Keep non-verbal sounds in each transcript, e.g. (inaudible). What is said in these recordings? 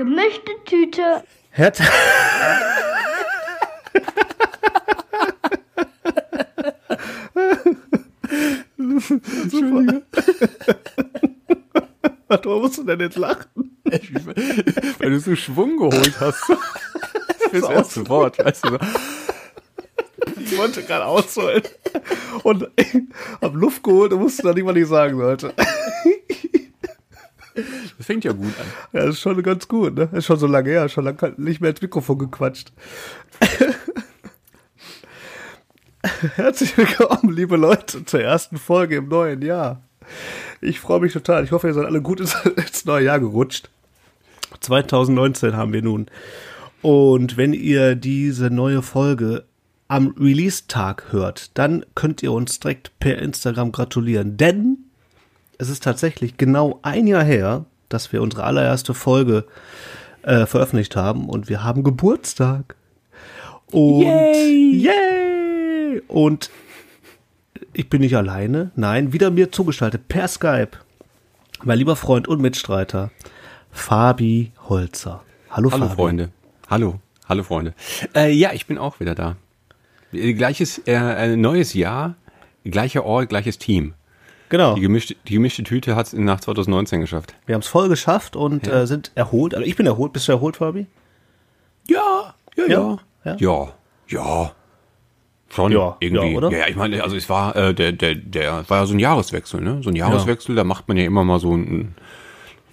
Gemischte Tüte. Herz Super. Warum musst du denn jetzt lachen? (laughs) Weil du so Schwung geholt hast. (laughs) Fürs erste Wort, weißt du. Ich wollte gerade ausholen. Und (laughs) hab Luft geholt und wusste dann nicht, was ich sagen sollte. (laughs) Das fängt ja gut an. Ja, das ist schon ganz gut, ne? Ist schon so lange her, schon lange nicht mehr ins Mikrofon gequatscht. (laughs) Herzlich willkommen, liebe Leute, zur ersten Folge im neuen Jahr. Ich freue mich total. Ich hoffe, ihr seid alle gut ins (laughs) neue Jahr gerutscht. 2019 haben wir nun. Und wenn ihr diese neue Folge am Release-Tag hört, dann könnt ihr uns direkt per Instagram gratulieren. Denn es ist tatsächlich genau ein Jahr her, dass wir unsere allererste Folge äh, veröffentlicht haben und wir haben Geburtstag. Und yay! yay! Und ich bin nicht alleine, nein, wieder mir zugeschaltet per Skype. Mein lieber Freund und Mitstreiter Fabi Holzer. Hallo, Hallo Fabi. Freunde. Hallo. Hallo Freunde. Äh, ja, ich bin auch wieder da. Äh, Gleiches, äh, äh, neues Jahr, gleicher Ort, gleiches Team. Genau. Die gemischte, die gemischte Tüte hat es nach 2019 geschafft. Wir haben es voll geschafft und Ja. äh, sind erholt. Also ich bin erholt. Bist du erholt, Fabi? Ja, ja, Ja? ja. Ja? Ja. Schon Ja, irgendwie. ja, oder? Ja, ich meine, also es war äh, der, der, der war ja so ein Jahreswechsel, ne? So ein Jahreswechsel, da macht man ja immer mal so ein,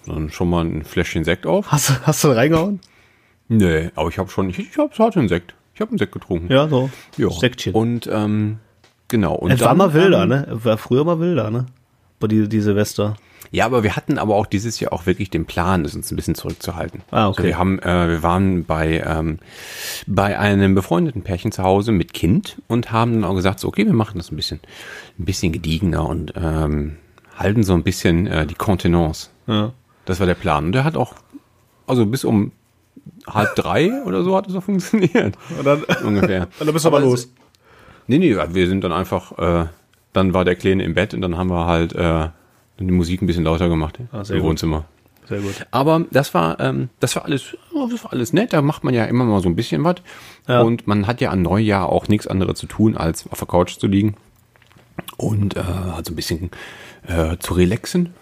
so ein schon mal ein Fläschchen Sekt auf. Hast, du- hast du reingehauen? Nee, aber ich habe schon, ich, ich hab, hatte einen Sekt. Ich habe einen Sekt getrunken. Ja, so. Ja. Säckchen. Und ähm, genau. Und es war mal wilder, ne? War früher mal wilder, ne? Die, die Silvester. Ja, aber wir hatten aber auch dieses Jahr auch wirklich den Plan, es uns ein bisschen zurückzuhalten. Ah, okay. Also wir haben, äh, wir waren bei ähm, bei einem befreundeten Pärchen zu Hause mit Kind und haben dann auch gesagt, so okay, wir machen das ein bisschen, ein bisschen gediegener und ähm, halten so ein bisschen äh, die Kontenance. Ja. Das war der Plan. Und der hat auch, also bis um halb drei oder so hat es auch funktioniert. Und dann, Ungefähr. (laughs) und dann bist du aber Aber es- los. Nee, nee, wir sind dann einfach, äh, dann war der Kleine im Bett und dann haben wir halt äh, die Musik ein bisschen lauter gemacht Ah, im gut. Wohnzimmer. Sehr gut. Aber das war, ähm, das war alles, das war alles nett. Da macht man ja immer mal so ein bisschen was. Ja. Und man hat ja an Neujahr auch nichts anderes zu tun, als auf der Couch zu liegen und äh, halt so ein bisschen äh, zu relaxen.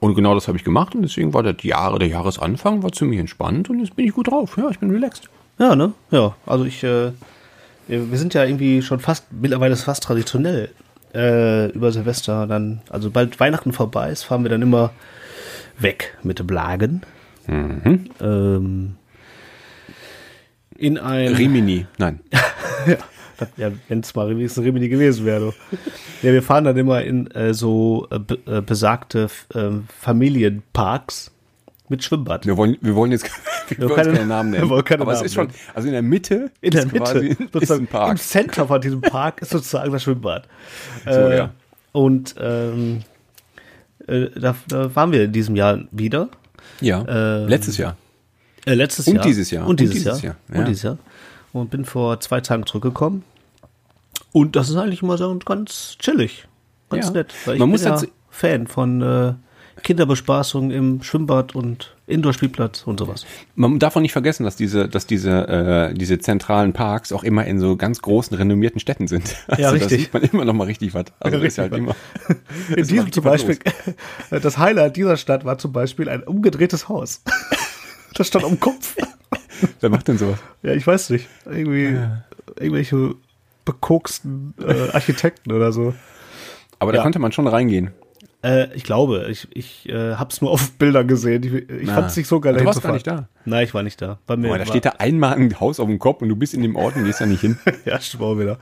Und genau das habe ich gemacht und deswegen war das Jahre, der Jahresanfang war ziemlich entspannt und jetzt bin ich gut drauf. Ja, ich bin relaxed. Ja, ne? Ja, also ich, äh, wir sind ja irgendwie schon fast, mittlerweile ist es fast traditionell, äh, über Silvester dann, also bald Weihnachten vorbei ist, fahren wir dann immer weg mit Blagen. Ähm, in ein, Rimini, nein. (laughs) ja, wenn es mal wenigstens Rimini gewesen wäre. Ja, wir fahren dann immer in äh, so äh, äh, besagte äh, Familienparks mit Schwimmbad. Wir wollen, wir wollen jetzt (laughs) (laughs) wir wollen keine- keinen Namen nennen. keine Aber Namen es ist schon, also in der Mitte, In der Mitte, (laughs) sozusagen ein Park. im Center von diesem Park ist sozusagen das Schwimmbad. So, Äh, ja. Und ähm, äh, da, da waren wir in diesem Jahr wieder. Ja, ähm, letztes Jahr. Äh, letztes Und Jahr. dieses Jahr. Und dieses, Jahr. ja. Und dieses Jahr. Und bin vor zwei Tagen zurückgekommen. Und das ist eigentlich immer so ganz chillig. Ganz Ja. nett. Weil ich Man bin muss ja dazu- Fan von äh, Kinderbespaßung im Schwimmbad und Indoor-Spielplatz und sowas. Man darf auch nicht vergessen, dass diese, dass diese, äh, diese zentralen Parks auch immer in so ganz großen, renommierten Städten sind. (laughs) Also Ja, Da richtig. sieht man immer noch mal richtig was. Also Ja, ja (laughs) (laughs) richtig halt immer. In diesem zum Beispiel, das Highlight dieser Stadt war zum Beispiel ein umgedrehtes Haus. Das stand am Kopf. Wer macht denn sowas? Ja, ich weiß nicht. Irgendwie irgendwelche bekoksten äh, Architekten oder so. Aber da Ja. konnte man schon reingehen. Äh, ich glaube, ich, ich äh, hab's nur auf Bildern gesehen. Ich, ich Ah. fand's nicht so geil. Du warst gar nicht da. Nein, ich war nicht da. Bei mir Boah, da steht da einmal ein Haus auf dem Kopf und du bist in dem Ort und gehst da nicht hin. (laughs) Ja, auch wieder.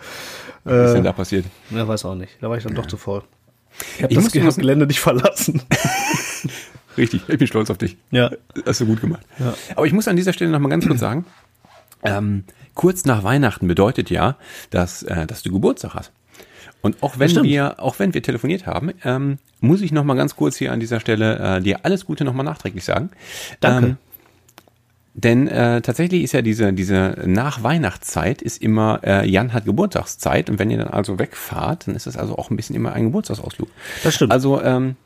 Was ist Äh, denn da passiert? ja, weiß auch nicht. Da war ich dann doch zu faul. Ich habe das, das Gelände nicht verlassen. (laughs) Richtig, ich bin stolz auf dich. Ja. Hast du gut gemacht. Aber ich muss an dieser Stelle noch mal ganz kurz (clears throat) sagen, ähm, kurz nach Weihnachten bedeutet ja, dass, äh, dass du Geburtstag hast. Und auch wenn wir, auch wenn wir telefoniert haben, ähm, muss ich noch mal ganz kurz hier an dieser Stelle äh, dir alles Gute noch mal nachträglich sagen. Danke. Ähm, denn äh, tatsächlich ist ja diese, diese Nachweihnachtszeit ist immer, äh, Jan hat Geburtstagszeit und wenn ihr dann also wegfahrt, dann ist es also auch ein bisschen immer ein Geburtstagsausflug. Das stimmt. Also ähm,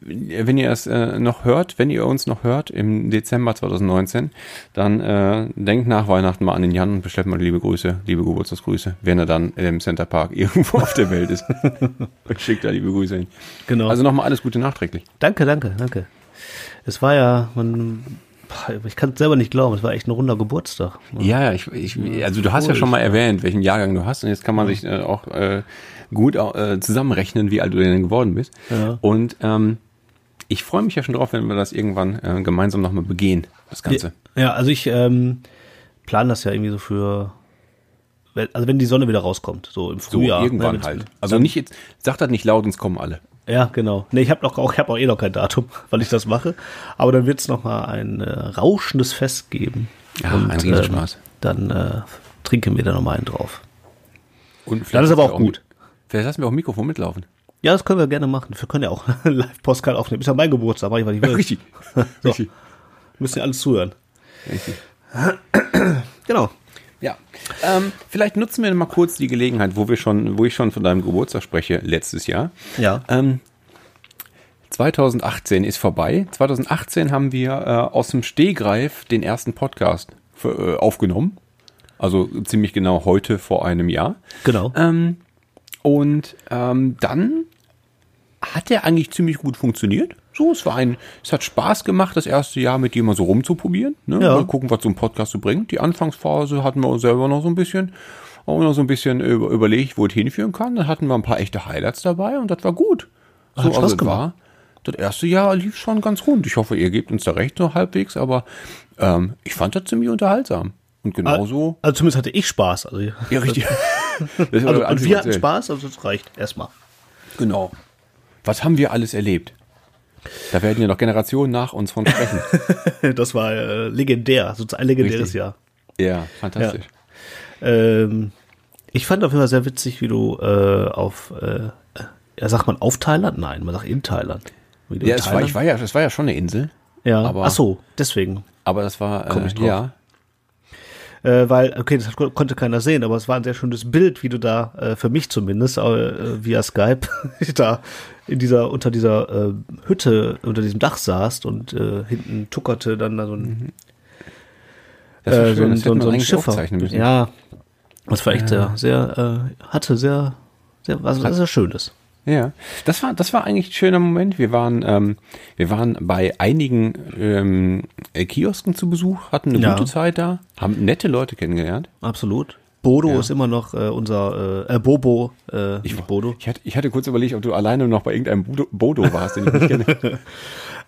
wenn ihr es äh, noch hört, wenn ihr uns noch hört im Dezember 2019, dann äh, denkt nach Weihnachten mal an den Jan und bestellt mal liebe Grüße, liebe Geburtstagsgrüße, wenn er dann im Center Park (laughs) irgendwo auf der Welt ist. (laughs) Schickt da liebe Grüße hin. Genau. Also nochmal alles Gute nachträglich. Danke, danke, danke. Es war ja, man, ich kann es selber nicht glauben, es war echt ein runder Geburtstag. Ja, ja, ich, ich, also du hast ja schon mal erwähnt, welchen Jahrgang du hast und jetzt kann man sich äh, auch äh, gut äh, zusammenrechnen, wie alt du denn geworden bist. Ja. Und ähm, ich freue mich ja schon drauf, wenn wir das irgendwann äh, gemeinsam nochmal begehen, das Ganze. Ja, also ich ähm, plane das ja irgendwie so für, also wenn die Sonne wieder rauskommt, so im So, Frühjahr. irgendwann ne, halt. Also nicht jetzt, sag das nicht laut, sonst kommen alle. Ja, genau. Nee, ich habe noch auch, ich habe auch eh noch kein Datum, (laughs) weil ich das mache. Aber dann wird es noch mal ein äh, rauschendes Fest geben. Ja, ein Riesenspaß. Ähm, dann äh, trinken wir da noch mal einen drauf. Und vielleicht Dann ist aber auch wir gut. Vielleicht lassen wir auch ein Mikrofon mitlaufen. Ja, das können wir gerne machen. Wir können ja auch (laughs) Live-Postcard aufnehmen. Ist ja mein Geburtstag, mach ich, was ich will. Richtig. (laughs) So. Richtig. Müssen ja alles zuhören. Richtig. (clears throat) Genau. Ja. Ähm, vielleicht nutzen wir mal kurz die Gelegenheit, wo wir schon, wo ich schon von deinem Geburtstag spreche, letztes Jahr. Ja. Ähm, 2018 ist vorbei. 2018 haben wir äh, aus dem Stehgreif den ersten Podcast für, äh, aufgenommen. Also ziemlich genau heute vor einem Jahr. Genau. Ähm, und ähm, dann hat der eigentlich ziemlich gut funktioniert. So, es war ein, es hat Spaß gemacht, das erste Jahr mit dir mal so rumzuprobieren. Ne? Ja. Mal gucken, was so ein Podcast so bringt. Die Anfangsphase hatten wir uns selber noch so ein bisschen, auch noch so ein bisschen über, überlegt, wo es hinführen kann. Dann hatten wir ein paar echte Highlights dabei und das war gut. So, Hat Spaß also gemacht. war, das erste Jahr lief schon ganz rund. Ich hoffe, ihr gebt uns da recht so halbwegs, aber ähm, ich fand das ziemlich unterhaltsam. Und genauso. Also zumindest hatte ich Spaß. Also, Ja, richtig. (laughs) Also und wir hatten. Spaß, also das reicht erstmal. Genau. Was haben wir alles erlebt? Da werden ja noch Generationen nach uns von sprechen. (laughs) Das war äh, legendär, sozusagen ein legendäres Richtig. Jahr. ja, fantastisch. Ähm, ich fand auf jeden Fall sehr witzig, wie du äh, auf, äh, ja, sagt man auf Thailand? Nein, man sagt in Thailand. Ja, in es war, Thailand- ich war ja, es war ja schon eine Insel, ja. aber- Ach so, deswegen. aber das war, Komm ich äh, drauf. ja, Äh, weil, okay, das hat, konnte keiner sehen, aber es war ein sehr schönes Bild, wie du da, äh, für mich zumindest, äh, via Skype, (laughs) da in dieser, unter dieser äh, Hütte, unter diesem Dach saßt und äh, hinten tuckerte dann da so ein, war äh, so schön, ein, so ein, man so ein Schiffer. Ja, das war echt sehr, sehr, äh, hatte sehr, sehr, was sehr Schönes. Ja, das war, das war eigentlich ein schöner Moment. Wir waren, ähm, wir waren bei einigen ähm, äh, Kiosken zu Besuch, hatten eine Ja. gute Zeit da, haben nette Leute kennengelernt. Absolut. Bodo Ja. ist immer noch äh, unser, äh, äh, Bobo, äh, nicht Bodo. Ich hatte, ich hatte kurz überlegt, ob du alleine noch bei irgendeinem Bodo, Bodo warst, den ich nicht kenne. (laughs)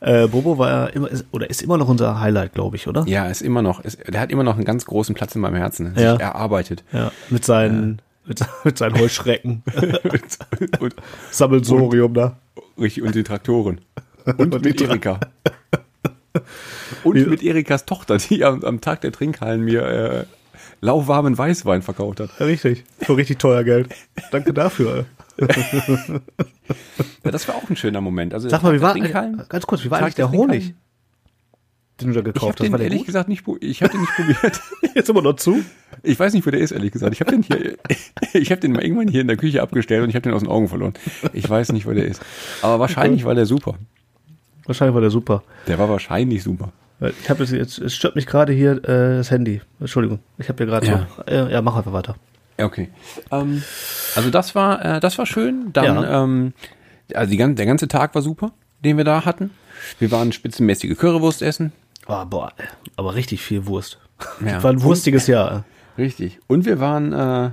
Äh, Bobo war ja immer, ist, oder ist immer noch unser Highlight, glaube ich, oder? Ja, ist immer noch, ist, der hat immer noch einen ganz großen Platz in meinem Herzen. Ja. erarbeitet. Ja, mit seinen, mit, (laughs) mit seinen Heuschrecken. (laughs) und, Sammelsorium da. richtig, und die Traktoren. Und, Und mit Erika. Und mit Erikas Tochter, die am, am Tag der Trinkhallen mir äh, lauwarmen Weißwein verkauft hat. Ja, richtig. Für richtig teuer Geld. Danke dafür. (laughs) Ja, das war auch ein schöner Moment. Also Sag mal, wie war, ganz kurz, wie war Tag eigentlich der Honig. Den du da Ich habe gekauft hast? den War der ehrlich gut? gesagt nicht, ich habe den nicht probiert. (laughs) Jetzt immer noch zu? Ich weiß nicht, wo der ist, ehrlich gesagt. Ich habe den hier, (laughs) ich habe den mal irgendwann hier in der Küche abgestellt und ich habe den aus den Augen verloren. Ich weiß nicht, wo der ist. Aber wahrscheinlich war der super. Wahrscheinlich war der super. Der war wahrscheinlich super. Weil Ich habe jetzt, jetzt, es stört mich gerade hier äh, das Handy. Entschuldigung, ich habe hier gerade Ja. so. Äh, ja, mach einfach weiter. Okay. Ähm, also das war, äh, das war schön. Dann, Ja. ähm, also die, der ganze Tag war super, den wir da hatten. Wir waren spitzenmäßige Currywurst essen. Oh, boah, aber richtig viel Wurst. Ja. Das war ein wurstiges Jahr. Richtig. Und wir waren, äh,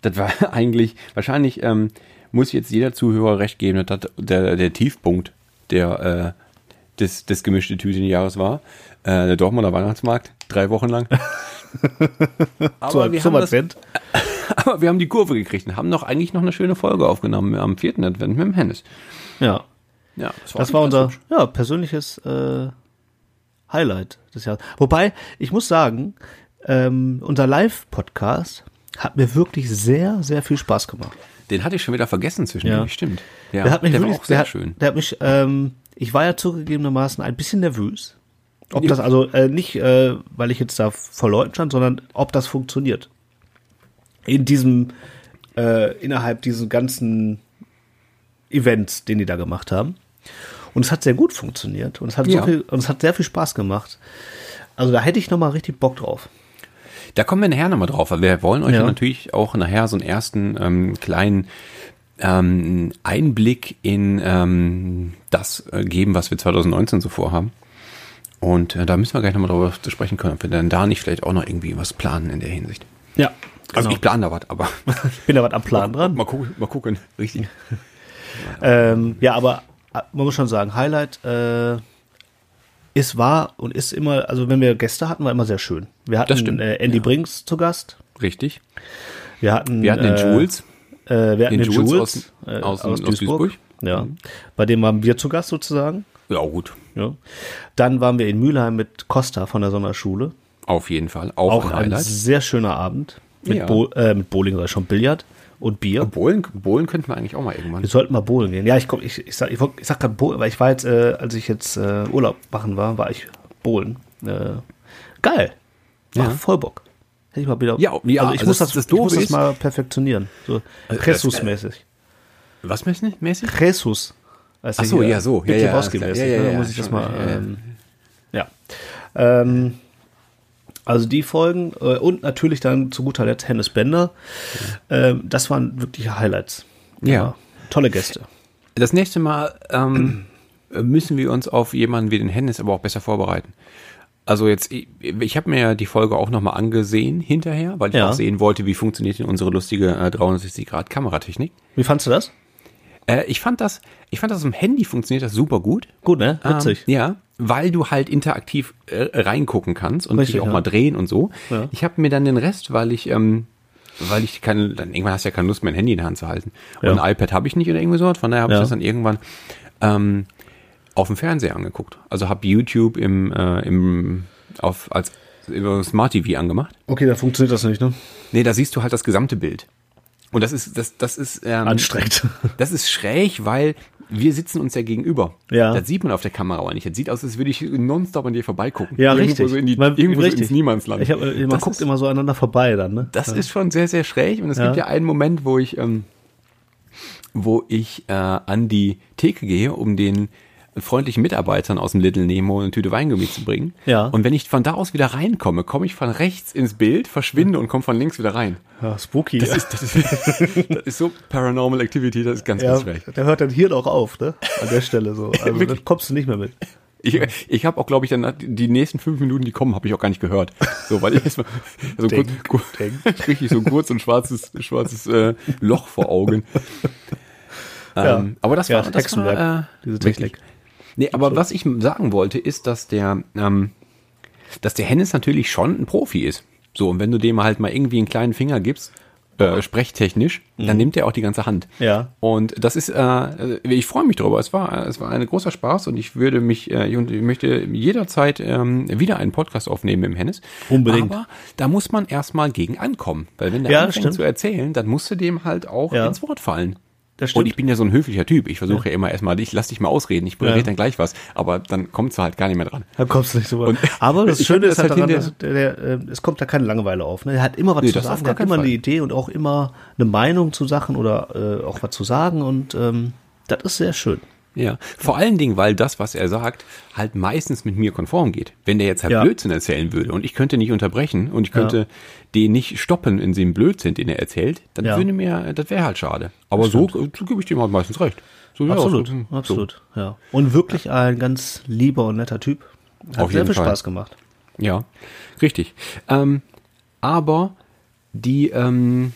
das war (laughs) eigentlich, wahrscheinlich ähm, muss jetzt jeder Zuhörer recht geben, dass das der, der Tiefpunkt der, äh, des, des gemischte Tütenjahres war. Äh, der Dortmunder Weihnachtsmarkt, drei Wochen lang. (laughs) aber, Zum, wir zum haben das, Advent. (laughs) aber wir haben die Kurve gekriegt und haben noch eigentlich noch eine schöne Folge aufgenommen am vierten Advent mit dem Hennes. Ja. Ja, Das war ganz unser hübsch. ja, persönliches äh, Highlight des Jahres. Wobei, ich muss sagen, ähm, unser Live-Podcast hat mir wirklich sehr, sehr viel Spaß gemacht. Den hatte ich schon wieder vergessen zwischendurch, Ja. stimmt. Ja, der hat mich der wirklich, war auch sehr der schön. Der hat mich, ähm, ich war ja zugegebenermaßen ein bisschen nervös. Ob Ja. das also äh, nicht, äh, weil ich jetzt da vor Leuten stand, sondern ob das funktioniert. In diesem, äh, innerhalb diesen ganzen Events, den die da gemacht haben. Und es hat sehr gut funktioniert und es hat Ja. so viel, und es hat sehr viel Spaß gemacht. Also da hätte ich noch mal richtig Bock drauf. Da kommen wir nachher nochmal drauf, weil wir wollen euch Ja. natürlich auch nachher so einen ersten ähm, kleinen ähm, Einblick in ähm, das äh, geben, was wir 2019 so vorhaben. Und äh, da müssen wir gleich nochmal drüber sprechen können, ob wir dann da nicht vielleicht auch noch irgendwie was planen in der Hinsicht. Ja. Also genau. ich plane da was, aber (laughs) ich bin da was am Plan (laughs) dran. mal gucken, mal gucken, richtig. Ähm, ja, aber man muss schon sagen, Highlight äh, ist war und ist immer, also wenn wir Gäste hatten, war immer sehr schön. Wir hatten äh, Andy ja. Brinks zu Gast. Richtig. Wir hatten, Wir hatten den äh, Jules. Äh, wir hatten Den den, Jules Jules, aus- äh, aus- aus, Duisburg. Duisburg. Ja. Bei dem waren wir zu Gast sozusagen. Ja, gut. Ja. Dann waren wir in Mülheim mit Costa von der Sonderschule. Auf jeden Fall. Auch, Auch ein ein sehr schöner Abend. Mit, Ja. Bo äh, mit Bowling, ich schon Billard und Bier. Bowlen, Bowlen könnten wir eigentlich auch mal irgendwann. Wir sollten mal bowlen gehen. Ja, ich komm, ich, ich sag, ich, ich sag gerade bowlen, weil ich war jetzt, äh, als ich jetzt äh, Urlaub machen war, war ich bowlen. Äh, geil. Macht Ja. voll Bock. Hätte ich mal wieder. Ja, ja, also ich also muss das- das, ich muss das mal perfektionieren. So Jesus-mäßig. Was mäßig? mäßig? Jesus. Also Ach so, hier, ja, so. Ja, ja, mäßig, klar. Ja, ja, ne? Ja, muss ich das mal. ja, ja. Ähm, ja. Ähm, also die Folgen äh, und natürlich dann zu guter Letzt Hennes Bender. Ähm, das waren wirkliche Highlights. Ja. Tolle Gäste. Das nächste Mal ähm, (clears throat) müssen wir uns auf jemanden wie den Hennis aber auch besser vorbereiten. Also jetzt, ich, ich habe mir ja die Folge auch nochmal angesehen hinterher, weil ich Ja. auch sehen wollte, wie funktioniert denn unsere lustige äh, 360-Grad-Kameratechnik. Wie fandst du das? Äh, ich fand das, ich fand das im Handy funktioniert das super gut. Gut, ne? Witzig. Ähm, ja, weil du halt interaktiv äh, reingucken kannst und Richtig, dich auch ja. mal drehen und so. Ja. Ich habe mir dann den Rest, weil ich, ähm, weil ich keine, dann irgendwann hast du ja keine Lust, mein Handy in der Hand zu halten. Und Ja. ein iPad habe ich nicht oder irgendwie so. Von daher habe ich das dann irgendwann ähm, auf dem Fernseher angeguckt. Also habe YouTube im, äh, im auf als über Smart TV angemacht. Okay, da funktioniert das nicht, ne? Nee, da siehst du halt das gesamte Bild. Und das ist, das, das ist, ähm, Anstrengend. (laughs) das ist schräg, weil wir sitzen uns ja gegenüber. Ja. Das sieht man auf der Kamera aber nicht. Das sieht aus, als würde ich nonstop an dir vorbeigucken. Ja, irgendwo richtig. So in die, Man- irgendwo so richtig. ins Niemandsland. Ich hab, man das guckt ist, immer so aneinander vorbei dann, ne? Das ist schon sehr, sehr schräg. Und es Ja. gibt ja einen Moment, wo ich, ähm, wo ich äh, an die Theke gehe, um den freundlichen Mitarbeitern aus dem Little Nemo eine Tüte Weingummi zu bringen. Ja. Und wenn ich von da aus wieder reinkomme, komme ich von rechts ins Bild, verschwinde und komme von links wieder rein. Ja, spooky. Das ist, das ist, (laughs) das ist so Paranormal Activity, das ist ganz, ja, ganz schräg. der hört dann hier auch auf, ne? An der Stelle so. (laughs) Also da kommst du nicht mehr mit. Ich, ich habe auch, glaube ich, dann die nächsten fünf Minuten, die kommen, habe ich auch gar nicht gehört. So, weil ich erstmal (laughs) so kurz, Denk, kurz, richtig so kurz ein schwarzes, schwarzes äh, Loch vor Augen. Ja. Ähm, aber das Ja, war, das Hexenwerk, war, äh, diese Technik. richtig. Nee, aber was ich sagen wollte, ist, dass der, ähm, dass der Hennis natürlich schon ein Profi ist. So, und wenn du dem halt mal irgendwie einen kleinen Finger gibst, äh, sprechtechnisch, dann nimmt er auch die ganze Hand. Mhm. Ja. Und das ist, äh, ich freue mich darüber. Es war, es war ein großer Spaß und ich würde mich, äh, ich möchte jederzeit ähm, wieder einen Podcast aufnehmen im Hennis. Unbedingt. Aber da muss man erstmal gegen ankommen. Weil wenn der Ja, anfängt stimmt. zu erzählen, dann musst du dem halt auch Ja. ins Wort fallen. Und ich bin ja so ein höflicher Typ. Ich versuche ja. immer erstmal, ich lass dich mal ausreden, ich rede Ja. dann gleich was. Aber dann kommt's halt gar nicht mehr dran. Da kommst du nicht so weit. Aber (laughs) das Schöne ist halt halt daran, dass der, der, äh, es kommt da keine Langeweile auf. Ne? Er hat immer was Nee, zu sagen, er hat immer eine Fall. Idee und auch immer eine Meinung zu Sachen oder äh, auch was zu sagen und ähm, das ist sehr schön. Ja, vor allen Dingen, weil das, was er sagt, halt meistens mit mir konform geht. Wenn der jetzt halt Ja. Blödsinn erzählen würde und ich könnte nicht unterbrechen und ich könnte den nicht stoppen in dem Blödsinn, den er erzählt, dann Ja. würde mir, das wäre halt schade. Aber so, so gebe ich dem halt meistens recht. So, ja, Absolut, so, so. absolut. Ja. Und wirklich ein ganz lieber und netter Typ. Hat Auf sehr viel Fall. Spaß gemacht. Ja, richtig. Ähm, aber die, ähm,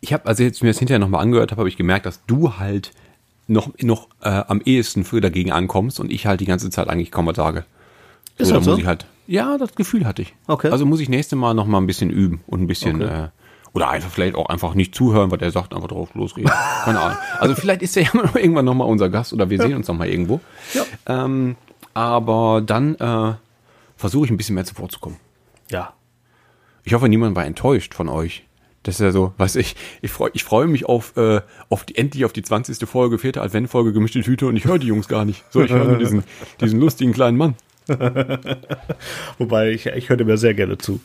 ich habe, also jetzt mir das hinterher nochmal angehört habe, habe ich gemerkt, dass du halt noch, noch äh, am ehesten für dagegen ankommst und ich halt die ganze Zeit eigentlich kaum was sage. Ist da halt so? halt, ja, das Gefühl hatte ich. Okay. Also muss ich nächste Mal noch mal ein bisschen üben und ein bisschen Okay. äh, Oder einfach vielleicht auch einfach nicht zuhören, weil der sagt, einfach drauf losreden. Keine Ahnung. Also vielleicht ist er (laughs) ja irgendwann nochmal unser Gast oder wir sehen uns nochmal irgendwo. Ja. Ähm, aber dann äh, versuche ich ein bisschen mehr zuvorzukommen. Ja. Ich hoffe, niemand war enttäuscht von euch. Das ist ja so, was ich, ich freue ich freu mich auf, äh, auf die, endlich auf die 20. Folge, vierte Adventfolge, gemischte Tüte und ich höre die Jungs gar nicht. So, ich höre nur diesen, (laughs) diesen lustigen kleinen Mann. (laughs) Wobei ich, ich höre dir sehr gerne zu.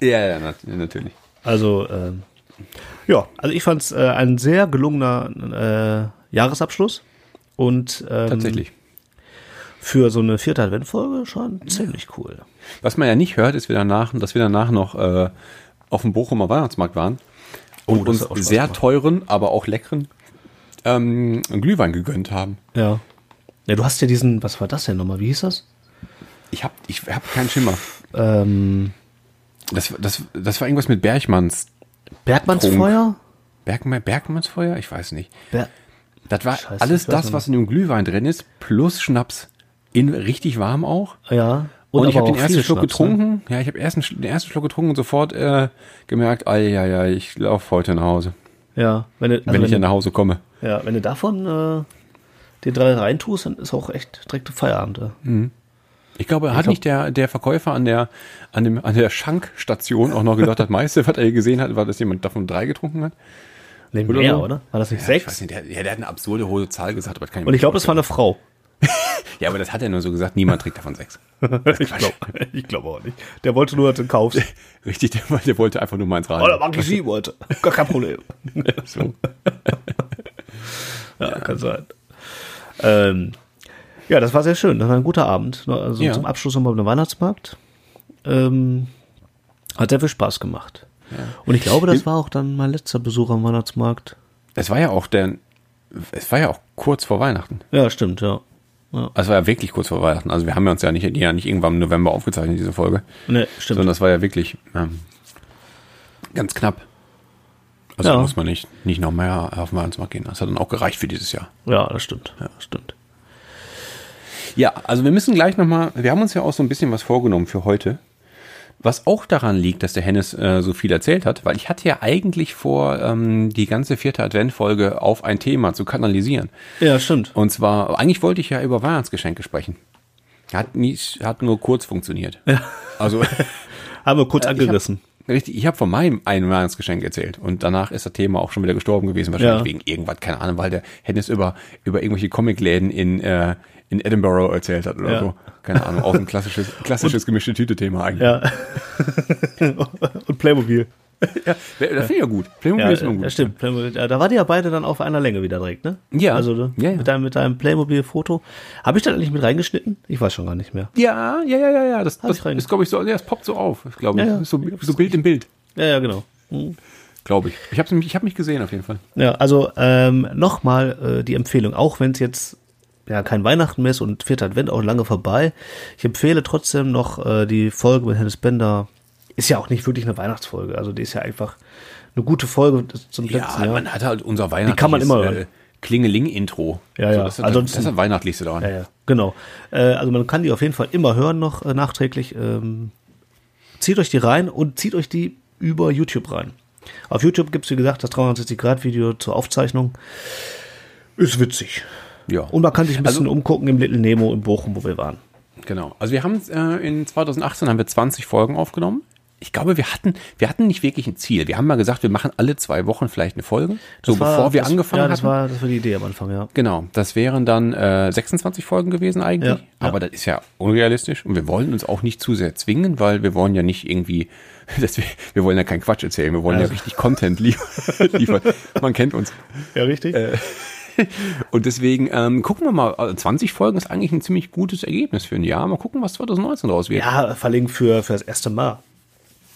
Ja, ja, nat natürlich. Also, ähm, ja, also ich fand es äh, ein sehr gelungener äh, Jahresabschluss. Und ähm, Tatsächlich. für so eine vierte Adventfolge schon ziemlich cool. Was man ja nicht hört, ist, wir danach, dass wir danach noch äh, auf dem Bochumer Weihnachtsmarkt waren und Oh, das uns sehr gemacht. teuren, aber auch leckeren ähm, Glühwein gegönnt haben. Ja. Ja, du hast ja diesen, was war das denn nochmal? Wie hieß das? Ich hab, ich hab keinen Schimmer. Ähm, Das, das, das war irgendwas mit Bergmanns. Bergmannsfeuer? Bergmann, Bergmannsfeuer? Ich weiß nicht. Ber Das war Scheiße, alles das, was in dem Glühwein drin ist, plus Schnaps. In richtig warm auch. ja. Und, ich aber habe den ersten Schluck Schnaps, ne? getrunken. Ja, ich habe ersten, den ersten Schluck getrunken und sofort äh, gemerkt, ah, ja, ja, ich laufe heute nach Hause, Ja, wenn du, also wenn ich wenn, hier nach Hause komme. ja, wenn du davon äh, den drei reintust, dann ist auch echt direkt Feierabend. Ja. Ich glaube, hat glaub- nicht der, der Verkäufer an der, an dem, an der Schankstation auch noch gesagt, das meiste, was er gesehen hat, war, dass jemand davon drei getrunken hat? Nee, mehr, oder? War das nicht Ja, ich weiß sechs? nicht, der, ja, der hat eine absurde hohe Zahl gesagt, aber kann ich Und ich glaube, das war eine Frau. (laughs) Ja, aber das hat er nur so gesagt, niemand trägt davon sechs. ich glaube (laughs) glaub auch nicht. Der wollte nur, dass du kaufst. (laughs) Richtig, der, der wollte einfach nur mal ins Oh, da Radio. mag ich sie wollte. Gar kein Problem. So. Ja, kann sein. Ähm, ja, das war sehr schön. Das war ein guter Abend. Ne, Also Ja. zum Abschluss nochmal beim Weihnachtsmarkt. Ähm, hat sehr viel Spaß gemacht. Und ich glaube, das war auch dann mein letzter Besuch am Weihnachtsmarkt. Es war ja auch der, es war ja auch kurz vor Weihnachten. Ja, stimmt, ja. Also es war ja wirklich kurz vor Weihnachten. Also wir haben ja uns ja nicht, ja nicht irgendwann im November aufgezeichnet, diese Folge. Ne, stimmt. Sondern das war ja wirklich ähm, ganz knapp. Also Ja. da muss man nicht, nicht noch mehr auf den Weihnachtsmarkt gehen. Das hat dann auch gereicht für dieses Jahr. Ja, das stimmt. Ja, das stimmt. Ja, also wir müssen gleich nochmal, wir haben uns ja auch so ein bisschen was vorgenommen für heute. Was auch daran liegt, dass der Hennes äh, so viel erzählt hat, weil ich hatte ja eigentlich vor, ähm, die ganze vierte Adventfolge auf ein Thema zu kanalisieren. Ja, stimmt. Und zwar, eigentlich wollte ich ja über Weihnachtsgeschenke sprechen. Hat, nie, hat nur kurz funktioniert. Also, (laughs) Haben wir kurz ich angerissen. hab, richtig, ich habe von meinem einen Weihnachtsgeschenk erzählt und danach ist das Thema auch schon wieder gestorben gewesen, wahrscheinlich Ja. wegen irgendwas, keine Ahnung, weil der Hennes über, über irgendwelche Comicläden in, äh, in Edinburgh erzählt hat oder Ja. so. Keine Ahnung, auch ein klassisches, klassisches gemischte Tüte-Thema eigentlich. Ja. (laughs) Und Playmobil. (laughs) Ja, das finde ich ja gut. Playmobil Ja, ist immer gut. ja, stimmt. Playmobil. Ja, da war die ja beide dann auf einer Länge wieder direkt, ne? Ja. Also ne? Ja, ja. Mit, deinem, mit deinem Playmobil-Foto. Habe ich das eigentlich mit reingeschnitten? Ich weiß schon gar nicht mehr. Ja, ja, ja, ja, ja. Das, Hab das ist, glaube ich, so, ja, das poppt so auf, glaube ich. Ja, ja. So, so Bild im Bild, Ja, ja, genau. Hm. glaube ich. Ich habe ich hab mich gesehen auf jeden Fall. Ja, also ähm, nochmal äh, die Empfehlung, auch wenn es jetzt ja kein Weihnachten mehr ist und vierter Advent auch lange vorbei. Ich empfehle trotzdem noch äh, die Folge mit Hennes Bender. Ist ja auch nicht wirklich eine Weihnachtsfolge, also die ist ja einfach eine gute Folge zum letzten Ja, man hat halt unser weihnachtliches kann man immer hören. äh, Klingeling-Intro. Ja, ja. das, ist, Ansonsten- das ist das Weihnachtlichste daran. Ja, ja, genau. Äh, also man kann die auf jeden Fall immer hören noch äh, nachträglich. Ähm, zieht euch die rein und zieht euch die über YouTube rein. Auf YouTube gibt's wie gesagt, das 360-Grad-Video zur Aufzeichnung. Ist witzig. Ja. Und man kann sich ein bisschen Also- umgucken im Little Nemo in Bochum, wo wir waren. Genau. Also wir haben äh, in 2018 haben wir 20 Folgen aufgenommen. Ich glaube, wir hatten, wir hatten nicht wirklich ein Ziel. Wir haben mal gesagt, wir machen alle zwei Wochen vielleicht eine Folge. So Das war- bevor wir das, angefangen Ja, das hatten. war, das war die Idee am Anfang, ja. Genau, das wären dann äh, 26 Folgen gewesen eigentlich. Ja, aber das ist ja unrealistisch und wir wollen uns auch nicht zu sehr zwingen, weil wir wollen ja nicht irgendwie, (laughs) dass wir, wir wollen ja keinen Quatsch erzählen, wir wollen Also- ja richtig Content liefern. (laughs) liefern. Man kennt uns. Ja, richtig. (laughs) Und deswegen ähm, gucken wir mal, also 20 Folgen ist eigentlich ein ziemlich gutes Ergebnis für ein Jahr. Mal gucken, was 2019 raus wird. ja, verlegen für, für das erste Mal.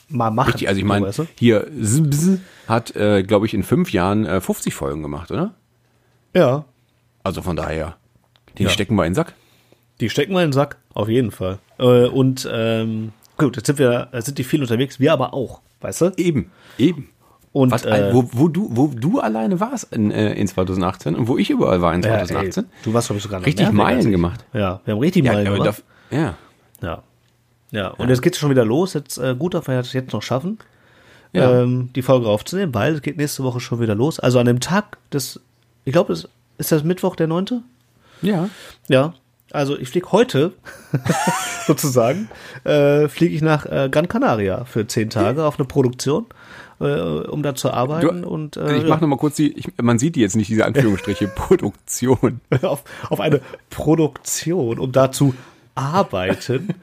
Mal machen. Richtig, also ich meine, weißt du? hier Zbz hat, äh, glaube ich, in fünf Jahren äh, 50 Folgen gemacht, oder? Ja, Also von daher, die Ja. stecken wir in den Sack. die stecken wir in den Sack, auf jeden Fall. Äh, und ähm, gut, jetzt sind wir, jetzt sind die viel unterwegs, wir aber auch, weißt du? Eben, eben. Und Was, äh, wo, wo, du, wo du alleine warst in, äh, in 2018 und wo ich überall war in ja, 2018. ey, du warst, glaube ich, sogar Richtig als Meilen ich. gemacht. Ja, wir haben richtig ja, Meilen gemacht. darf, ja. Ja. Ja, und jetzt geht's schon wieder los. Jetzt äh, gut, dass wir das jetzt noch schaffen. Ja. ähm, die Folge aufzunehmen, weil es geht nächste Woche schon wieder los. Also an dem Tag des, ich glaube, es ist das Mittwoch der 9.? Ja. Ja. Also ich fliege heute, (laughs) sozusagen, äh, fliege ich nach äh, Gran Canaria für zehn Tage auf eine Produktion, äh, um da zu arbeiten. Du, und äh, ich ja. mache nochmal kurz die, ich, man sieht die jetzt nicht, diese Anführungsstriche, (laughs) Produktion. auf, auf eine Produktion, um da zu arbeiten. (laughs)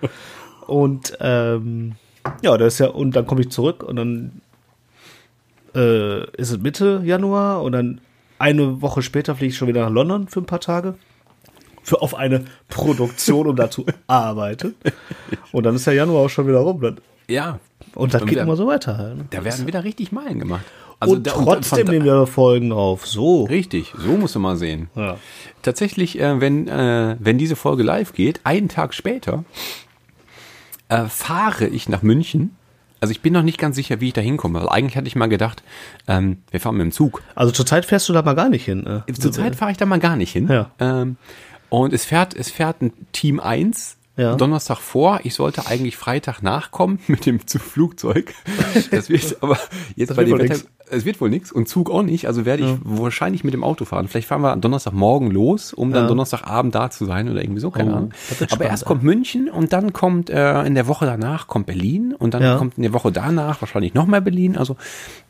und ähm, ja, das ist ja, und dann komme ich zurück und dann äh, ist es Mitte Januar und dann eine Woche später fliege ich schon wieder nach London für ein paar Tage. Für auf eine Produktion, um da zu (laughs) arbeiten. Und dann ist der Januar auch schon wieder rum. Dann, Ja. und das Und geht wieder- immer so weiter. Ne? Da werden wieder richtig Meilen gemacht. und da- trotzdem von- nehmen wir Folgen auf. So. Richtig, so musst du mal sehen. Ja. Tatsächlich, äh, wenn, äh, wenn diese Folge live geht, einen Tag später, äh, fahre ich nach München. Also ich bin noch nicht ganz sicher, wie ich da hinkomme. Weil eigentlich hatte ich mal gedacht, ähm, wir fahren mit dem Zug. Also zurzeit fährst du da mal gar nicht hin. Äh. Zurzeit fahre ich da mal gar nicht hin. Ja. Ähm, und es fährt, es fährt ein Team 1 Ja. Donnerstag vor. Ich sollte eigentlich Freitag nachkommen (laughs) mit dem Flugzeug. Das wird (laughs) aber jetzt Das bei dem Wetter, es wird wohl nichts und Zug auch nicht. Also werde ich wahrscheinlich mit dem Auto fahren. Vielleicht fahren wir am Donnerstagmorgen los, um dann Ja. Donnerstagabend da zu sein oder irgendwie so, keine Oh, Ahnung. Aber spannend, erst kommt München und dann kommt äh, in der Woche danach kommt Berlin und dann Ja. kommt in der Woche danach wahrscheinlich noch mal Berlin. Also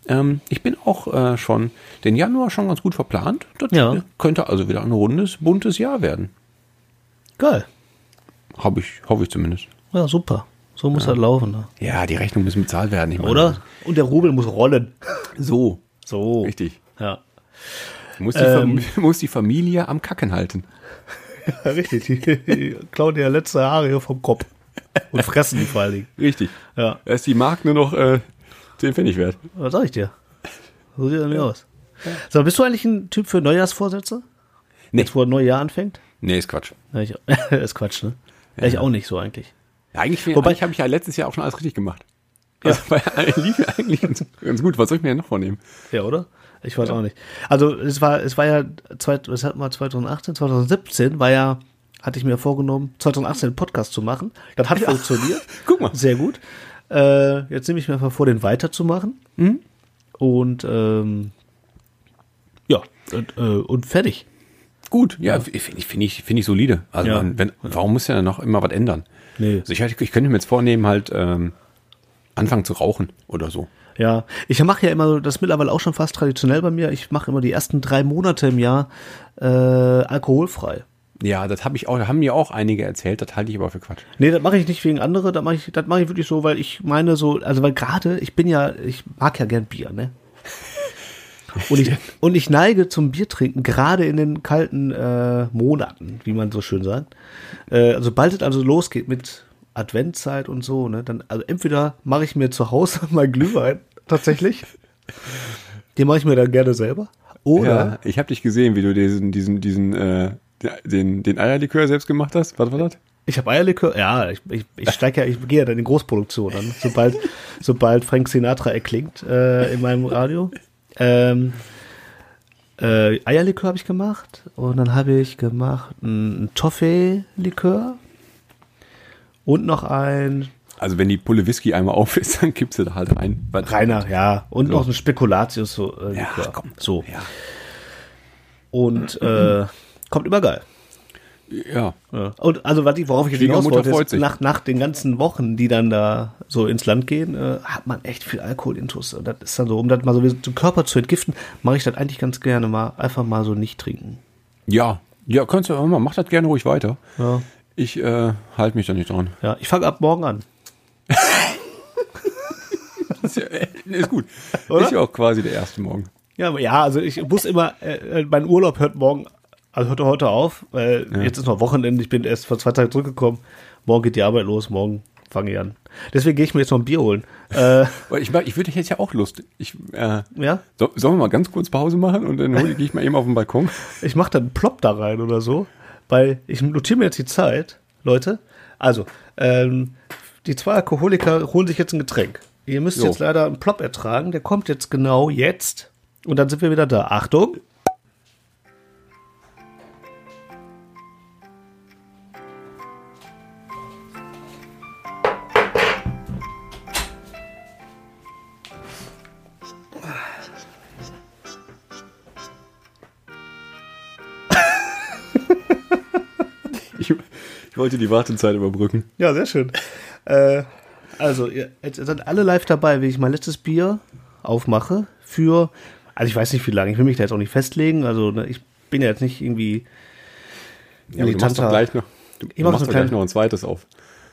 ähm, ich bin auch äh, schon den Januar schon ganz gut verplant. Das Ja. könnte also wieder ein rundes, buntes Jahr werden. Geil. Hab ich, hoffe ich zumindest. Ja, super. So muss das laufen. Ne? Ja, die Rechnung muss bezahlt werden. Ich meine, Oder? Und der Rubel muss rollen. So, So. richtig. Ja. Muss die, Ähm. Muss die Familie am Kacken halten. ja (laughs) richtig. Die, die klauen dir ja letzte Haare hier vom Kopf. Und fressen die vor allen Dingen. Richtig. Ja. Da ist die Mark nur noch äh, 10 Pfennig wert. Was sag ich dir? So sieht das nicht aus. So, bist du eigentlich ein Typ für Neujahrsvorsätze? Nee. Jetzt, wo ein Neujahr anfängt? Nee, ist Quatsch. Ja, (laughs) ist Quatsch, ne? Ja, ich auch nicht so eigentlich. Ja, eigentlich Wobei- eigentlich habe ich ja letztes Jahr auch schon alles richtig gemacht. Also, weil lief ja eigentlich ganz, ganz gut. Was soll ich mir denn noch vornehmen? Ja, oder? Ich weiß auch nicht. Also es war, es war ja, zweit- was hatten wir 2018, 2017 war ja, hatte ich mir vorgenommen, 2018 einen Podcast zu machen. Das hat funktioniert. (laughs) Guck mal. Sehr gut. Äh, jetzt nehme ich mir mal vor, den weiterzumachen. Mhm. Und ähm, ja, und, äh, und fertig. Gut, ja, finde ich, finde ich, finde ich solide. Also, Ja. man, wenn, warum muss ja noch immer was ändern? Nee. Also ich, ich könnte mir jetzt vornehmen, halt ähm, anfangen zu rauchen oder so. Ja, ich mache ja immer, so- das ist mittlerweile auch schon fast traditionell bei mir, ich mache immer die ersten drei Monate im Jahr äh, alkoholfrei. Ja, das habe ich auch, da haben mir auch einige erzählt, das halte ich aber für Quatsch. Nee, das mache ich nicht wegen andere, das mache ich, das mache ich wirklich so, weil ich meine so, also weil gerade, ich bin ja, ich mag ja gern Bier, ne? Und ich, (laughs) und ich neige zum Biertrinken, gerade in den kalten äh, Monaten, wie man so schön sagt. Äh, also sobald es also losgeht mit Adventzeit und so, ne, dann, also entweder mache ich mir zu Hause (laughs) mal Glühwein, tatsächlich. Den mache ich mir dann gerne selber. Oder Ja, ich habe dich gesehen, wie du diesen, diesen, diesen, äh, den, den Eierlikör selbst gemacht hast. Was war das? Ich habe Eierlikör, ja, ich, ich, ich steige ja, ich gehe ja dann in Großproduktion an, sobald, sobald Frank Sinatra erklingt äh, in meinem Radio. Ähm, äh, Eierlikör habe ich gemacht und dann habe ich gemacht ein Toffee-Likör und noch ein Also wenn die Pulle Whisky einmal auf ist, (laughs) dann kippst du da halt rein. Was- Rainer, ja, und So. noch ein Spekulatius so äh, Ja, komm. So. Ja. Und äh, kommt immer geil. Ja. Ja. Und also was ich, worauf ich jetzt hinaus wollte, ist, nach, nach den ganzen Wochen, die dann da so ins Land gehen, äh, hat man echt viel Alkoholintus. Und das ist dann so, um das mal so den Körper zu entgiften, mache ich das eigentlich ganz gerne mal, einfach mal so nicht trinken. Ja, ja, kannst du auch mal, mach das gerne ruhig weiter. Ja, Ich äh, halte mich da nicht dran. ja ich fange ab morgen an. (laughs) Ist, ja, äh, ist gut. Oder? Ist ja auch quasi der erste Morgen. Ja, aber ja, also ich muss immer, äh, äh, mein Urlaub hört morgen, also hört heute auf, weil jetzt ist noch Wochenende, ich bin erst vor zwei Tagen zurückgekommen. Morgen geht die Arbeit los, morgen fange ich an. Deswegen gehe ich mir jetzt noch ein Bier holen. (laughs) Äh, ich, ich würde jetzt ja auch Lust. Ich, äh, ja, so, sollen wir mal ganz kurz Pause machen und dann hole ich, gehe ich mal eben auf den Balkon? Ich mache dann einen Plop da rein oder so, weil ich notiere mir jetzt die Zeit, Leute. Also, ähm, die zwei Alkoholiker holen sich jetzt ein Getränk. Ihr müsst So. jetzt leider einen Plop ertragen, der kommt jetzt genau jetzt und dann sind wir wieder da. Achtung! Ich wollte die Wartezeit überbrücken. Ja, sehr schön. Äh, also, ihr jetzt seid alle live dabei, wie ich mein letztes Bier aufmache. Für, also ich weiß nicht, wie lange. Ich will mich da jetzt auch nicht festlegen. Also, ne, ich bin ja jetzt nicht irgendwie. Ja, du machst doch gleich noch, du, Ich du mach machst doch gleich noch ein zweites auf.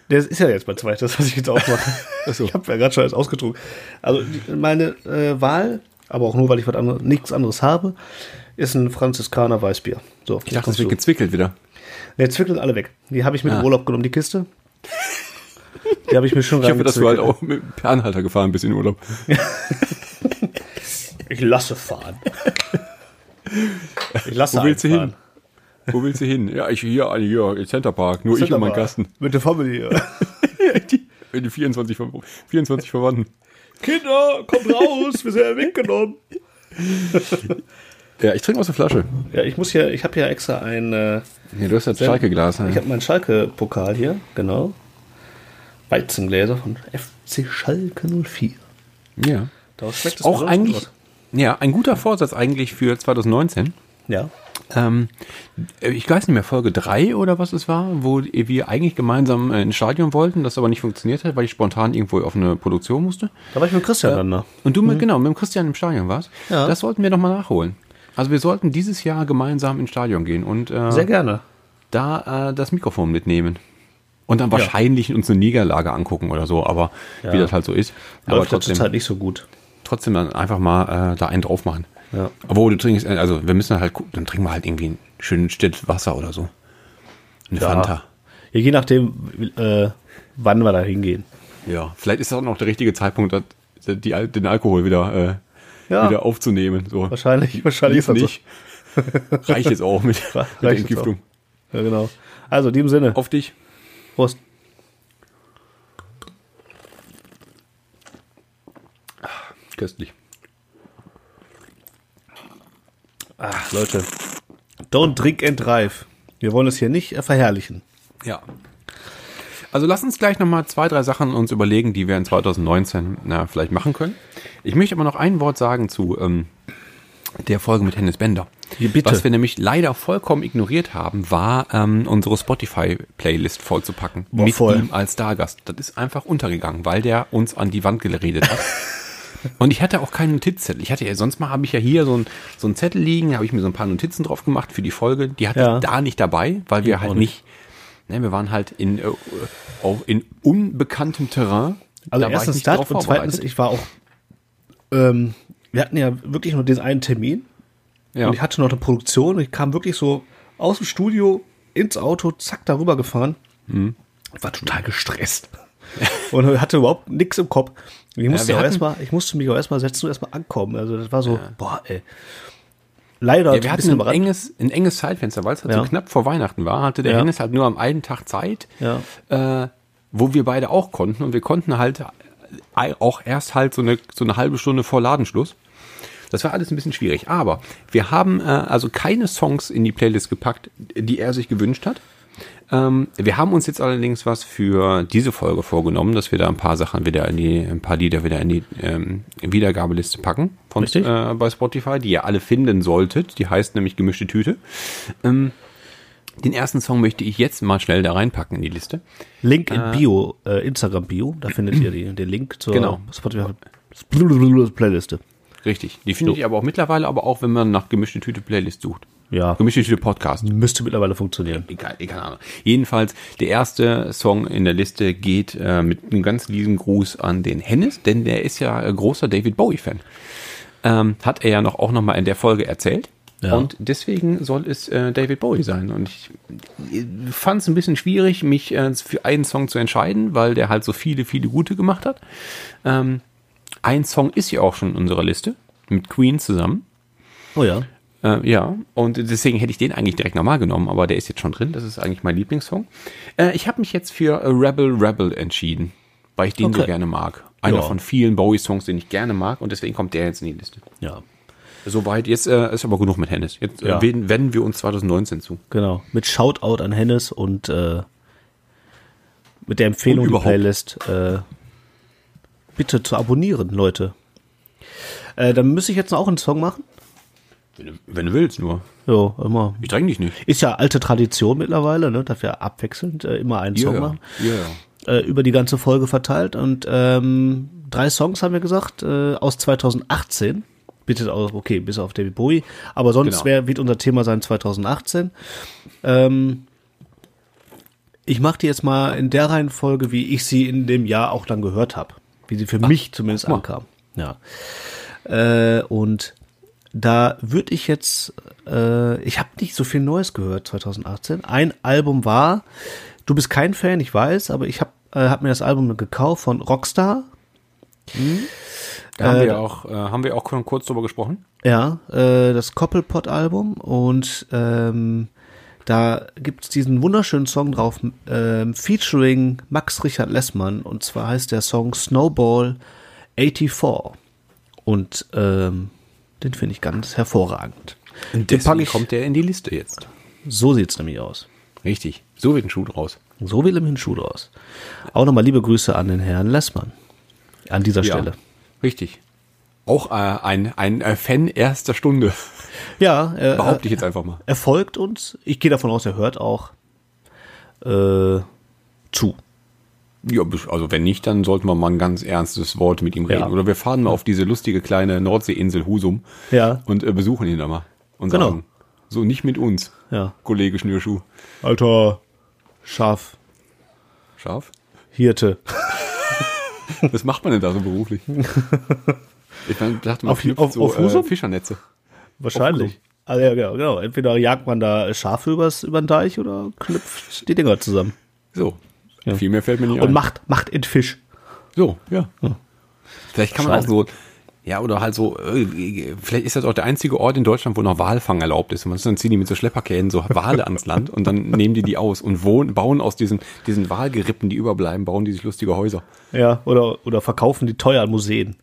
Das ist ja jetzt mein zweites, (laughs) was ich jetzt aufmache. (laughs) so. Ich habe ja gerade schon alles ausgetrunken. Also meine äh, Wahl, aber auch nur, weil ich was anderes, nichts anderes habe, ist ein Franziskaner Weißbier. So, Ich dachte, das wird gezwickelt wieder. Jetzt zwickeln alle weg. Die habe ich mit Ah. im Urlaub genommen, die Kiste. Die habe ich mir schon Ich hoffe, dass du halt auch mit per Anhalter gefahren bist in den Urlaub. (laughs) Ich lasse fahren. Ich lasse Wo willst du hin? Wo willst du hin? Ja, ich hier, hier, im Center Park. Nur ich und mein Kasten. Mit der Family. (laughs) Die, die 24, Ver- 24 Verwandten. Kinder, kommt raus, wir sind ja weggenommen. Ja, ich trinke aus der Flasche. Ja, ich muss hier, ich habe hier extra ein, äh, Ja, du hast das Schalke-Glas. ich Ne? habe meinen Schalke-Pokal hier, genau. Weizengläser von FC Schalke 04. Ja. Daraus schmeckt es Auch eigentlich, gut. ja, ein guter Vorsatz eigentlich für 2019. Ja. Ähm, ich weiß nicht mehr, Folge 3 oder was es war, wo wir eigentlich gemeinsam ins Stadion wollten, das aber nicht funktioniert hat, weil ich spontan irgendwo auf eine Produktion musste. Da war ich mit Christian dann noch. Und du mit, genau, mit dem Christian im Stadion warst. Ja. Das sollten wir doch mal nachholen. Also wir sollten dieses Jahr gemeinsam ins Stadion gehen und äh, Sehr gerne. da äh, das Mikrofon mitnehmen. Und dann wahrscheinlich uns eine Niederlage angucken oder so, aber Ja. wie das halt so ist. Aber Läuft ja trotzdem, zurzeit nicht so gut. trotzdem dann einfach mal äh, da einen drauf machen. Ja. Obwohl du trinkst, äh, also wir müssen halt gucken, dann trinken wir halt irgendwie ein schönes Still Wasser oder so. Eine Ja. Fanta. Ja, je nachdem, äh, wann wir da hingehen. Ja, vielleicht ist das auch noch der richtige Zeitpunkt, das, die, den Alkohol wieder, äh, Ja. wieder aufzunehmen. So. Wahrscheinlich, wahrscheinlich ist das so. nicht. (laughs) Reicht jetzt auch mit, mit der Entgiftung. Ja, genau. Also, in dem Sinne. Auf dich. Prost. Köstlich. Ach, Leute. Don't drink and drive. Wir wollen es hier nicht verherrlichen. Ja. Also lass uns gleich nochmal zwei, drei Sachen uns überlegen, die wir in 2019 na, vielleicht machen können. Ich möchte aber noch ein Wort sagen zu ähm, der Folge mit Hennis Bender. Bitte. Was wir nämlich leider vollkommen ignoriert haben, war ähm, unsere Spotify-Playlist vollzupacken. Boah, mit voll. ihm als Stargast. Das ist einfach untergegangen, weil der uns an die Wand geredet hat. (laughs) Und ich hatte auch keinen Notizzettel. Ich hatte ja, sonst mal habe ich ja hier so ein, so ein Zettel liegen, da habe ich mir so ein paar Notizen drauf gemacht für die Folge. Die hatte Ja. ich da nicht dabei, weil wir auch halt nicht. Ne, wir waren halt in, äh, auch in unbekanntem Terrain. Also Da erstens das und zweitens, ich war auch, ähm, wir hatten ja wirklich nur diesen einen Termin ja. und ich hatte noch eine Produktion und ich kam wirklich so aus dem Studio ins Auto, zack, darüber gefahren. Mhm. Ich war total gestresst (laughs) und hatte überhaupt nichts im Kopf. Ich musste, wir auch hatten- erstmal, ich musste mich auch erstmal setzen und erstmal ankommen. Also das war so, boah, ey. Leider Ja, ein wir hatten ein enges, ein enges Zeitfenster, weil es halt Ja. so knapp vor Weihnachten war, hatte der Ja. Hennes halt nur am einen Tag Zeit, Ja. äh, wo wir beide auch konnten und wir konnten halt äh, auch erst halt so eine, so eine halbe Stunde vor Ladenschluss. Das war alles ein bisschen schwierig, aber wir haben äh, also keine Songs in die Playlist gepackt, die er sich gewünscht hat. Ähm, wir haben uns jetzt allerdings was für diese Folge vorgenommen, dass wir da ein paar Sachen wieder in die, ein paar Lieder wieder in die ähm, Wiedergabeliste packen von äh, bei Spotify, die ihr alle finden solltet. Die heißt nämlich gemischte Tüte. Ähm, den ersten Song möchte ich jetzt mal schnell da reinpacken in die Liste. Link in Bio, äh, Instagram Bio, da findet ihr die, den Link zur Genau. Spotify Playliste. Richtig. Die findet So. ihr aber auch mittlerweile, aber auch wenn man nach gemischte Tüte Playlist sucht. Ja, Gemischte Tüte Podcast. müsste mittlerweile funktionieren. Egal, keine Ahnung. Jedenfalls, der erste Song in der Liste geht äh, mit einem ganz lieben Gruß an den Hennis, denn der ist ja äh, großer David Bowie-Fan. Ähm, hat er ja noch auch noch mal in der Folge erzählt. Ja. Und deswegen soll es äh, David Bowie sein. Und ich fand es ein bisschen schwierig, mich äh, für einen Song zu entscheiden, weil der halt so viele, viele gute gemacht hat. Ähm, ein Song ist ja auch schon in unserer Liste mit Queen zusammen. Oh ja. Äh, ja, und deswegen hätte ich den eigentlich direkt nochmal genommen, aber der ist jetzt schon drin. Das ist eigentlich mein Lieblingssong. Äh, ich habe mich jetzt für Rebel Rebel entschieden, weil ich den so Okay. gerne mag. Einer Ja. von vielen Bowie-Songs, den ich gerne mag und deswegen kommt der jetzt in die Liste. Ja, Soweit, jetzt äh, ist aber genug mit Hennis. Jetzt äh, Ja. wenden, wir uns 2019 zu. genau. Mit Shoutout an Hennes und äh, mit der Empfehlung die. Playlist äh, bitte zu abonnieren, Leute. Dann müsste ich jetzt auch einen Song machen. Wenn du, wenn du willst, nur. Ja, immer. Ich dränge dich nicht. Ist ja alte Tradition mittlerweile, ne, dass wir abwechselnd äh, immer einen Song machen. Ja, ja. Äh, über die ganze Folge verteilt. Und ähm, drei Songs haben wir gesagt, äh, aus 2018. Bitte auch, okay, bis auf David Bowie. Aber sonst Genau. wär, wird unser Thema sein 2018. Ähm, ich mache die jetzt mal in der Reihenfolge, wie ich sie in dem Jahr auch dann gehört habe. Wie sie für mich zumindest ankam. Ja. Äh, und da würde ich jetzt, äh, ich habe nicht so viel Neues gehört 2018. Ein Album war, du bist kein Fan, ich weiß, aber ich habe äh, hab mir das Album gekauft von Rockstar. Da haben Äh, wir auch, äh, haben wir auch schon kurz drüber gesprochen. Ja, äh, das Koppelpot-Album und ähm, da gibt's diesen wunderschönen Song drauf, ähm, featuring Max Richard Lessmann und zwar heißt der Song Snowball 84 und ähm, den finde ich ganz hervorragend. Den Deswegen ich, kommt der in die Liste jetzt. so sieht's nämlich aus. Richtig. So wird ein Schuh draus. So will im Schuh draus. Auch nochmal liebe Grüße an den Herrn Lessmann. An dieser Stelle. Richtig. Auch äh, ein, ein äh, Fan erster Stunde, Ja, (laughs) äh, behaupte ich jetzt einfach mal. er folgt uns. Ich gehe davon aus, er hört auch äh, zu. Ja, also wenn nicht, dann sollten wir mal ein ganz ernstes Wort mit ihm reden. Ja. Oder wir fahren mal auf diese lustige kleine Nordseeinsel Husum Ja. und äh, besuchen ihn da mal. Und Genau. sagen, so nicht mit uns, Ja. Kollege Schnürschuh. Alter, Schaf, Scharf? Hirte. (laughs) Was macht man denn da so beruflich? Ich meine, dachte, man Auf- auf- so auf äh, Husum? Fischernetze. Wahrscheinlich. Also ja, genau, genau. Entweder jagt man da Schafe übers, über den Deich oder knüpft die Dinger zusammen. So. Viel mehr fällt mir nicht Und ein. macht, macht in Fisch. So, ja. Vielleicht kann man auch so, ja, oder halt so, äh, vielleicht ist das auch der einzige Ort in Deutschland, wo noch Walfang erlaubt ist. Und dann ziehen die mit so Schlepperkäden so Wale ans Land und dann (laughs) nehmen die die aus und wohnen, bauen aus diesen, diesen Walgerippen, die überbleiben, bauen die sich lustige Häuser. Ja, oder, oder verkaufen die teuer an Museen.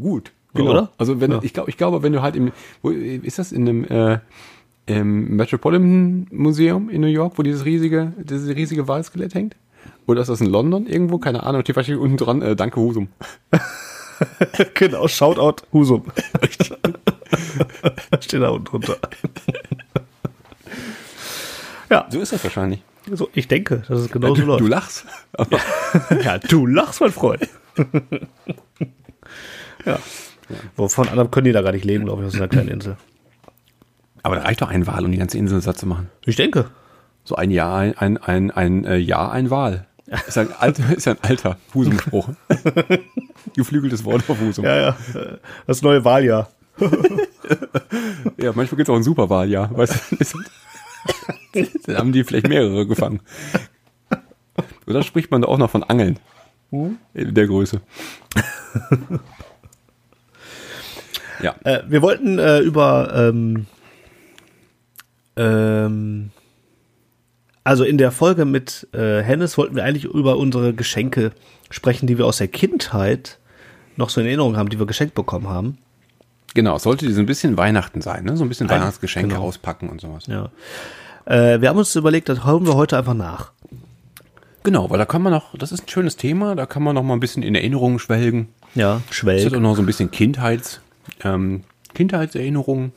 Gut. Genau. Oder? Also wenn Ja. ich glaube, ich glaube, wenn du halt im, wo ist das in einem äh, im Metropolitan Museum in New York, wo dieses riesige, dieses riesige Walskelett hängt? Oder ist das in London irgendwo? Keine Ahnung. Steht wahrscheinlich unten dran. Äh, danke Husum. (laughs) genau, Shoutout Husum. (laughs) Steht da unten drunter. ja, So ist das wahrscheinlich. so, ich denke, dass es genau so du, läuft. du lachst. Ja, du lachst, mein Freund. (laughs) ja. Wovon anderem können die da gar nicht leben, glaube ich, aus einer kleinen Insel. Aber da reicht doch ein Wal, um die ganze Insel satt zu machen. Ich denke. So ein Jahr, ein, ein, ein, ein äh, Jahr, ein Wal. Ist ein alter, (laughs) ist ein alter Husum-Spruch. (laughs) Geflügeltes Wort auf Husum. Ja, Ja, ja. Das neue Wahljahr. (laughs) manchmal gibt es auch ein Superwahljahr. Weißt du? Dann haben die vielleicht mehrere gefangen. Oder spricht man da auch noch von Angeln? In der Größe. ja. Äh, wir wollten äh, über ähm, ähm, also in der Folge mit äh, Hennes wollten wir eigentlich über unsere Geschenke sprechen, die wir aus der Kindheit noch so in Erinnerung haben, die wir geschenkt bekommen haben. Genau, es sollte so ein bisschen Weihnachten sein, ne? So ein bisschen Weihnachtsgeschenke genau. auspacken und sowas. Ja. Äh, wir haben uns überlegt, das holen wir heute einfach nach. Genau, weil da kann man noch, das ist ein schönes Thema, da kann man noch mal ein bisschen in Erinnerungen schwelgen. Ja, Es Schwelg. hat auch noch so ein bisschen Kindheits, ähm, Kindheitserinnerungen.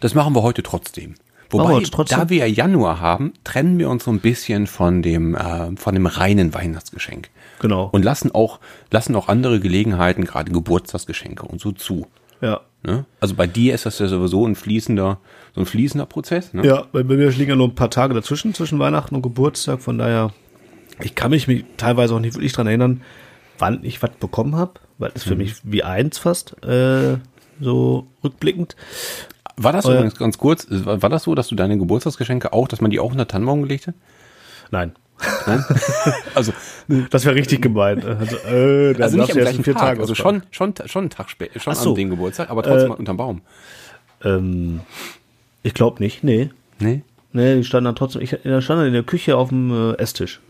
Das machen wir heute trotzdem. Wobei, trotzdem? da wir ja Januar haben, trennen wir uns so ein bisschen von dem, äh, von dem reinen Weihnachtsgeschenk. Genau. Und lassen auch, lassen auch andere Gelegenheiten, gerade Geburtstagsgeschenke und so zu. ja. Ne? Also bei dir ist das ja sowieso ein fließender, so ein fließender Prozess. Ne? Ja, bei mir liegen ja nur ein paar Tage dazwischen, zwischen Weihnachten und Geburtstag. Von daher, ich kann mich teilweise auch nicht wirklich dran erinnern, wann ich was bekommen habe, weil es für mich wie eins fast, äh, so rückblickend. War das Euer- übrigens ganz kurz, war war das so, dass du deine Geburtstagsgeschenke auch, dass man die auch in der Tannenbaum gelegt hat? Nein, Nein? (laughs) also, das wäre richtig gemeint. Also, äh, dann also nicht am gleichen vier Tag, Tagen also schon, schon, schon einen Tag später, schon so. an dem Geburtstag, aber trotzdem Äh, unterm Baum. Ähm, ich glaube nicht, nee. Nee? Nee, die standen dann trotzdem, ich die standen in der Küche auf dem äh, Esstisch.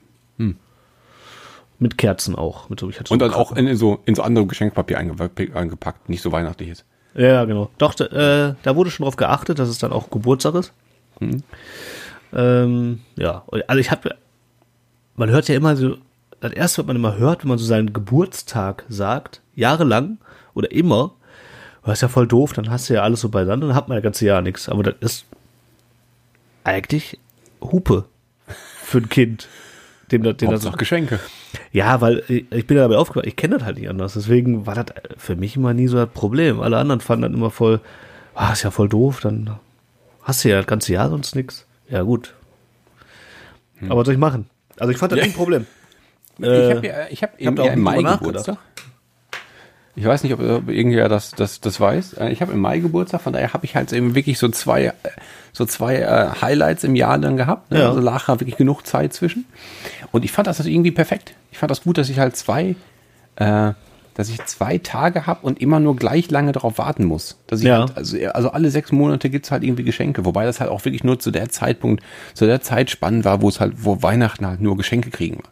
Mit Kerzen auch. Mit so, ich hatte so Hm. Und dann Karten. auch in so, in so andere Geschenkpapier eingepa- eingepackt, nicht so weihnachtliches. Ja, genau. Doch, da, äh, da wurde schon drauf geachtet, dass es dann auch Geburtstag ist. Hm. Ähm, ja, also ich habe, man hört ja immer so, das erste, was man immer hört, wenn man so seinen Geburtstag sagt, jahrelang oder immer, Das ist ja voll doof, dann hast du ja alles so beisammen, dann hat man ja ganze Jahr nichts. Aber das ist eigentlich Hupe für ein Kind. Dem, das- dem das, Hauptsache Geschenke. ja, weil ich bin ja damit aufgewachsen, ich kenne das halt nicht anders. Deswegen war das für mich immer nie so das Problem. Alle anderen fanden das immer voll, ah, ist ja voll doof, dann hast du ja das ganze Jahr sonst nichts. Ja, gut. Aber was soll ich machen? Also ich fand das Ja. ein Problem. ich Äh, habe ja, ich hab hab im, da ja, auch im Mai Geburtstag. Ich weiß nicht, ob, ob irgendwer das, das, das weiß. Äh, Ich habe im Mai Geburtstag, von daher habe ich halt eben wirklich so zwei, äh, so zwei äh, Highlights im Jahr dann gehabt. Ne? Ja. Also lag da wirklich genug Zeit zwischen. Und ich fand das also irgendwie perfekt. Ich fand das gut, dass ich halt zwei, äh, dass ich zwei Tage habe und immer nur gleich lange darauf warten muss. Dass ich Ja. halt, also, also alle sechs Monate gibt's halt irgendwie Geschenke, wobei das halt auch wirklich nur zu der Zeitpunkt, zu der Zeit spannend war, wo es halt, wo Weihnachten halt nur Geschenke kriegen war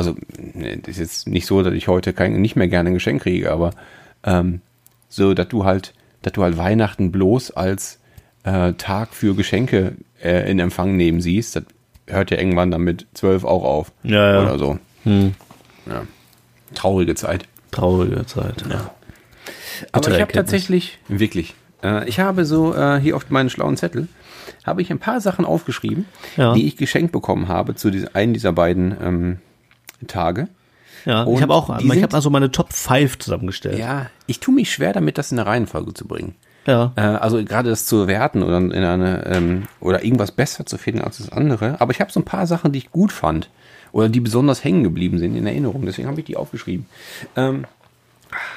also das ist jetzt nicht so, dass ich heute kein, nicht mehr gerne ein Geschenk kriege, aber ähm, so, dass du halt, dass du halt Weihnachten bloß als äh, Tag für Geschenke äh, in Empfang nehmen siehst, das hört ja irgendwann dann mit zwölf auch auf. Ja, ja. Oder so. Ja. Traurige Zeit. Traurige Zeit. Ja. Aber ich habe tatsächlich, wirklich, äh, ich habe so äh, hier auf meinen schlauen Zettel, habe ich ein paar Sachen aufgeschrieben, Ja. die ich geschenkt bekommen habe zu diesen, einen dieser beiden ähm, Tage. Ja, Und ich habe auch, ich habe mal so meine Top 5 zusammengestellt. Ja, ich tue mich schwer damit, das in eine Reihenfolge zu bringen. Ja. Äh, also gerade das zu werten oder in eine ähm, oder irgendwas besser zu finden als das andere. Aber ich habe so ein paar Sachen, die ich gut fand oder die besonders hängen geblieben sind in Erinnerung. Deswegen habe ich die aufgeschrieben. Ähm,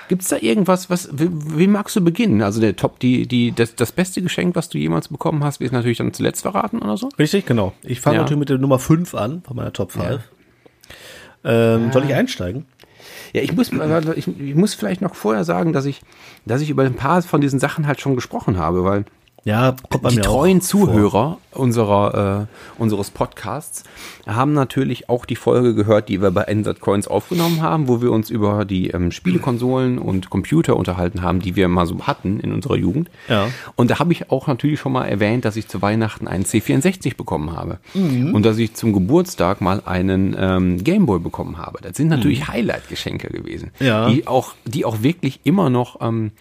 Gibt es da irgendwas, was wie, magst du beginnen? Also der Top, die, die, das, das beste Geschenk, was du jemals bekommen hast, wird natürlich dann zuletzt verraten oder so? Richtig, genau. Ich fange Ja. natürlich mit der Nummer 5 an, von meiner Top 5. Ähm, Soll ich einsteigen? Ja, ich muss, ich, ich muss vielleicht noch vorher sagen, dass ich, dass ich über ein paar von diesen Sachen halt schon gesprochen habe, weil Ja, kommt bei die mir treuen vor. Zuhörer unserer, äh, unseres Podcasts haben natürlich auch die Folge gehört, die wir bei Ensat Coins aufgenommen haben, wo wir uns über die ähm, Spielekonsolen und Computer unterhalten haben, die wir mal so hatten in unserer Jugend. Ja. Und da habe ich auch natürlich schon mal erwähnt, dass ich zu Weihnachten einen C64 bekommen habe. Mhm. Und dass ich zum Geburtstag mal einen ähm, Gameboy bekommen habe. Das sind natürlich Mhm. Highlight-Geschenke gewesen. Ja. Die auch, die auch wirklich immer noch ähm,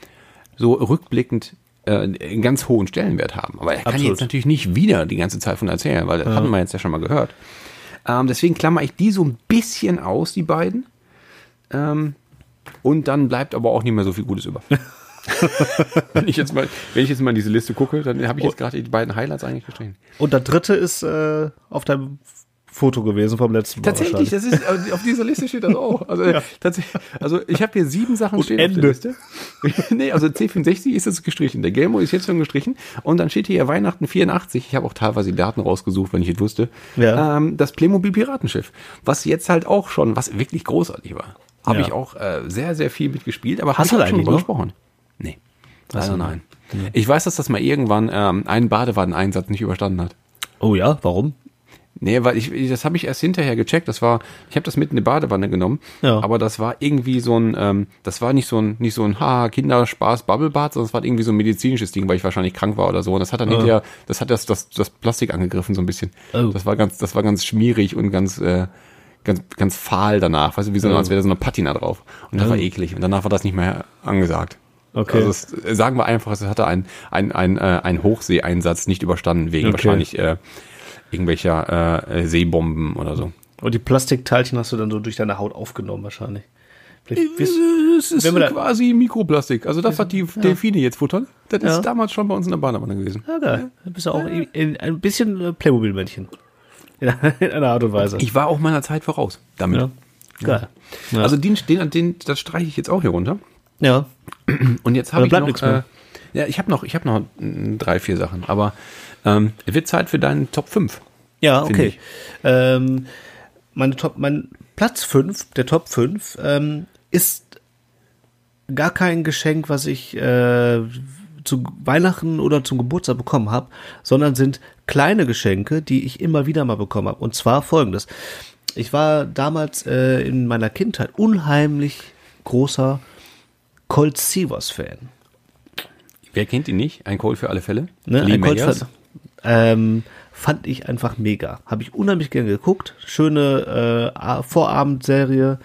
so rückblickend äh, einen ganz hohen Stellenwert haben. Aber er kann Absolut. jetzt natürlich nicht wieder die ganze Zeit von erzählen, weil das hatten wir jetzt ja schon mal gehört. Ähm, deswegen klammer ich die so ein bisschen aus, die beiden. Ähm, und dann bleibt aber auch nicht mehr so viel Gutes über. (laughs) wenn, ich jetzt mal, wenn ich jetzt mal in diese Liste gucke, dann habe ich jetzt gerade die beiden Highlights eigentlich gestrichen. Und der dritte ist äh, auf deinem Foto gewesen vom letzten Mal. Tatsächlich, das ist, auf dieser Liste steht das auch. Also, tatsächlich, also ich habe hier sieben Sachen Und stehen auf Ende. der Liste. (laughs) nee, also C64 ist jetzt gestrichen. Der Gameboy ist jetzt schon gestrichen. Und dann steht hier Weihnachten 84. Ich habe auch teilweise die Daten rausgesucht, wenn ich es wusste. Ja. Ähm, das Playmobil Piratenschiff. Was jetzt halt auch schon, was wirklich großartig war. Habe Ja. ich auch äh, sehr, sehr viel mitgespielt. Aber Hast du schon eigentlich noch? gesprochen. Nee. Also nein. Ich weiß, dass das mal irgendwann ähm, einen Badewanneneinsatz nicht überstanden hat. Oh ja, warum? Nee, weil ich, das habe ich erst hinterher gecheckt. Das war, ich habe das mit in die Badewanne genommen. Ja. Aber das war irgendwie so ein, ähm, das war nicht so ein, nicht so ein ha Kinderspaß Bubblebad, sondern es war irgendwie so ein medizinisches Ding, weil ich wahrscheinlich krank war oder so. Und das hat dann hinterher, das hat das, das, das Plastik angegriffen so ein bisschen. Oh. Das war ganz, das war ganz schmierig und ganz, äh, ganz, ganz fahl danach. Weißt du, wie so, als wäre da so eine Patina drauf. Und das war eklig. Und danach war das nicht mehr angesagt. Okay. Also es, sagen wir einfach, es hatte ein, ein, ein, äh, ein Hochseeeinsatz nicht überstanden, wegen Okay. wahrscheinlich äh, irgendwelcher äh, Seebomben oder so. Und die Plastikteilchen hast du dann so durch deine Haut aufgenommen wahrscheinlich. Vielleicht wirst, Es ist da- quasi Mikroplastik. Also das, was die Delfine jetzt futtern, das Ja. ist damals schon bei uns in der Badewanne gewesen. ja, geil. Dann bist du auch in, in, ein bisschen äh, Playmobil-Männchen. (laughs) In, in einer Art und Weise. Ich war auch meiner Zeit voraus damit. ja. Geil. Ja. Also den, den, den, das streiche ich jetzt auch hier runter. ja. Und jetzt habe ich noch, äh, ja, ich habe noch, ich habe noch mm, drei, vier Sachen. Aber ähm, es wird Zeit für deinen Top 5. Ja, okay. Ähm, meine Top, mein Platz 5, der Top 5, ähm, ist gar kein Geschenk, was ich äh, zu Weihnachten oder zum Geburtstag bekommen habe, sondern sind kleine Geschenke, die ich immer wieder mal bekommen habe. Und zwar folgendes. Ich war damals äh, in meiner Kindheit unheimlich großer Colt Sievers Fan. Wer kennt ihn nicht? Ein Call für alle Fälle. Ne? Lee Ein Colt Mayers. Ähm, fand ich einfach mega. Habe ich unheimlich gerne geguckt. Schöne äh, Vorabendserie.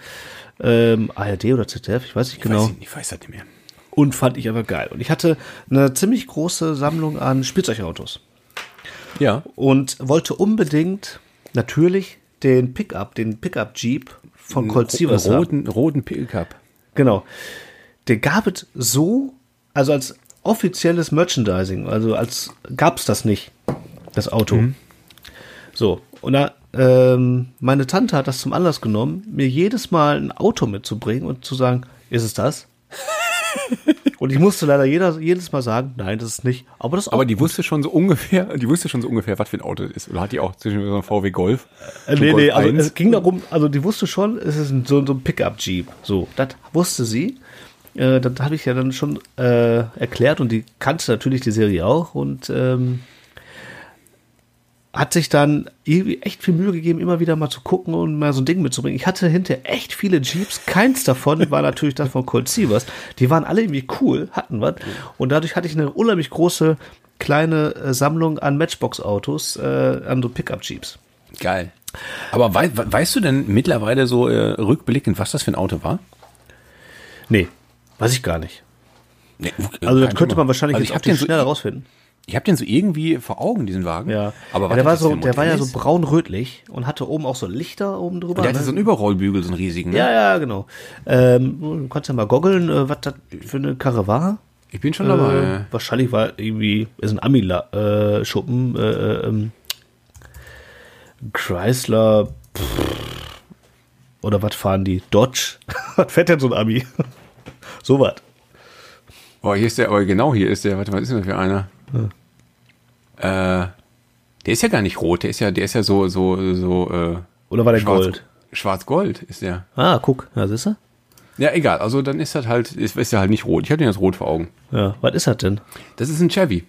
Ähm, ARD oder ZDF, ich weiß nicht Ich genau. weiß, ich weiß das nicht mehr. Und fand ich aber geil. Und ich hatte eine ziemlich große Sammlung an Spielzeugautos. Ja. Und wollte unbedingt natürlich den Pickup, den Pickup Jeep von Colt Sievers roten, roten Pickup. Genau. Den gab es so, also als offizielles Merchandising, also als gab es das nicht, das Auto. So, und da, ähm, meine Tante hat das zum Anlass genommen, mir jedes Mal ein Auto mitzubringen und zu sagen, ist es das? (laughs) und ich musste leider jeder, jedes Mal sagen, nein, das ist nicht. Aber das Aber die wusste schon so ungefähr, die wusste schon so ungefähr, was für ein Auto das ist. Oder hat die auch zwischen so einem VW Golf? Äh, nee, Golf nee, also 1? es ging darum, also die wusste schon, es ist so, so ein Pickup-Jeep. So, das wusste sie. Äh, das habe ich ja dann schon äh, erklärt und die kannte natürlich die Serie auch und ähm, hat sich dann irgendwie echt viel Mühe gegeben, immer wieder mal zu gucken und mal so ein Ding mitzubringen. Ich hatte hinter echt viele Jeeps, keins davon war natürlich das von Colt Sievers. Die waren alle irgendwie cool, hatten was und dadurch hatte ich eine unheimlich große kleine äh, Sammlung an Matchbox-Autos, äh, an so Pickup-Jeeps. Geil. Aber wei we- weißt du denn mittlerweile so äh, rückblickend, was das für ein Auto war? Nee, weiß ich gar nicht. Nee, Also das könnte man wahrscheinlich also jetzt hab den so, schneller rausfinden. Ich habe den so irgendwie vor Augen, diesen Wagen. Ja, Aber ja, der war das so, der war ja so braun-rötlich und hatte oben auch so Lichter oben drüber. Und der hatte ne? so einen Überrollbügel, so einen riesigen. Ne? ja, ja, genau. Ähm, du kannst ja mal goggeln, äh, was das für eine Karre war. Ich bin schon dabei. Äh, wahrscheinlich war irgendwie, ist ein Ami-Schuppen, äh, äh, ähm, Chrysler, pff, oder was fahren die? Dodge? (laughs) was fährt denn so ein Ami? So was. Oh, hier ist der, aber genau hier ist der, warte was ist denn das für einer? Äh, der ist ja gar nicht rot, der ist ja, der ist ja so, so, so, äh, Oder war der schwarz, Gold? Schwarz-Gold ist der. Ah, guck, ja, siehst du? Ja, egal, also dann ist das halt, ist, ist ja halt nicht rot. Ich hatte den jetzt rot vor Augen. Ja, was ist das denn? Das ist ein Chevy.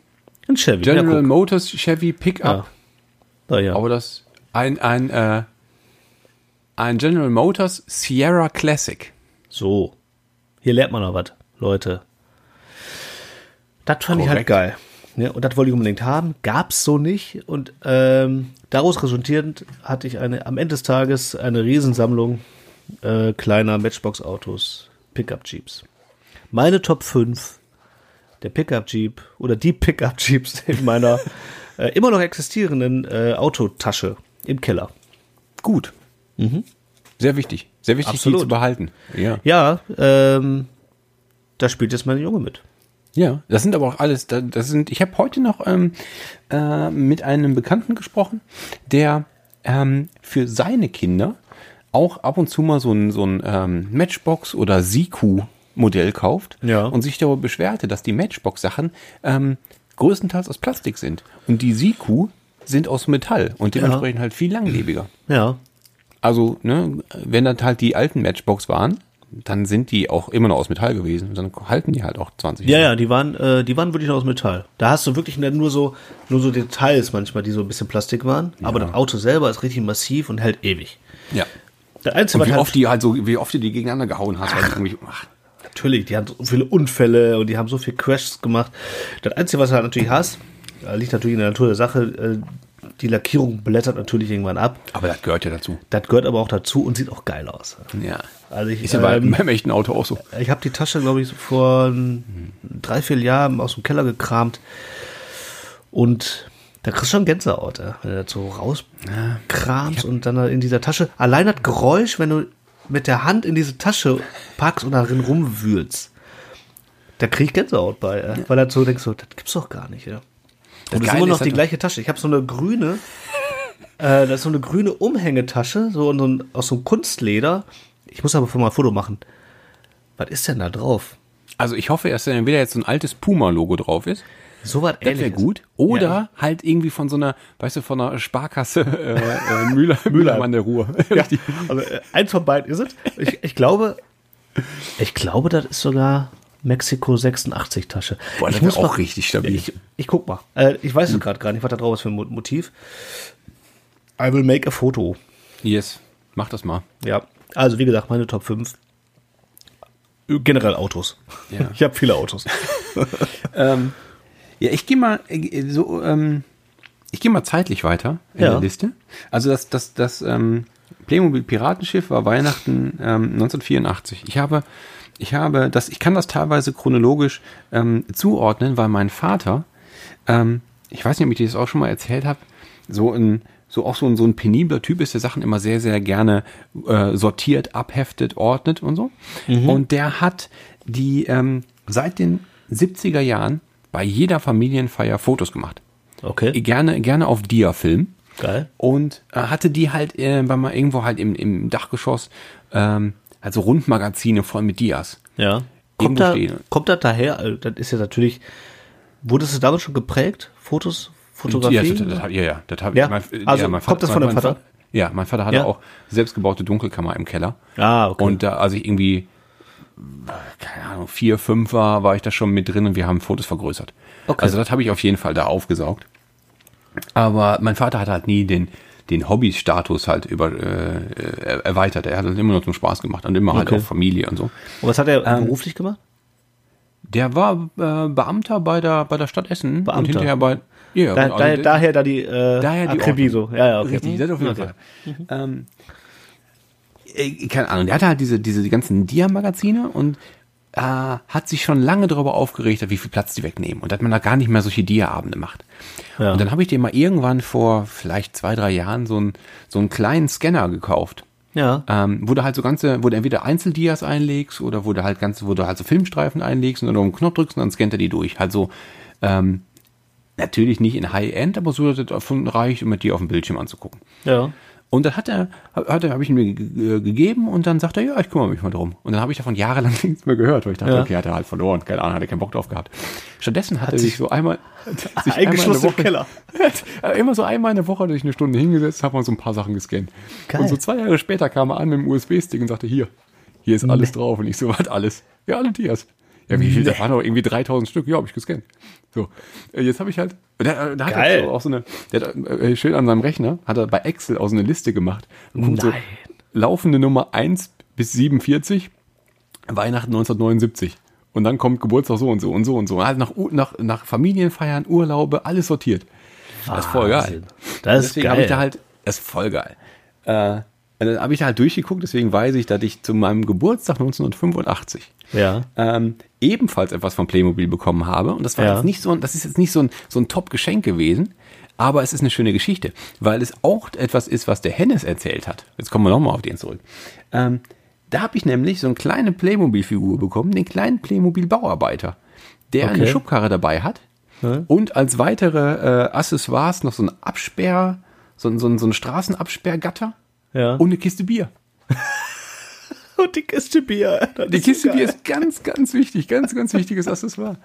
Ein Chevy. General ja. Motors Chevy Pickup. Ja. Da, ja. Aber das, ein, ein, äh, ein General Motors Sierra Classic. So. Hier lernt man noch was, Leute. Das fand ich halt geil. Ja, und das wollte ich unbedingt haben. Gab's so nicht. Und ähm, daraus resultierend hatte ich eine, am Ende des Tages eine Riesensammlung äh, kleiner Matchbox-Autos, Pickup-Jeeps. Meine Top 5 der Pickup-Jeep oder die Pickup-Jeeps (laughs) in meiner äh, immer noch existierenden äh, Autotasche im Keller. Gut. Sehr wichtig. Sehr wichtig. Absolut. die zu behalten. Ja. Ja, ähm, da spielt jetzt mein Junge mit. Ja, das sind aber auch alles, da- das sind, ich habe heute noch ähm, äh, mit einem Bekannten gesprochen, der ähm, für seine Kinder auch ab und zu mal so ein, so ein ähm, Matchbox oder Siku Modell kauft Ja. und sich darüber beschwerte, dass die Matchbox-Sachen ähm, größtenteils aus Plastik sind und die Siku sind aus Metall und dementsprechend halt viel langlebiger. Ja, Also, ne, wenn das halt die alten Matchbox waren, dann sind die auch immer noch aus Metall gewesen. Und dann halten die halt auch 20 Ja, Jahre. ja, die waren, äh, die waren wirklich noch aus Metall. Da hast du wirklich nur so, nur so Details manchmal, die so ein bisschen Plastik waren. Aber das Auto selber ist richtig massiv und hält ewig. Ja. Das Einzige, Und wie was oft die halt so, wie oft du die gegeneinander gehauen hast, weil die irgendwie, ach, natürlich, die haben so viele Unfälle und die haben so viel Crashs gemacht. Das Einzige, was du halt natürlich hast, äh, liegt natürlich in der Natur der Sache, äh, die Lackierung blättert natürlich irgendwann ab. aber das gehört ja dazu. Das gehört aber auch dazu und sieht auch geil aus. Ja. Also ich, Ist ja bei, ähm, beim (laughs) echten Auto auch so. Ich habe die Tasche, glaube ich, vor drei, vier Jahren aus dem Keller gekramt. Und da kriegst du schon Gänsehaut, ey, wenn du das so rauskramst und dann da in dieser Tasche. Allein das Geräusch, wenn du mit der Hand in diese Tasche packst und darin rumwühlst. Da krieg ich Gänsehaut bei, ey, weil du so denkst, so, das gibt's doch gar nicht. Ja. Und das ist immer noch ist die halt- gleiche Tasche. Ich habe so eine grüne, (laughs) äh, das ist so eine grüne Umhängetasche, so, so ein, aus so einem Kunstleder. Ich muss aber mal ein Foto machen. Was ist denn da drauf? Also ich hoffe, dass da entweder jetzt so ein altes Puma-Logo drauf ist. So was Das wäre gut. Oder Ja. halt irgendwie von so einer, weißt du, von einer Sparkasse (laughs) äh, äh, Müller, (laughs) Müllermann der Ruhr. Ja, also äh, eins von beiden ist es. Ich, ich glaube, ich glaube, das ist sogar Mexiko 86 Tasche. Boah, ich muss auch mal- richtig stabil. Ich, ich guck mal. Äh, ich weiß es gerade gar nicht, was da drauf ist für ein Mo- Motiv. I will make a photo. Yes, mach das mal. Ja, also wie gesagt, meine Top 5. Generell Autos. Ja. (laughs) Ich habe viele Autos. (laughs) Ähm, ja, ich gehe mal äh, so, ähm, ich gehe mal zeitlich weiter in Ja. der Liste. Also das, das, das ähm, Playmobil Piratenschiff war Weihnachten ähm, 1984. Ich habe, ich habe das, ich kann das teilweise chronologisch ähm, zuordnen, weil mein Vater, ähm, ich weiß nicht, ob ich dir das auch schon mal erzählt habe, so ein so auch so ein, so ein penibler Typ ist, der Sachen immer sehr, sehr gerne äh, sortiert, abheftet, ordnet und so. Und der hat die ähm, seit den 70er Jahren bei jeder Familienfeier Fotos gemacht. Okay. Gerne, gerne auf Dia-Film. Geil. Und äh, hatte die halt, äh, weil man irgendwo halt im, im Dachgeschoss, ähm, also Rundmagazine voll mit Dias. Ja. Kommt, da, kommt das daher? Also, das ist ja natürlich. Wurdest du damit schon geprägt? Fotos, Ja, Fotografie? das, das, ja, ja, das habe Ja? ich. Mein, Also, mein kommt das von deinem Vater? Ja, mein Vater hatte Ja? auch selbstgebaute Dunkelkammer im Keller. ah, okay. Und da, als ich irgendwie, keine Ahnung, vier, fünf war, war ich da schon mit drin und wir haben Fotos vergrößert. Okay. Also das habe ich auf jeden Fall da aufgesaugt. Aber mein Vater hat halt nie den, den Hobby-Status halt über, äh, äh, erweitert. Er hat das immer nur zum Spaß gemacht und immer halt Okay. auch Familie und so. Und was hat er Ähm, beruflich gemacht? Der war äh, Beamter bei der, bei der Stadt Essen und Beamter. hinterher bei, ja, Da, also daher, der- daher da die, äh, Daher die Akribie so. Ja, ja, okay. Richtig, das auf jeden Okay. Fall. Ähm, äh, keine Ahnung, der hatte halt diese, diese die ganzen Dia-Magazine und äh, hat sich schon lange darüber aufgeregt, wie viel Platz die wegnehmen und dass man da gar nicht mehr solche Dia-Abende macht. Ja. Und dann habe ich dir mal irgendwann vor vielleicht zwei, drei Jahren so einen, so einen kleinen Scanner gekauft. Ja. Ähm, wo du halt so ganze, wo du entweder Einzeldias einlegst oder wo du halt ganze, wo du halt so Filmstreifen einlegst und dann auf den Knopf drückst und dann scannt er die durch. Halt so, ähm, natürlich nicht in High-End, aber so, dass das davon reicht, um mit dir auf dem Bildschirm anzugucken. Ja. Und dann hat er, hat er, habe ich ihm ge- ge- gegeben und dann sagt er, ja, ich kümmere mich mal drum. Und dann habe ich davon jahrelang (laughs) nichts mehr gehört, weil ich dachte, Ja. okay, hat er halt verloren, keine Ahnung, hat er keinen Bock drauf gehabt. Stattdessen hat, er sich so einmal, hat sich Eingeschlossen im einmal in der Woche, (laughs) immer so einmal in der Woche hat sich eine Stunde hingesetzt, hat mal so ein paar Sachen gescannt. Geil. Und so zwei Jahre später kam er an mit dem USB-Stick und sagte, hier, hier ist alles drauf. Und ich so, was alles? Ja, alle Dias. Ja, wie viel? Da waren doch irgendwie 3000 Stück. Ja, habe ich gescannt. So, äh, jetzt habe ich halt, da, da hat Geil. er auch so eine, der hat äh, schön an seinem Rechner, hat er bei Excel auch so eine Liste gemacht. Und guckt so, Nein. laufende Nummer 1 bis 47, Weihnachten 1979. Und dann kommt Geburtstag so und so und so und so. Halt nach, nach, nach Familienfeiern, Urlaube, alles sortiert. Das ist voll geil. Wahnsinn. Das ist deswegen habe ich geil. da halt, das ist voll geil. Äh, und dann habe ich da halt durchgeguckt, deswegen weiß ich, dass ich zu meinem Geburtstag 1985 Ja. ähm, ebenfalls etwas von Playmobil bekommen habe. Und das war Ja. jetzt nicht so, ein- das ist jetzt nicht so ein, so ein Top-Geschenk gewesen, aber es ist eine schöne Geschichte, weil es auch etwas ist, was der Hennes erzählt hat. Jetzt kommen wir nochmal auf den zurück. Ähm, da habe ich nämlich so eine kleine Playmobil-Figur bekommen, den kleinen Playmobil-Bauarbeiter, der Okay. eine Schubkarre dabei hat Ja. und als weitere äh, Accessoires noch so ein Absperr, so, ein- so, ein- so ein Straßenabsperrgatter Ja. und eine Kiste Bier. (laughs) Und die Kiste Bier. Das Die Kiste. Bier ist ganz, ganz wichtig, ganz, ganz wichtiges Accessoire.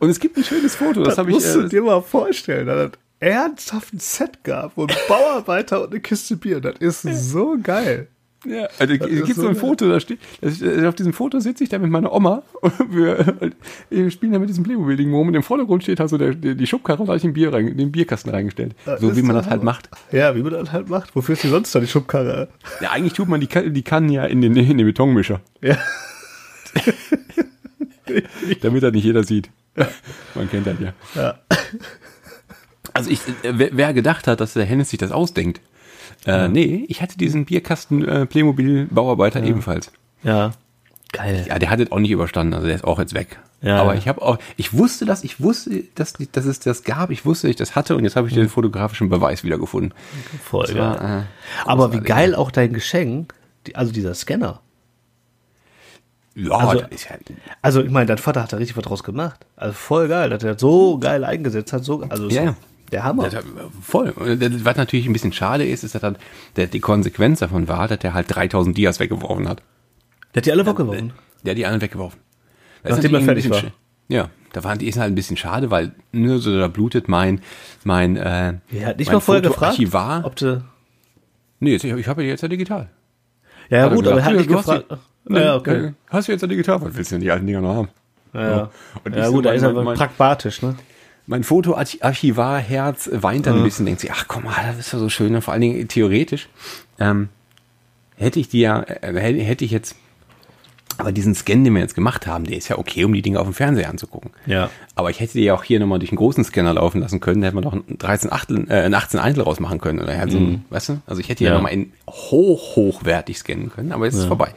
Und es gibt ein schönes Foto, das, Das habe ich. musst du Äh, dir mal vorstellen, dass es ernsthaft ein Set gab, wo ein Bauarbeiter und eine Kiste Bier. Das ist so geil. Ja, also, gibt so so ein. Foto, da steht, das, äh, auf diesem Foto sitze ich da mit meiner Oma und wir, wir spielen da mit diesem Playmobil-Ding rum und im Vordergrund steht halt so der, die, Schubkarre und da habe ich den, Bier rein, den Bierkasten reingestellt. so ist wie man das halt Hammer. macht. Ja, wie man das halt macht. Wofür ist die sonst da die Schubkarre? Ja, eigentlich tut man die, die Kannen ja in den, in den Betonmischer, Ja. (laughs) damit das nicht jeder sieht. Man kennt das ja. Ja. Also ich, äh, wer, wer gedacht hat, dass der Hennes sich das ausdenkt. Äh, Nee, ich hatte diesen Bierkasten äh, Playmobil Bauarbeiter ebenfalls. Ja. Geil. Ja, der hat jetzt auch nicht überstanden, also der ist auch jetzt weg. Ja, Aber ja. ich habe auch, ich wusste das, ich wusste, dass, dass es das gab, ich wusste, dass ich das hatte und jetzt habe ich den fotografischen Beweis wiedergefunden. Voll Das war, geil. äh, Aber wie geil auch dein Geschenk, die, also dieser Scanner. Ja, Also- ist ja, Also ich meine, dein Vater hat da richtig was draus gemacht. Also voll geil, dass er das so geil eingesetzt hat. So, also Ja, ja. Der Hammer. das, voll. Und Was natürlich ein bisschen schade ist, ist, dass dann der, die Konsequenz davon war, dass der halt 3000 Dias weggeworfen hat. Der hat die alle weggeworfen. Der hat die anderen weggeworfen. Das Nachdem er fertig sch- Ja, da waren die ist halt ein bisschen schade, weil nur so da blutet mein mein äh, Er hat nicht mein mal vorher gefragt, Fotoarchivar. ob du... Nee, jetzt, ich, ich habe ja jetzt ja digital. Ja, ja er gut, aber er hat nicht hast gefragt. die- Ja, okay. äh, Hast du jetzt ja digital? Was willst du denn die alten Dinger noch haben? Ja, ja. Und ja gut, da ist er pragmatisch, ne? Mein Fotoarchivar-Herz weint dann ein bisschen, denkt sich, ach komm mal, das ist ja so schön. Und vor allen Dingen theoretisch ähm, hätte ich die ja, äh, hätte ich jetzt Aber diesen Scan, den wir jetzt gemacht haben, der ist ja okay, um die Dinge auf dem Fernseher anzugucken. Ja. Aber ich hätte die ja auch hier nochmal durch einen großen Scanner laufen lassen können, da hätte man doch ein 13 Achtel, äh, ein 18 Eintel rausmachen können. Oder halt so, ein- weißt du? Also ich hätte ja, Ja. nochmal in hoch, hochwertig scannen können, aber jetzt ist es vorbei.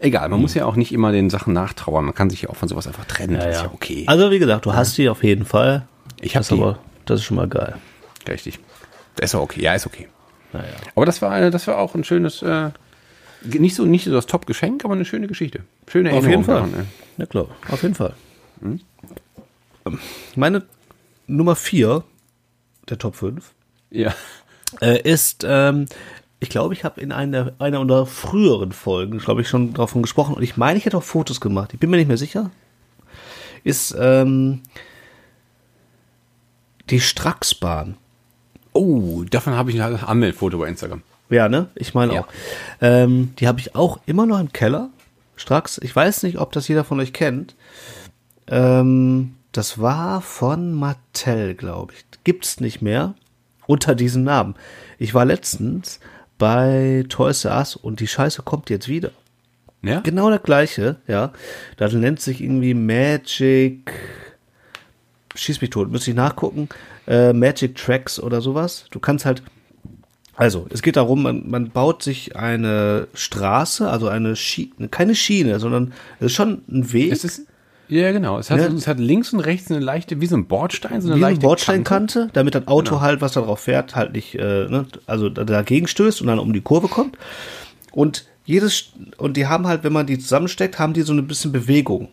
Egal, man muss ja auch nicht immer den Sachen nachtrauern. Man kann sich ja auch von sowas einfach trennen. das ist ja okay. Also wie gesagt, du hast die auf jeden Fall. Ich habe Das ist die. aber, das ist schon mal geil. Richtig. Das ist auch okay. Ja, ist okay. Naja. Aber das war, äh, das war auch ein schönes, äh, nicht so, nicht so das Top-Geschenk, aber eine schöne Geschichte. Schöne Auf jeden Erinnerung Fall. daran, Ja klar, auf jeden Fall. Meine Nummer 4 der Top 5 Ja. äh, ist, ähm, ich glaube, ich habe in einer, einer unserer früheren Folgen, glaube ich, schon davon gesprochen und ich meine, ich hätte auch Fotos gemacht. Ich bin mir nicht mehr sicher. Ist ähm, die Straxbahn. Oh, davon habe ich ein Anmeldfoto bei Instagram. Ja, ne? Ich meine Ja. auch. Ähm, die habe ich auch immer noch im Keller. Strax. Ich weiß nicht, ob das jeder von euch kennt. Ähm, das war von Mattel, glaube ich. Gibt's nicht mehr unter diesem Namen. Ich war letztens bei Toys R Us und die Scheiße kommt jetzt wieder. Ja? Genau das gleiche, ja. Das nennt sich irgendwie Magic. Schieß mich tot, müsste ich nachgucken. Äh, Magic Tracks oder sowas. Du kannst halt. Also, es geht darum, man, man baut sich eine Straße, also eine Schiene, keine Schiene, sondern es ist schon ein Weg. Es ist, ja, genau. Es hat, Ja. es hat links und rechts eine leichte, wie so ein Bordstein, so eine wie leichte Bordsteinkante, Kante. damit das Auto halt, was da drauf fährt, halt nicht, äh, ne, also da- dagegen stößt und dann um die Kurve kommt. Und jedes, und die haben halt, wenn man die zusammensteckt, haben die so ein bisschen Bewegung,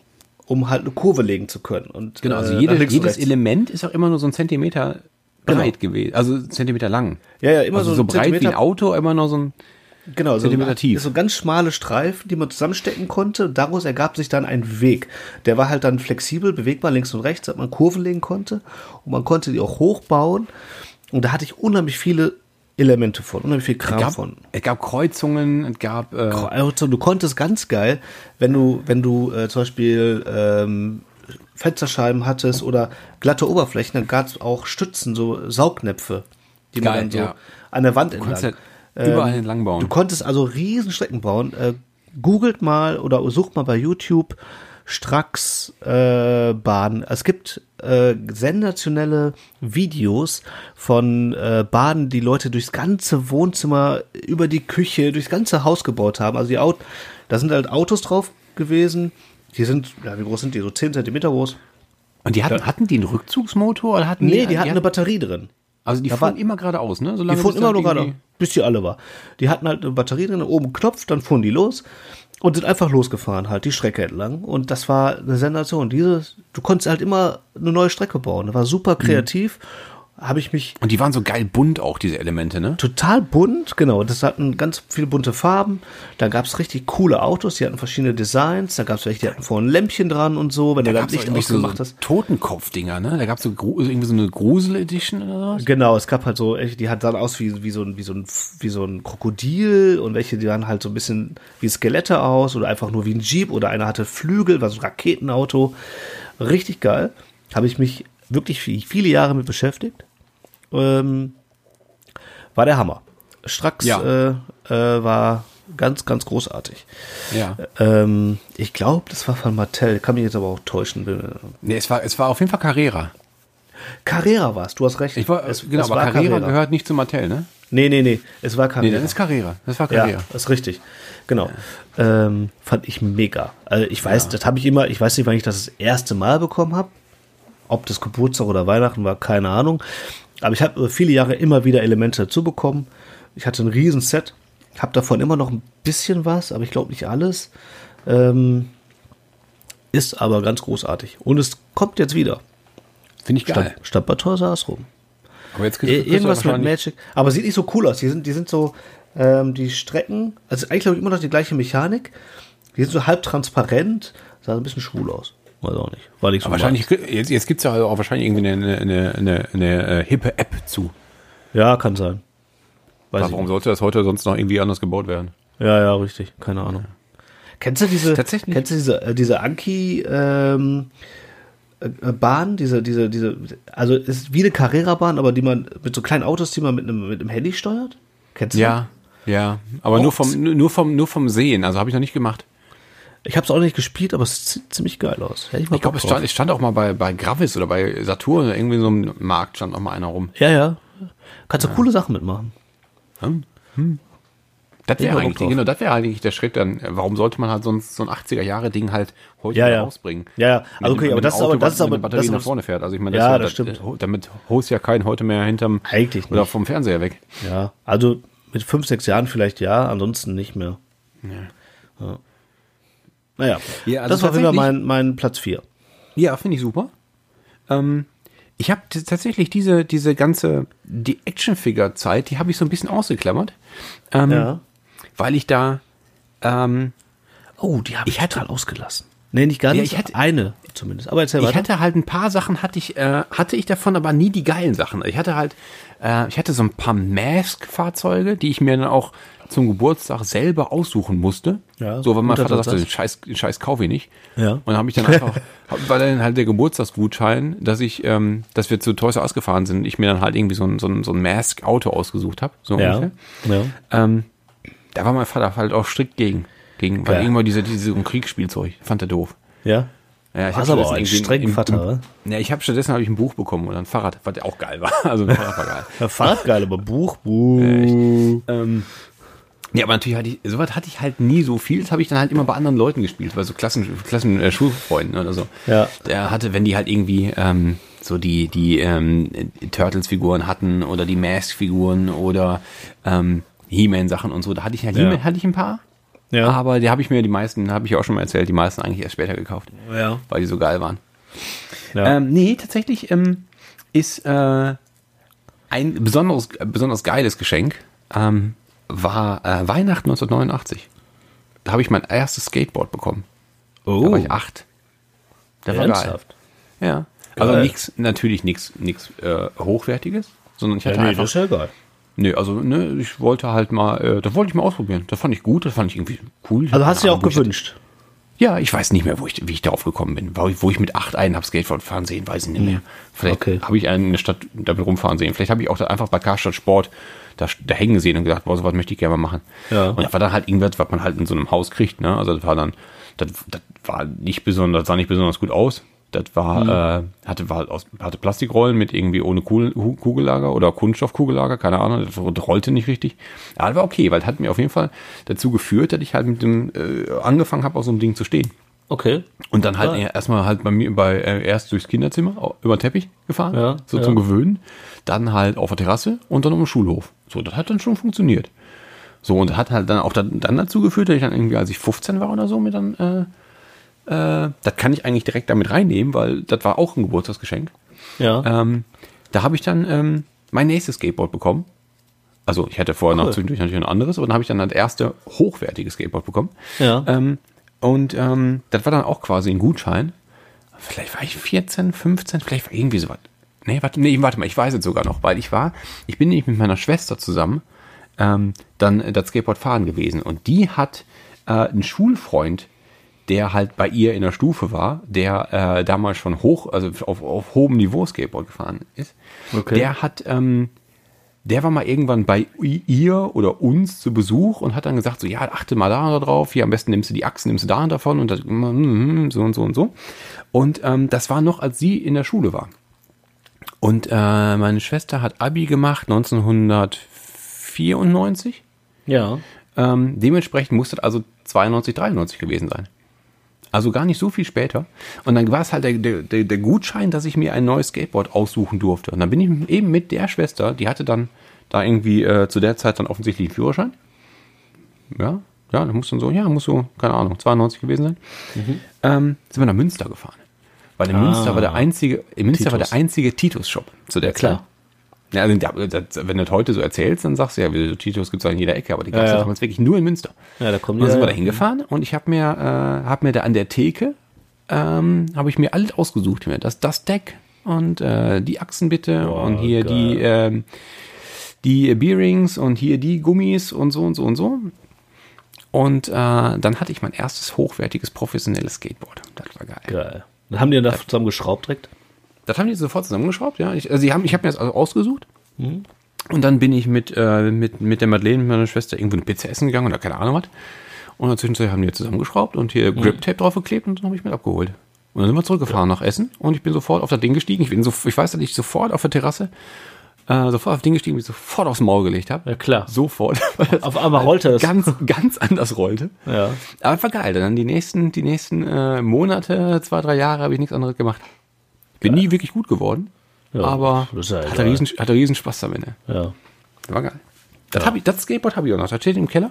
um halt eine Kurve legen zu können. Und, Genau, also äh, jede, jedes. Element ist auch immer nur so ein Zentimeter breit Genau. gewesen, also Zentimeter lang. Ja, ja, immer also so so ein breit wie ein Zentimeter- Auto, immer nur so ein. Genau, so, Zentimeter tief. so ganz schmale Streifen, die man zusammenstecken konnte. Daraus ergab sich dann ein Weg. Der war halt dann flexibel, bewegbar links und rechts, dass man Kurven legen konnte. Und man konnte die auch hochbauen. Und da hatte ich unheimlich viele Elemente von, unheimlich viel Kram Es gab, von. es gab Kreuzungen, es gab. Äh, du konntest ganz geil, wenn du, wenn du äh, zum Beispiel ähm, Fensterscheiben hattest oder glatte Oberflächen, dann gab es auch Stützen, so Saugnäpfe, die man Geil, dann so ja. an der Wand konntest entlang. halt überall entlang bauen. Du konntest also riesen Strecken bauen. Äh, googelt mal oder sucht mal bei YouTube Strax äh, Bahn. Es gibt äh, sensationelle Videos von äh, Bahnen, die Leute durchs ganze Wohnzimmer, über die Küche, durchs ganze Haus gebaut haben. Also die Auto, da sind halt Autos drauf gewesen. Die sind, ja, wie groß sind die? So 10 Zentimeter groß. und die hatten, hatten die einen Rückzugsmotor oder hatten Nee, die hatten eine Batterie drin. Also die Da fuhren war- immer geradeaus, ne? Die Solange fuhren bis immer nur gerade, irgendwie- bis die alle war. Die hatten halt eine Batterie drin, oben Knopf, dann fuhren die los und sind einfach losgefahren, halt die Strecke entlang. Und das war eine Sensation. Dieses, du konntest halt immer eine neue Strecke bauen. Das war super kreativ. Habe ich mich Und die waren so geil bunt auch, diese Elemente, ne? total bunt, genau. Das hatten ganz viele bunte Farben. Da gab es richtig coole Autos, die hatten verschiedene Designs. Da gab es welche, die hatten vorne ein Lämpchen dran und so, wenn Da du es Licht ausgemacht so hast. Totenkopf-Dinger, ne? Da gab es so, irgendwie so eine Grusel-Edition oder was? Genau, es gab halt so, die hat dann aus wie, wie, so ein, wie, so ein, wie so ein Krokodil und welche, die waren halt so ein bisschen wie Skelette aus oder einfach nur wie ein Jeep oder einer hatte Flügel, war so ein Raketenauto. Richtig geil. Habe ich mich wirklich viel- viele Jahre mit beschäftigt. Ähm, war der Hammer. Strax Ja. äh, äh, war ganz, ganz großartig. Ja. Ähm, ich glaube, das war von Mattel. Kann mich jetzt aber auch täuschen. Nee, es war, es war auf jeden Fall Carrera. Carrera war es, du hast recht. Ich war, es, genau, es aber war Carrera, gehört nicht zu Mattel, ne? Nee, nee, nee, es war Carrera. Nee, das ist Carrera. Das war Carrera. Ja, ist richtig. Genau. Ähm, fand ich mega. Also ich weiß, das habe ich immer, ich weiß nicht, wann ich das das erste Mal bekommen habe. Ob das Geburtstag oder Weihnachten war, keine Ahnung. Aber ich habe über viele Jahre immer wieder Elemente dazu bekommen. Ich hatte ein riesen Set. Habe davon immer noch ein bisschen was, aber ich glaube nicht alles. Ähm, ist aber ganz großartig. Und es kommt jetzt wieder. Finde ich geil. Statt, statt bei Toys R Us rum. Aber jetzt kriegst, Irgendwas mit Magic. Aber sieht nicht so cool aus. Die sind, die sind so, ähm, die Strecken, also eigentlich glaube ich immer noch die gleiche Mechanik. Die sind so halb transparent, sah ein bisschen schwul aus. Weiß auch nicht. War nicht so wahrscheinlich, jetzt, jetzt gibt es ja auch wahrscheinlich irgendwie eine, eine, eine, eine, äh, hippe App zu. Ja, kann sein. Weiß ich warum nicht. sollte das heute sonst noch irgendwie anders gebaut werden? Ja, ja, richtig. Keine Ahnung. Kennst du diese, Tatsächlich. kennst du diese, äh, diese Anki, ähm, äh, Bahn, diese, diese, diese, also ist wie eine Carrera-Bahn, aber die man mit so kleinen Autos, die man mit einem, mit einem Handy steuert? Kennst du? Ja, ja. Aber nur vom, nur vom, nur vom Sehen. Also habe ich noch nicht gemacht. Ich habe es auch nicht gespielt, aber es sieht ziemlich geil aus. Hätte ich mal Ich glaube, es stand, es stand auch mal bei, bei Gravis oder bei Saturn oder irgendwie so einem Markt stand noch mal einer rum. Ja, ja. Kannst du coole Sachen mitmachen. Das Ich wäre hab Bock eigentlich, genau, das wäre eigentlich der Schritt dann. Warum sollte man halt so ein, so ein 80er-Jahre-Ding halt heute Ja, ja. rausbringen? Ja, ja. Also okay, aber das ist aber- Auto, das ist aber- das nach ist- vorne fährt. Also ich meine, Ja, das, das stimmt. äh, Damit holst ja keinen heute mehr hinterm Eigentlich oder nicht. vom Fernseher weg. Ja, also mit fünf, sechs Jahren vielleicht ja, ansonsten nicht mehr. Ja. Naja, Ja, also das war wieder mein, mein Platz vier. Ja, finde ich super. Ähm, ich habe tatsächlich diese, diese ganze, die Actionfigure-Zeit, die habe ich so ein bisschen ausgeklammert. Ähm, Ja. Weil ich da, ähm, Oh, die habe ich, Ich hatte- total ausgelassen. Nee, nicht gar Ja, nicht. ich hatte- eine zumindest. Aber erzähl ich weiter. hatte halt ein paar Sachen, hatte ich, äh, hatte ich davon, aber nie die geilen Sachen. Ich hatte halt, äh, ich hatte so ein paar Mask-Fahrzeuge, die ich mir dann auch zum Geburtstag selber aussuchen musste. Ja, so, weil mein Vater sagte, den Scheiß, den Scheiß kaufe ich nicht. Ja. Und dann habe ich dann einfach, (laughs) war dann halt der Geburtstagsgutschein, dass ich, ähm, dass wir zu Toys R gefahren sind, ich mir dann halt irgendwie so ein, so ein, so ein Mask-Auto ausgesucht habe. So ja. ungefähr. ja. Ähm, da war mein Vater halt auch strikt gegen. gegen weil Ja. irgendwann diese, diese so ein Kriegsspielzeug, fand er doof. Ja. Ja, ich Warst hab aber auch stattdessen ein irgendwie strengen im- im- Vater, oder? Ja, ich habe stattdessen habe ich ein Buch bekommen oder ein Fahrrad, was auch geil war. (laughs) Also ein Fahrrad war geil. Ja, Fahrrad geil, aber Buch, Buch. ähm, ja, aber natürlich hatte ich, sowas hatte ich halt nie so viel. Das habe ich dann halt immer bei anderen Leuten gespielt, bei so Klassen, Klassen äh, Schulfreunden oder so. Ja. Der hatte, wenn die halt irgendwie ähm, so die, die ähm, Turtles-Figuren hatten oder die Mask-Figuren oder ähm, He-Man-Sachen und so, da hatte ich halt Ja. He-Man hatte ich ein paar. Ja. Aber die habe ich mir die meisten, habe ich ja auch schon mal erzählt, die meisten eigentlich erst später gekauft, Ja. weil die so geil waren. ja. Ähm, nee, tatsächlich ähm, ist äh, ein besonderes, besonders geiles Geschenk ähm, war äh, Weihnachten 1989. Da habe ich mein erstes Skateboard bekommen. oh, Da war ich acht. Der war geil. ernsthaft. Ja. Also nichts, natürlich nichts nichts äh, Hochwertiges, sondern ich hatte Ja, nee, einfach. das ist ja geil. Nee, also ne, ich wollte halt mal, äh, das wollte ich mal ausprobieren. Das fand ich gut, das fand ich irgendwie cool. Also hast du dir auch gewünscht. Ja, ich weiß nicht mehr, wo ich, wie ich darauf gekommen bin. Wo ich, wo ich mit acht einen habe Skateboard fahren sehen, weiß ich nicht mehr. Vielleicht Okay. habe ich einen in der Stadt damit rumfahren sehen. Vielleicht habe ich auch da einfach bei Karstadt Sport da, da hängen gesehen und gedacht, boah, sowas möchte ich gerne mal machen. Ja. Und das war dann halt irgendwas, was man halt in so einem Haus kriegt. Ne? Also das war dann, das, das war nicht besonders, sah nicht besonders gut aus. Das war, äh, hatte, war halt aus, hatte Plastikrollen mit irgendwie ohne Kugel, Kugellager oder Kunststoffkugellager, keine Ahnung, das rollte nicht richtig. Ja, das war okay, weil das hat mir auf jeden Fall dazu geführt, dass ich halt mit dem äh, angefangen habe, auf so einem Ding zu stehen. Okay. Und dann halt eher- erstmal halt bei mir bei äh, erst durchs Kinderzimmer über den Teppich gefahren, Ja, so ja. zum Gewöhnen, dann halt auf der Terrasse und dann um den Schulhof. So, das hat dann schon funktioniert. So und hat halt dann auch dann, dann dazu geführt, dass ich dann irgendwie, als ich 15 war oder so, mir dann äh, äh, das kann ich eigentlich direkt damit reinnehmen, weil das war auch ein Geburtstagsgeschenk. Ja. Ähm, da habe ich dann ähm, mein nächstes Skateboard bekommen. Also ich hatte vorher noch Cool. zwischendurch natürlich ein anderes, aber dann habe ich dann das erste hochwertige Skateboard bekommen. Ja. Ähm, und ähm, das war dann auch quasi ein Gutschein. Vielleicht war ich 14, 15, vielleicht war irgendwie so was. Nee, warte, nee, warte mal, ich weiß es sogar noch, weil ich war, ich bin nämlich mit meiner Schwester zusammen ähm, dann das Skateboard fahren gewesen. Und die hat äh, einen Schulfreund, der halt bei ihr in der Stufe war, der äh, damals schon hoch, also auf, auf hohem Niveau Skateboard gefahren ist. Okay. Der hat, ähm, der war mal irgendwann bei ihr oder uns zu Besuch und hat dann gesagt, so, ja, achte mal da drauf, hier am besten nimmst du die Achsen, nimmst du da und davon und das, mm, so und so und so. Und ähm, das war noch, als sie in der Schule war. Und äh, meine Schwester hat Abi gemacht 1994. ja. Ähm, dementsprechend muss das also 92, 93 gewesen sein. Also gar nicht so viel später. Und dann war es halt der, der, der Gutschein, dass ich mir ein neues Skateboard aussuchen durfte. Und dann bin ich eben mit der Schwester, die hatte dann da irgendwie äh, zu der Zeit dann offensichtlich einen Führerschein. Ja, ja, da muss dann so, ja, muss so, keine Ahnung, 92 gewesen sein. Ähm, sind wir nach Münster gefahren. Weil in Münster war der einzige, in Münster war Titus. der einzige Titus-Shop zu der klar. Zeit. Ja, also, da- das, wenn du das heute so erzählst, dann sagst du ja, Titus gibt es in jeder Ecke, aber die gab es Ja, ja. damals wirklich nur in Münster. Ja, da kommen Und dann sind wir da hingefahren und ich habe mir, äh, hab mir da an der Theke, ähm, habe ich mir alles ausgesucht. Mir das, das Deck und äh, die Achsen bitte Boah, und hier die, ähm, die Bearings und hier die Gummis und so und so und so. Und äh, dann hatte ich mein erstes hochwertiges professionelles Skateboard. Das war geil. Geil. Dann haben die dann da zusammen geschraubt direkt? Das haben die sofort zusammengeschraubt, ja. Ich, also haben, ich habe mir das also ausgesucht. Und dann bin ich mit, äh, mit, mit der Madeleine, mit meiner Schwester, irgendwo eine Pizza essen gegangen oder keine Ahnung was. Und Zwischenzeit haben die zusammengeschraubt und hier Grip Tape draufgeklebt und dann habe ich mit abgeholt. Und dann sind wir zurückgefahren nach Essen und ich bin sofort auf das Ding gestiegen. Ich bin so, ich weiß, dass ich sofort auf der Terrasse äh, sofort auf das Ding gestiegen, bin sofort aufs Maul gelegt habe. Ja, klar. Sofort. (laughs) Auf einmal rollte es. Ganz, ganz anders rollte. Ja. Aber war geil. Dann die nächsten, die nächsten äh, Monate, zwei, drei Jahre habe ich nichts anderes gemacht. Bin nie wirklich gut geworden. Ja, aber ja hatte, riesen, hatte riesen Spaß damit. Ne? Ja. War geil. Das, hab ich, das Skateboard habe ich auch noch. Das steht im Keller.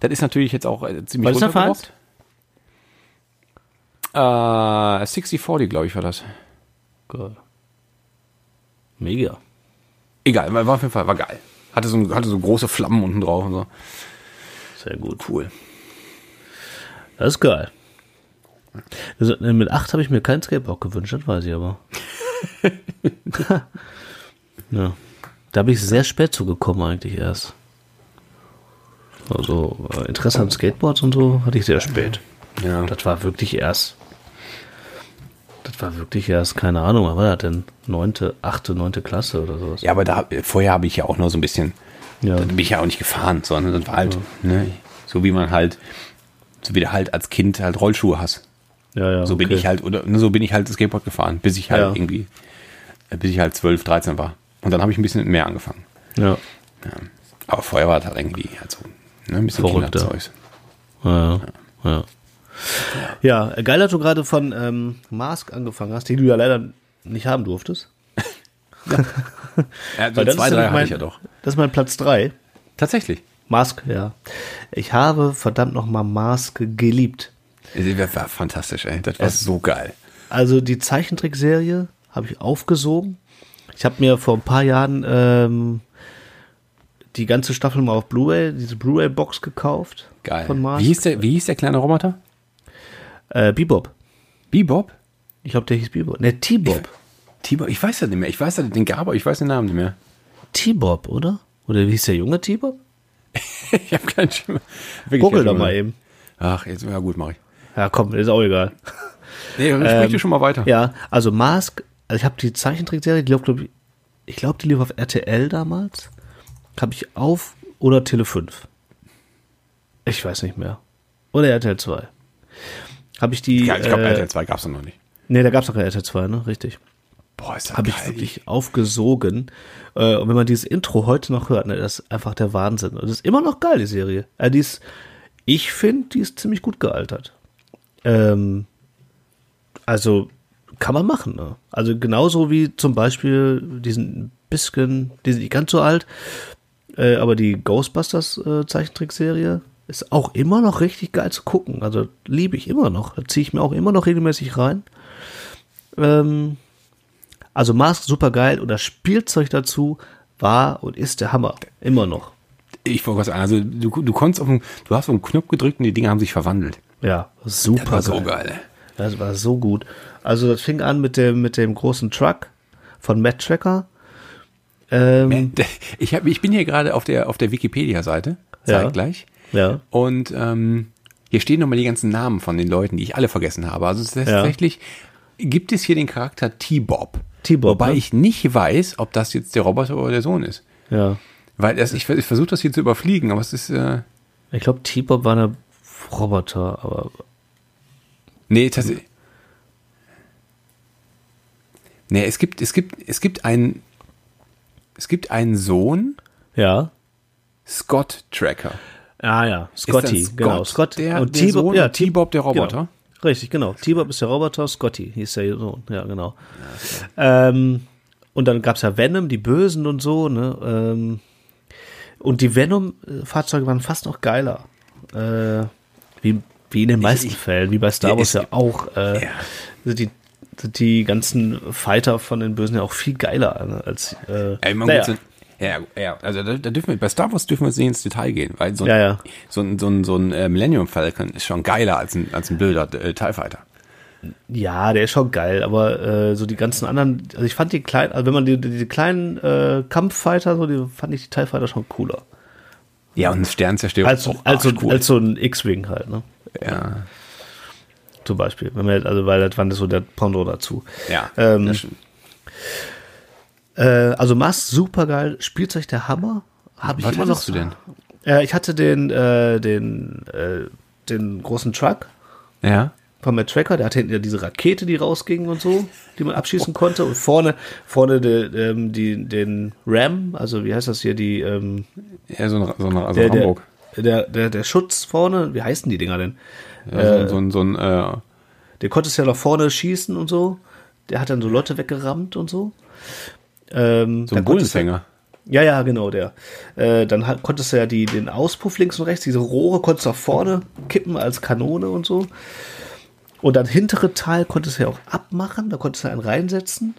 Das ist natürlich jetzt auch äh, ziemlich Was runtergerockt. Äh, 6040, glaube ich, war das. Geil. Mega. Egal, war war auf jeden Fall, war geil. Hatte so, hatte so große Flammen unten drauf und so. Sehr gut. Cool. Das ist geil. Also, äh, mit acht habe ich mir kein Skateboard gewünscht, das weiß ich aber. (laughs) ja. Da bin ich sehr spät zugekommen eigentlich erst. Also äh, Interesse an Skateboards und so hatte ich sehr spät. Ja. Das war wirklich erst. Das war wirklich erst, keine Ahnung, was war das denn? Neunte, achte, neunte Klasse oder sowas. Ja, aber da, vorher habe ich ja auch nur so ein bisschen, Ja. da bin ich ja auch nicht gefahren, sondern das war halt, ne, so wie man halt, so wie du halt als Kind halt Rollschuhe hast. Ja, ja, So bin okay. ich halt, oder ne, so bin ich halt Skateboard gefahren, bis ich halt Ja. irgendwie, äh, bis ich halt 12, 13 war. Und dann habe ich ein bisschen mehr angefangen. Ja, Aber vorher war das halt irgendwie halt so, ne, ein bisschen. Kinderzeugs. ja, ja. Ja, geil, dass du gerade von ähm, Mask angefangen hast, die du ja leider nicht haben durftest. (laughs) (laughs) Ja, so Weil das zwei, ist drei mein, ich ja doch. Das ist mein Platz 3. Tatsächlich. Mask, ja. Ich habe verdammt nochmal Mask geliebt. Das war fantastisch, ey. Das war so geil. Also die Zeichentrickserie habe ich aufgesogen. Ich habe mir vor ein paar Jahren ähm, die ganze Staffel mal auf Blu-ray, diese Blu-ray-Box gekauft. Geil. Von Mask. Wie hieß, der, wie hieß der kleine Roboter? Äh, Bebop. Bebop? Ich glaube, der hieß Bebop. Ne, T-Bob. T-Bob, ich weiß das nicht mehr. Ich weiß das, den gab, ich weiß den Namen nicht mehr. T-Bob, oder? Oder wie hieß der junge T-Bob? (laughs) Ich habe keinen Schimmer. Google doch mal eben. Ach, jetzt, ja gut, mach ich. Ja, komm, ist auch egal. Nee, dann sprich du schon mal weiter. Ja, also Mask, also ich habe die Zeichentrickserie, die lief, glaub ich, ich glaube, die lief auf RTL damals. Habe ich auf oder Tele 5. Ich weiß nicht mehr. Oder RTL 2. Habe ich die. Ja, ich glaube, äh, RTL 2 gab es noch nicht. Nee, da gab es noch kein RTL 2, ne? Richtig. Boah, ist das Habe ich wirklich aufgesogen. Äh, und wenn man dieses Intro heute noch hört, ne, das ist einfach der Wahnsinn. Und das ist immer noch geil, die Serie. Äh, die ist, ich finde, die ist ziemlich gut gealtert. Ähm, also kann man machen. Ne? Also genauso wie zum Beispiel diesen bisschen, die sind nicht ganz so alt, äh, aber die Ghostbusters äh, Zeichentrickserie ist auch immer noch richtig geil zu gucken. Also liebe ich immer noch. Da ziehe ich mir auch immer noch regelmäßig rein. Ähm, also Mask super geil und das Spielzeug dazu war und ist der Hammer. Immer noch. Ich wollte was sagen, also du, du konntest auf den, du hast auf den Knopf gedrückt und die Dinge haben sich verwandelt. Ja, super Das war so geil. geil. ey. Das war so gut. Also das fing an mit dem, mit dem großen Truck von Matt Tracker. Ähm, Ich, hab, ich bin hier gerade auf der, auf der Wikipedia-Seite, Ja. zeitgleich. ja. Und ähm, hier stehen nochmal die ganzen Namen von den Leuten, die ich alle vergessen habe. Also es ist Ja. tatsächlich, gibt es hier den Charakter T-Bob. T-Bob, Wobei ne? ich nicht weiß, ob das jetzt der Roboter oder der Sohn ist. Ja. Weil das, ich, ich versuche das hier zu überfliegen, aber es ist. Äh, Ich glaube, T-Bob war eine Roboter, aber nee, tatsächlich. Nee, es gibt, es gibt, es gibt einen. Es gibt einen Sohn, ja. Scott Tracker. Ah ja, Scotty, dann genau. Scott der, und der T-Bob, Sohn ja, T-Bob der Roboter. Genau. Richtig, genau. T-Bob ist der Roboter, Scotty hieß der Sohn, ja, genau. ähm, und dann gab's ja Venom, die Bösen und so, ne? Ähm, und die Venom-Fahrzeuge waren fast noch geiler. Äh, wie, wie in den meisten ich- Fällen, wie bei Star Ja, Wars es ja auch. Äh, Ja. sind die, sind die ganzen Fighter von den Bösen ja auch viel geiler ne, als. Äh, man naja. so, ja, ja, also da, da dürfen wir, bei Star Wars dürfen wir jetzt nicht ins Detail gehen, weil so ein, Ja, ja. so ein, so ein, so ein äh, Millennium Falcon ist schon geiler als ein, als ein Bilder äh, TIE Fighter. Ja, der ist schon geil, aber äh, so die ganzen anderen, also ich fand die kleinen, also wenn man die, die, die kleinen äh, Kampffighter, so, die fand ich die TIE Fighter schon cooler. Ja, und Sternzerstörer Als, ist auch als, so, arschcool. als so ein X-Wing halt, ne? ja, Zum Beispiel. Wenn man, also, weil das war so der Pondo dazu. ja, Ähm. Äh, also Mast super geil, Spielzeug der Hammer. Habe ich Was immer noch. hattest du denn? Äh, ich hatte den, äh, den, äh, den großen Truck Ja. Von Matt Tracker, der hatte hinten ja diese Rakete, die rausging und so, die man abschießen konnte. Und vorne, vorne de, ähm, die, den Ram, also wie heißt das hier, die, ähm, Ja, so ein, so ein also der, Hamburg. der, der, der Schutz vorne, wie heißen die Dinger denn? Ja, so, so, ein- so ein, äh, Der konnte es ja nach vorne schießen und so. Der hat dann so Leute weggerammt und so. Ähm, so ein Bullenfänger. Ja, ja, genau, der. Äh, dann hat, konntest du ja die, den Auspuff links und rechts, diese Rohre konntest du nach vorne kippen als Kanone und so. Und dann hintere Teil konntest du ja auch abmachen, da konntest du einen reinsetzen.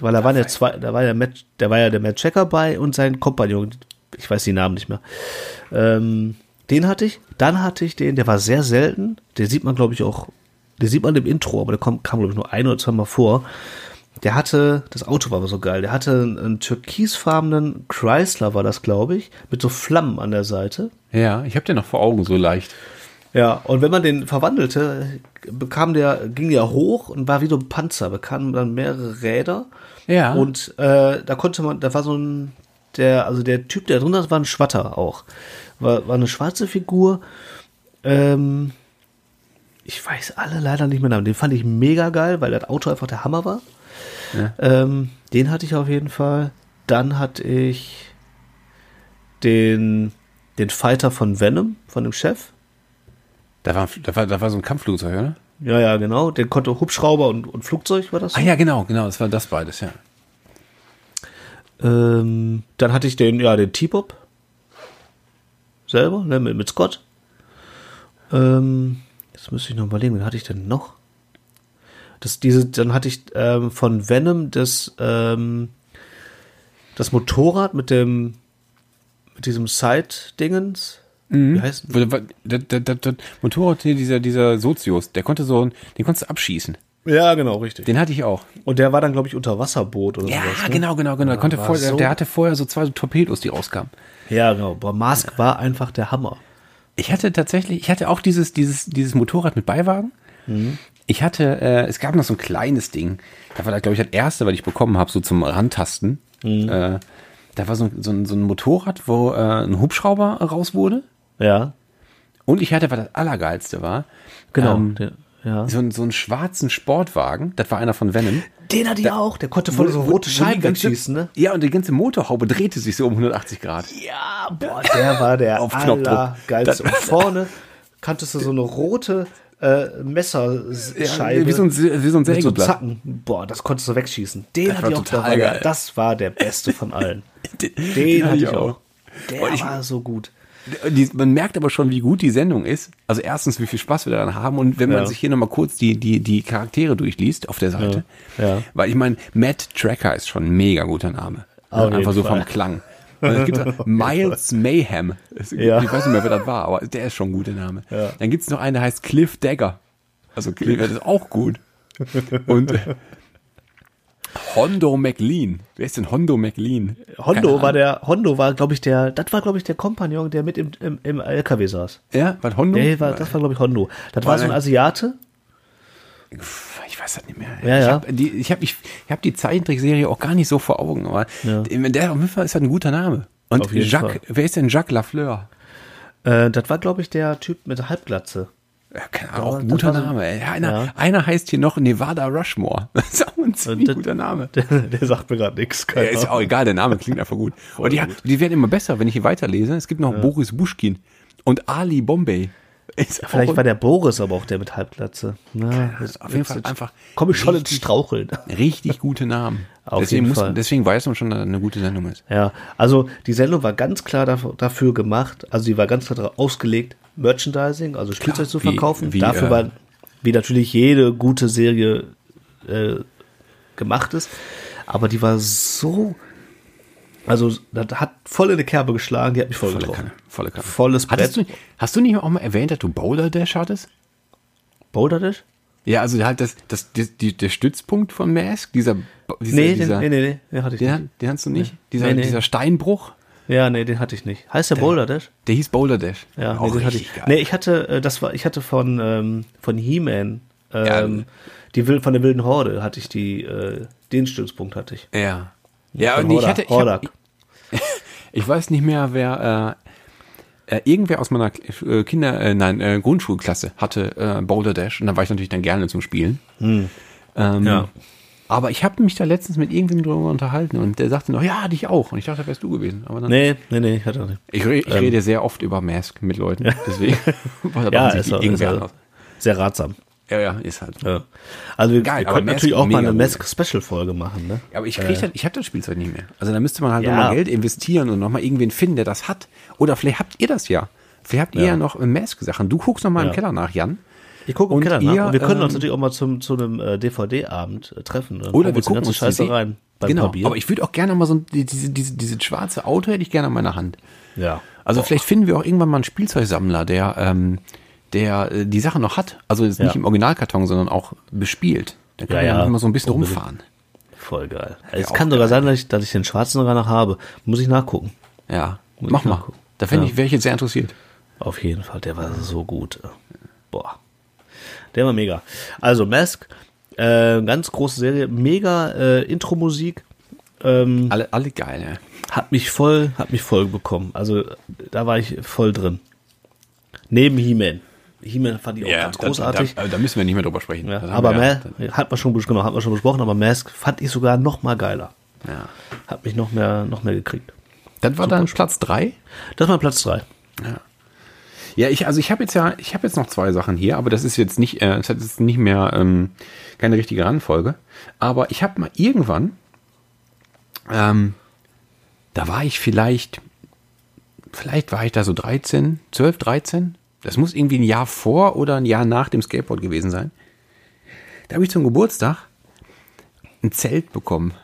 Weil da waren ja zwei, da war ja Matt, da war ja der Matt Checker bei und sein Kompagnon, ich weiß die Namen nicht mehr. Ähm, den hatte ich. Dann hatte ich den, der war sehr selten. Der sieht man, glaube ich, auch, der sieht man im Intro, aber der kam, kam glaube ich, nur ein oder zwei Mal vor. Der hatte, das Auto war aber so geil, der hatte einen, einen türkisfarbenen Chrysler, war das, glaube ich, mit so Flammen an der Seite. Ja, ich habe den noch vor Augen so leicht. Ja, und wenn man den verwandelte, bekam der, ging der hoch und war wie so ein Panzer, bekam dann mehrere Räder. Ja. Und äh, da konnte man, da war so ein, der, also der Typ, der drin ist, war ein Schwatter auch. War, war eine schwarze Figur. Ähm, ich weiß alle leider nicht mehr Namen. Den fand ich mega geil, weil das Auto einfach der Hammer war. Ähm, den hatte ich auf jeden Fall. Dann hatte ich den, den Fighter von Venom, von dem Chef. Da war, da war, da war so ein Kampfflugzeug, oder? Ja, ja, genau. Der konnte Hubschrauber und, und Flugzeug, war das? Ah ja, genau, genau, das war das beides, ja. Ähm, dann hatte ich den, ja, den T-Pop. Selber, ne, mit, mit Scott. Ähm, jetzt müsste ich noch überlegen, wen hatte ich denn noch? Das, diese, dann hatte ich ähm, von Venom das, ähm, das Motorrad mit dem, mit diesem Side-Dingens. Wie heißt Das, das, das, Motorrad hier, dieser, dieser Sozius, der konnte so, den konntest du abschießen. Ja, genau, richtig. Den hatte ich auch. Und der war dann, glaube ich, unter Wasserboot oder Ja, sowas. Ne? genau, genau, genau. Der, konnte war vor, so- der hatte vorher so zwei so Torpedos, die rauskamen. Ja, genau. Boah, Mask war einfach der Hammer. Ich hatte tatsächlich, ich hatte auch dieses, dieses, dieses Motorrad mit Beiwagen. Ich hatte, äh, es gab noch so ein kleines Ding. Da war glaube ich, das erste, was ich bekommen habe, so zum Rantasten. Äh, da war so, ein- so, ein, so ein Motorrad, wo äh, ein Hubschrauber raus wurde. Ja, Und ich hatte, was das Allergeilste war, genau. ähm, der, ja. so, einen, so einen schwarzen Sportwagen. Das war einer von Venom. Den hatte ich auch. Der konnte voll so rote Scheiben wegschießen, ne? Ja, und die ganze Motorhaube drehte sich so um 180 Grad. Ja, boah, der war der Auf allergeilste. Und vorne kanntest du so eine rote äh, Messerscheibe. wie so ein, wie so ein mit so. Zacken. Boah, das konntest du wegschießen. Den Das hatte ich auch. der der- geil. Das war der beste von allen. (laughs) Den, Den hatte ich auch. Der Und ich- war so gut. Die, man merkt aber schon, wie gut die Sendung ist. Also erstens, wie viel Spaß wir daran haben. Und wenn man Ja. sich hier nochmal kurz die, die, die Charaktere durchliest auf der Seite. Ja. Ja. Weil ich meine, Matt Tracker ist schon ein mega guter Name. Auf jeden Einfach so Fall. vom Klang. Und Es gibt (laughs) auch Miles Mayhem. Ja. Ich weiß nicht mehr, wer das war, aber der ist schon ein guter Name. Ja. Dann gibt es noch einen, der heißt Cliff Dagger. Also Cliff, das ist auch gut. Und Hondo McLean. Wer ist denn Hondo McLean? Hondo war der, Hondo war, glaube ich, der, das war, glaube ich, der Kompagnon, der mit im, im, im LKW saß. Ja, was Hondo? Nee, war, das war, glaube ich, Hondo. Das war so ein Asiate. Ich weiß das nicht mehr. Ja, ich ja. habe die, ich hab, ich, ich hab die Zeichentrickserie auch gar nicht so vor Augen, aber Ja. der auf jeden Fall ist halt ein guter Name. Und Jacques, Fall. wer ist denn Jacques Lafleur? Äh, das war, glaube ich, der Typ mit der Halbglatze. Ja, keine Ja, Ahnung, auch ein guter Name. Ey. Einer, Ja. einer heißt hier noch Nevada Rushmore. (laughs) Das ist auch ein ziemlich das- guter Name. Der, der sagt mir gerade nichts. Ja, ist ja auch egal, der Name klingt einfach gut. Und die, die werden immer besser, wenn ich hier weiterlese. Es gibt noch Boris Buschkin und Ali Bombay. Ist Vielleicht war der Boris aber auch der mit Halbglatze. Na, das auf jeden Fall einfach Komme ich schon ins richtig- Straucheln. (laughs) richtig gute Namen. (laughs) Auf deswegen, jeden muss, Fall. deswegen weiß man schon, dass das eine gute Sendung ist. Ja, also die Sendung war ganz klar dafür, dafür gemacht, also sie war ganz klar darauf ausgelegt, Merchandising, also Spielzeug zu wie- verkaufen. wie, dafür äh, war, wie natürlich jede gute Serie äh, gemacht ist, aber die war so, also das hat voll in die Kerbe geschlagen, die hat mich voll Volle getroffen. Kanne. Volle Kanne. Volles Hattest Brett. du, hast du nicht auch mal erwähnt, dass du Boulder Dash hattest? Boulder Dash? Ja, also halt das, das, die, die, der Stützpunkt von Mask, dieser, dieser, Nee, dieser den, nee, nee, nee, den hatte ich den, nicht. den hast du nicht? Dieser, Nee, nee. dieser Steinbruch, Ja, nee, den hatte ich nicht. Heißt der Boulder Dash? der hieß Boulder Dash. Ja, nee, den hatte ich. geil. Nee, ich hatte, äh, das war, ich hatte von, ähm, von He-Man, ähm, Ja. die Wild, von der wilden Horde hatte ich die, äh, den Stützpunkt hatte ich. Ja. Ja, und ich hatte, ich, hab, ich, (laughs) ich weiß nicht mehr, wer, äh, äh, irgendwer aus meiner äh, Kinder, äh, nein, äh, Grundschulklasse hatte äh, Boulder Dash und da war ich natürlich dann gerne zum Spielen. Ähm, Ja. Aber ich habe mich da letztens mit irgendwem drüber unterhalten und der sagte noch, ja, dich auch. Und ich dachte, wärst du gewesen. Aber dann, Nee, nee, nee, ich hatte nicht. ich, ich rede sehr oft über Mask mit Leuten. Deswegen (laughs) Ja, ist, auch, ist auch anders. sehr ratsam. Ja, ja, ist halt. Ja. Also wir, Geil, wir könnten natürlich auch mal eine. Mask-Special-Folge machen, ne? Ja, aber ich krieg das, ich habe das Spielzeug nicht mehr. Also da müsste man halt Ja. nochmal Geld investieren und nochmal irgendwen finden, der das hat. Oder vielleicht habt ihr das ja. Vielleicht habt ihr Ja. ja noch Mask-Sachen. Du guckst nochmal Ja. im Keller nach, Jan. Ich gucke im Keller nach. ihr, Und wir können uns ähm, natürlich auch mal zum, zu einem äh, DVD-Abend äh, treffen. Dann Oder hauen wir uns gucken uns die Scheiße rein. Genau, Papier. aber ich würde auch gerne mal so diese, diese, diese schwarze Auto hätte ich gerne an meiner Hand. ja. Also vielleicht finden wir auch irgendwann mal einen Spielzeugsammler, der, ähm, der äh, die Sachen noch hat. Also jetzt nicht Ja. im Originalkarton, sondern auch bespielt. Dann können Ja, wir ja. mal so ein bisschen Unbedingt. rumfahren. Voll geil. Ja, es kann sogar sein, dass ich, dass ich den schwarzen sogar noch habe. Muss ich nachgucken. Ja, Muss mach mal. nachgucken. Da fände ich, wäre ich jetzt sehr interessiert. Auf jeden Fall, der war so gut. Boah. Der war mega. Also Mask, äh, ganz große Serie, mega äh, Intro-Musik. Ähm, Alle, alle geil, ja. hat mich voll, hat mich voll bekommen. Also da war ich voll drin. Neben He-Man. He-Man fand ich auch ganz da- großartig. Da, da, müssen wir nicht mehr drüber sprechen. ja, aber wir Ma hat man schon genau, hat man schon besprochen, aber Mask fand ich sogar noch mal geiler. ja. Hat mich noch mehr, noch mehr gekriegt. Das war dann Platz drei. Das war Platz drei. Ja, ich, also ich habe jetzt ja, ich habe jetzt noch zwei Sachen hier, aber das ist jetzt nicht, äh, das hat jetzt nicht mehr ähm, keine richtige Reihenfolge. Aber ich habe mal irgendwann, ähm, da war ich vielleicht, vielleicht war ich da so 13, 12, 13. Das muss irgendwie ein Jahr vor oder ein Jahr nach dem Skateboard gewesen sein. Da habe ich zum Geburtstag ein Zelt bekommen.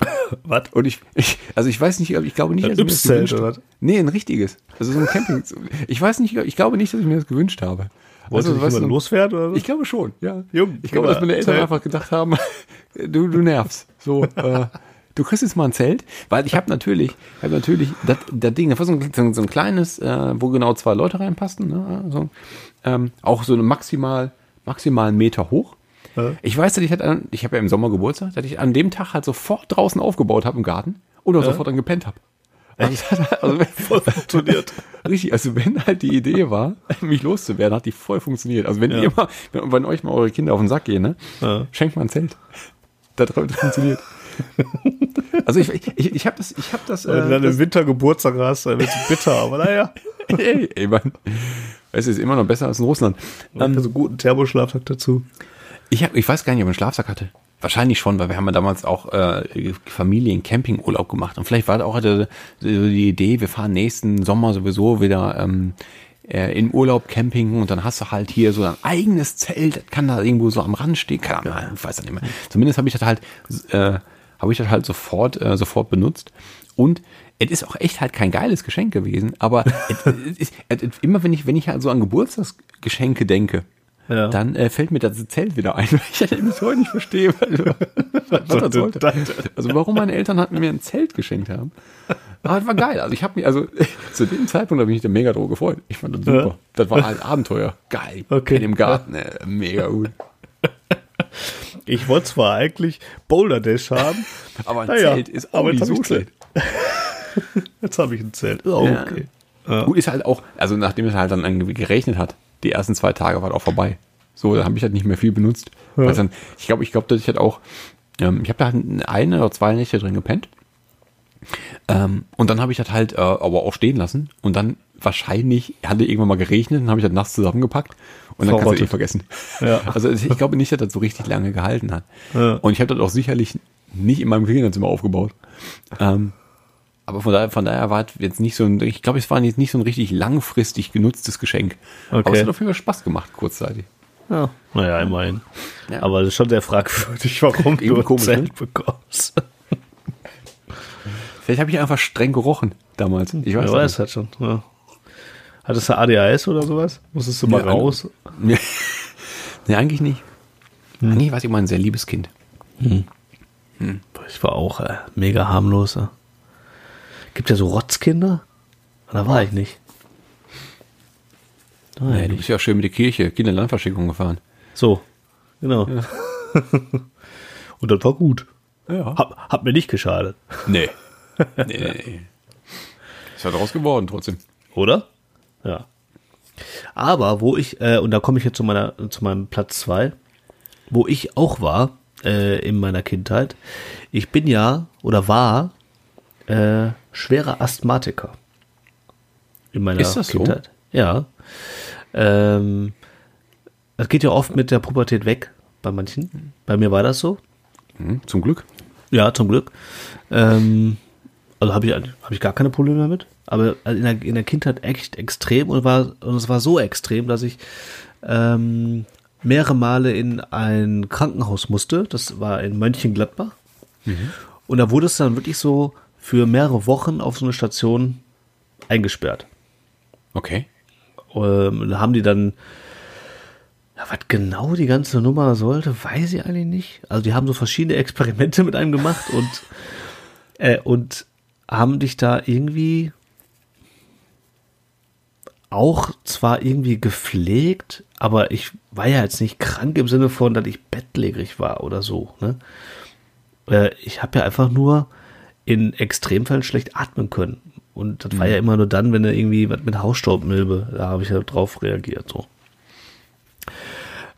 (laughs) Was? Und ich, ich, also ich weiß nicht, ich glaube nicht, dass ich mir das gewünscht oder habe. was? Nee, ein richtiges. Also so ein Camping. Ich weiß nicht, ich glaube nicht, dass ich mir das gewünscht habe. Wolltest du weißt nicht mal du, loswerden oder was? Ich glaube schon, ja. Jung, ich glaube, dass meine Eltern Zelt. einfach gedacht haben, (laughs) du, du nervst. So, (laughs) äh, du kriegst jetzt mal ein Zelt, weil ich habe natürlich, ich habe natürlich das, das Ding, das war so ein, so ein- so ein kleines, äh, wo genau zwei Leute reinpassten, ne? so, ähm, auch so eine maximal, maximal einen Meter hoch. Ja. Ich weiß, dass ich halt, an- ich habe ja im Sommer Geburtstag, dass ich an dem Tag halt sofort draußen aufgebaut habe im Garten oder sofort dann gepennt habe. Also, halt- also, (laughs) Voll funktioniert. Richtig, also wenn halt die Idee war, (laughs) mich loszuwerden, hat die voll funktioniert. Also wenn Ja. ihr mal, wenn, wenn euch mal eure Kinder auf den Sack gehen, ne, Ja. schenkt mal ein Zelt. Das, das funktioniert. (laughs) Also ich, ich, ich habe das, ich habe das, Wenn du äh, dann das im Winter Geburtstag hast, dann wird es bitter, aber naja. ey, ey, Mann, es ist immer noch besser als in Russland. Ähm, so einen guten Thermoschlafsack dazu. Ich, hab, ich weiß gar nicht, ob ich einen Schlafsack hatte. Wahrscheinlich schon, weil wir haben ja damals auch äh, Familien-Campingurlaub gemacht. Und vielleicht war da auch die, die Idee, wir fahren nächsten Sommer sowieso wieder ähm, äh, in Urlaub Camping und dann hast du halt hier so ein eigenes Zelt, das kann da irgendwo so am Rand stehen. Keine Ahnung, ich weiß das nicht mehr. Zumindest habe ich das halt, äh, habe ich das halt sofort, äh, sofort benutzt. Und es ist auch echt halt kein geiles Geschenk gewesen, aber (laughs) ist, es, es, immer wenn ich, wenn ich halt so an Geburtstagsgeschenke denke, Ja. dann äh, fällt mir das Zelt wieder ein, (laughs) weil ich das bis heute nicht verstehe, weil, was das sollte. Also warum meine Eltern hatten mir ein Zelt geschenkt haben. Aber das war geil. Also ich habe mich, also (laughs) zu dem Zeitpunkt habe ich mich da mega drüber gefreut. Ich fand das super. Ja. Das war halt Abenteuer. Geil. Okay. In dem Garten. Äh, mega gut. (laughs) Ich wollte zwar eigentlich Boulder Dash haben, Aber ein Naja, Zelt ist auch aber nicht so schlecht. jetzt habe ich ein Zelt. Ist auch Ja. okay. Gut ist halt auch, also nachdem es halt dann geregnet hat, die ersten zwei Tage war es auch vorbei. So, da habe ich halt nicht mehr viel benutzt. Ja. Dann, ich glaube, ich glaube, dass ich halt auch, ähm, ich habe da halt eine oder zwei Nächte drin gepennt. Ähm, und dann habe ich das halt äh, aber auch stehen lassen. Und dann wahrscheinlich hatte irgendwann mal geregnet, dann habe ich das nass zusammengepackt und dann kannst du eh vergessen. Ja. Also ich glaube nicht, dass das so richtig lange gehalten hat. Ja. Und ich habe das auch sicherlich nicht in meinem Kinderzimmer aufgebaut. Ähm, aber von daher, von daher war es jetzt nicht so ein, ich glaube, es war jetzt nicht so ein richtig langfristig genutztes Geschenk. Aber Okay. es hat auf jeden Fall Spaß gemacht, kurzzeitig. Ja. Naja, immerhin. Ja. Aber das ist schon sehr fragwürdig, (laughs) warum Irgendwie du ein komisch, Zelt ne? bekommst. Vielleicht habe ich einfach streng gerochen damals. Ich weiß nicht. weiß halt schon. Ja. Hattest du ADHS oder sowas? Musstest du mal Ja, raus? (laughs) Nee, nee eigentlich nicht. Eigentlich war ich immer ein sehr liebes Kind. Ich war auch äh, mega harmlos. Ja. Gibt ja so Rotzkinder. Da war ich nicht. War Nee, du bist ja schön mit der Kirche, Kinderlandverschickung gefahren. So, genau. (laughs) Und das war gut. Ja. Hat, hat mir nicht geschadet. Nee. nee, (laughs) nee, nee. Ist ja draus geworden trotzdem. Oder? Ja. Aber wo ich, äh, und da komme ich jetzt zu meiner, zu meinem Platz zwei, wo ich auch war, äh, in meiner Kindheit. Ich bin ja oder war äh, schwerer Asthmatiker. In meiner Ist das so? Kindheit. Ja. Ähm, das geht ja oft mit der Pubertät weg bei manchen. Bei mir war das so. Hm, zum Glück. Ja, zum Glück. Ähm, also habe ich, hab ich gar keine Probleme damit. Aber in der, in der Kindheit echt extrem und, war, und es war so extrem, dass ich ähm, mehrere Male in ein Krankenhaus musste. Das war in Mönchengladbach. Und da wurde es dann wirklich so für mehrere Wochen auf so eine Station eingesperrt. Okay. Ähm, da haben die dann, ja, was genau die ganze Nummer sollte, weiß ich eigentlich nicht. Also die haben so verschiedene Experimente mit einem gemacht und, (laughs) äh, und haben dich da irgendwie auch zwar irgendwie gepflegt, aber ich war ja jetzt nicht krank im Sinne von, dass ich bettlägerig war oder so. Ne? Äh, ich habe ja einfach nur in Extremfällen schlecht atmen können. Und das war ja immer nur dann, wenn er irgendwie was mit Hausstaubmilbe, da habe ich ja drauf reagiert. So.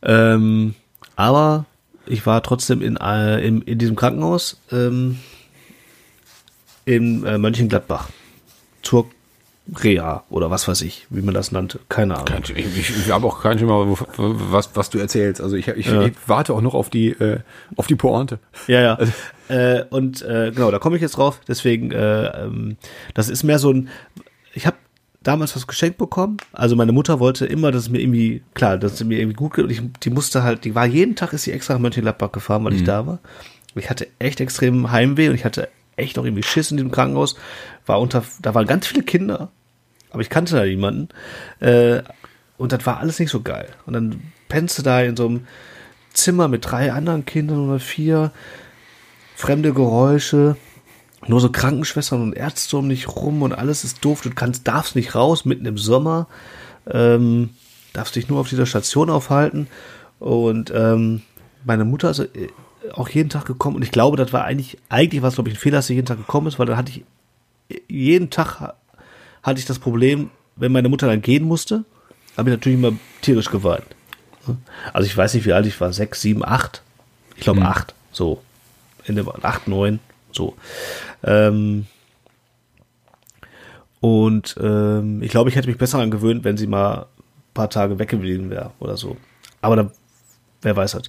Ähm, aber ich war trotzdem in, äh, in, in diesem Krankenhaus ähm, in äh, Mönchengladbach zur Reha oder was weiß ich, wie man das nannte. Keine Ahnung. Ich, ich, ich habe auch kein Schimmer, wo- was, was du erzählst. Also ich, ich, Ja. ich warte auch noch auf die, äh, auf die Pointe. Ja, ja. Äh, und äh, genau, da komme ich jetzt drauf. Deswegen, äh, ähm, das ist mehr so ein. Ich habe damals was geschenkt bekommen. Also meine Mutter wollte immer, dass es mir irgendwie klar, dass es mir irgendwie gut geht. Und ich, die musste halt, die war jeden Tag ist sie extra nach Mönchengladbach gefahren, weil ich da war. Ich hatte echt extrem Heimweh und ich hatte echt auch irgendwie Schiss in diesem Krankenhaus. War unter, da waren ganz viele Kinder, aber ich kannte da niemanden. Äh, und das war alles nicht so geil. Und dann pennst du da in so einem Zimmer mit drei anderen Kindern oder vier fremde Geräusche, nur so Krankenschwestern und Ärzte um dich rum und alles ist doof. Du kannst, darfst nicht raus, mitten im Sommer, ähm, darfst dich nur auf dieser Station aufhalten. Und ähm, meine Mutter ist äh, auch jeden Tag gekommen und ich glaube, das war eigentlich, eigentlich war es, glaube ich, ein Fehler, dass sie jeden Tag gekommen ist, weil dann hatte ich jeden Tag ha- hatte ich das Problem, wenn meine Mutter dann gehen musste, habe ich natürlich immer tierisch geweint. Also ich weiß nicht, wie alt ich war, sechs, sieben, acht. Ich glaube acht, so. Ende war acht, neun, so. Ähm, und ähm, ich glaube, ich hätte mich besser angewöhnt, wenn sie mal ein paar Tage weggeblieben wäre oder so. Aber dann, wer weiß das.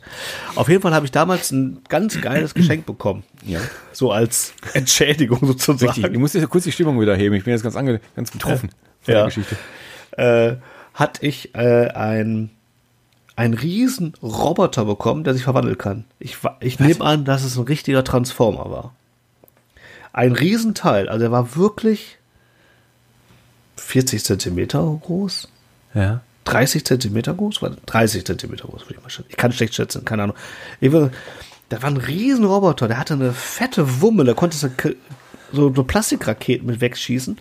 Auf jeden Fall habe ich damals ein ganz geiles Geschenk bekommen. Ja. So als Entschädigung sozusagen. Richtig. Du musst jetzt kurz die Stimmung wieder heben. Ich bin jetzt ganz, ange ganz betroffen von Ja. der Geschichte. äh, hatte ich äh, ein, ein riesen Roboter bekommen, der sich verwandeln kann. Ich, ich nehme an, dass es ein richtiger Transformer war. Ein Riesenteil, also er war wirklich 40 Zentimeter groß, Ja. 30 Zentimeter groß, war 30 Zentimeter groß, würde ich mal schätzen. Ich kann schlecht schätzen, keine Ahnung. Ich war, da war ein riesen Roboter, der hatte eine fette Wumme, da konntest du so, so Plastikraketen mit wegschießen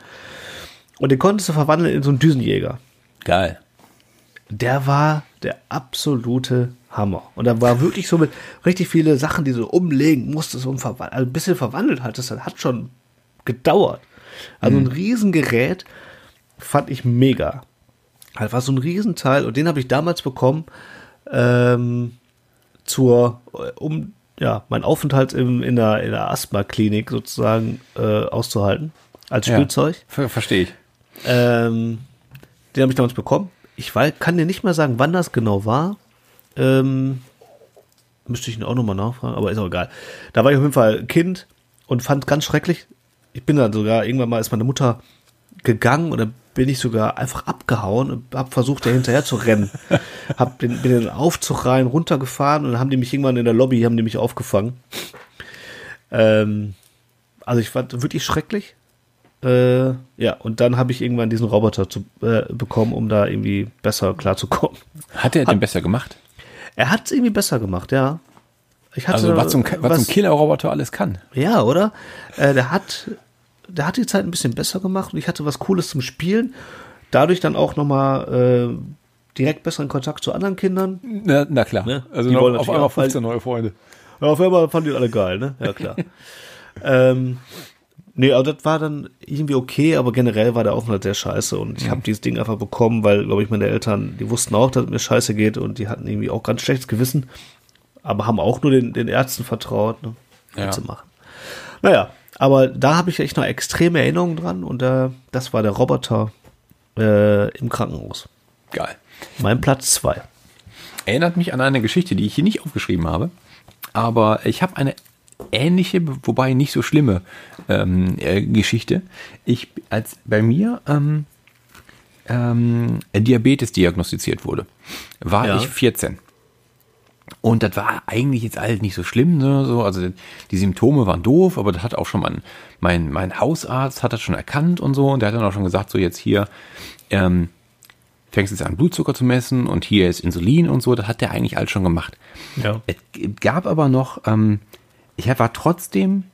und den konntest du verwandeln in so einen Düsenjäger Geil. der war der absolute Hammer. Und da war wirklich so mit richtig viele Sachen, die du umlegen musstest verwandelt, also ein bisschen verwandelt hattest, das hat schon gedauert. Also ein Riesengerät fand ich mega. Das war so ein Riesenteil und den habe ich damals bekommen ähm, zur, um ja, meinen Aufenthalt im, in der, in der Asthma-Klinik sozusagen äh, auszuhalten als Ja. Spielzeug. Ver Verstehe ich. Ähm, den habe ich damals bekommen. Ich weiß, kann dir nicht mehr sagen, wann das genau war. Ähm, müsste ich ihn auch nochmal nachfragen, aber ist auch egal. Da war ich auf jeden Fall Kind und fand ganz schrecklich. Ich bin dann sogar, irgendwann mal ist meine Mutter gegangen dann bin ich sogar einfach abgehauen und habe versucht, da hinterher zu rennen. (laughs) hab den, bin in den Aufzug rein, runtergefahren und dann haben die mich irgendwann in der Lobby, haben die mich aufgefangen. Ähm, also ich fand wirklich schrecklich. Äh, ja, und dann habe ich irgendwann diesen Roboter zu, äh, bekommen, um da irgendwie besser klarzukommen. Hat er den besser gemacht? Er hat es irgendwie besser gemacht, ja. Ich hatte Also was zum, was zum Killer-Roboter alles kann. Ja, oder? Äh, der hat, der hat die Zeit ein bisschen besser gemacht und ich hatte was Cooles zum Spielen. Dadurch dann auch nochmal äh, direkt besseren Kontakt zu anderen Kindern. Na, na klar. Ne? Also Die wollen auf einmal auch, weil- 15 neue Freunde. Ja, auf einmal fanden die alle geil, ne? Ja, klar. (laughs) ähm, Nee, also das war dann irgendwie okay, aber generell war der Aufenthalt sehr scheiße und ich habe dieses Ding einfach bekommen, weil, glaube ich, meine Eltern, die wussten auch, dass es mir scheiße geht und die hatten irgendwie auch ganz schlechtes Gewissen, aber haben auch nur den, den Ärzten vertraut, ne, Ja. zu machen. Naja, aber da habe ich echt noch extreme Erinnerungen dran und äh, das war der Roboter äh, im Krankenhaus. Geil. Mein Platz zwei. Erinnert mich an eine Geschichte, die ich hier nicht aufgeschrieben habe. Aber ich habe eine ähnliche, wobei nicht so schlimme ähm, äh, Geschichte. Ich, als bei mir ähm, ähm, Diabetes diagnostiziert wurde, war Ja. ich 14. Und das war eigentlich jetzt alles nicht so schlimm, ne? so, also die Symptome waren doof, aber das hat auch schon mein, mein, mein Hausarzt hat das schon erkannt und so, und der hat dann auch schon gesagt, so jetzt hier, ähm, fängst jetzt an Blutzucker zu messen und hier ist Insulin und so, das hat der eigentlich alles schon gemacht. Ja. Es gab aber noch, ähm, ich war trotzdem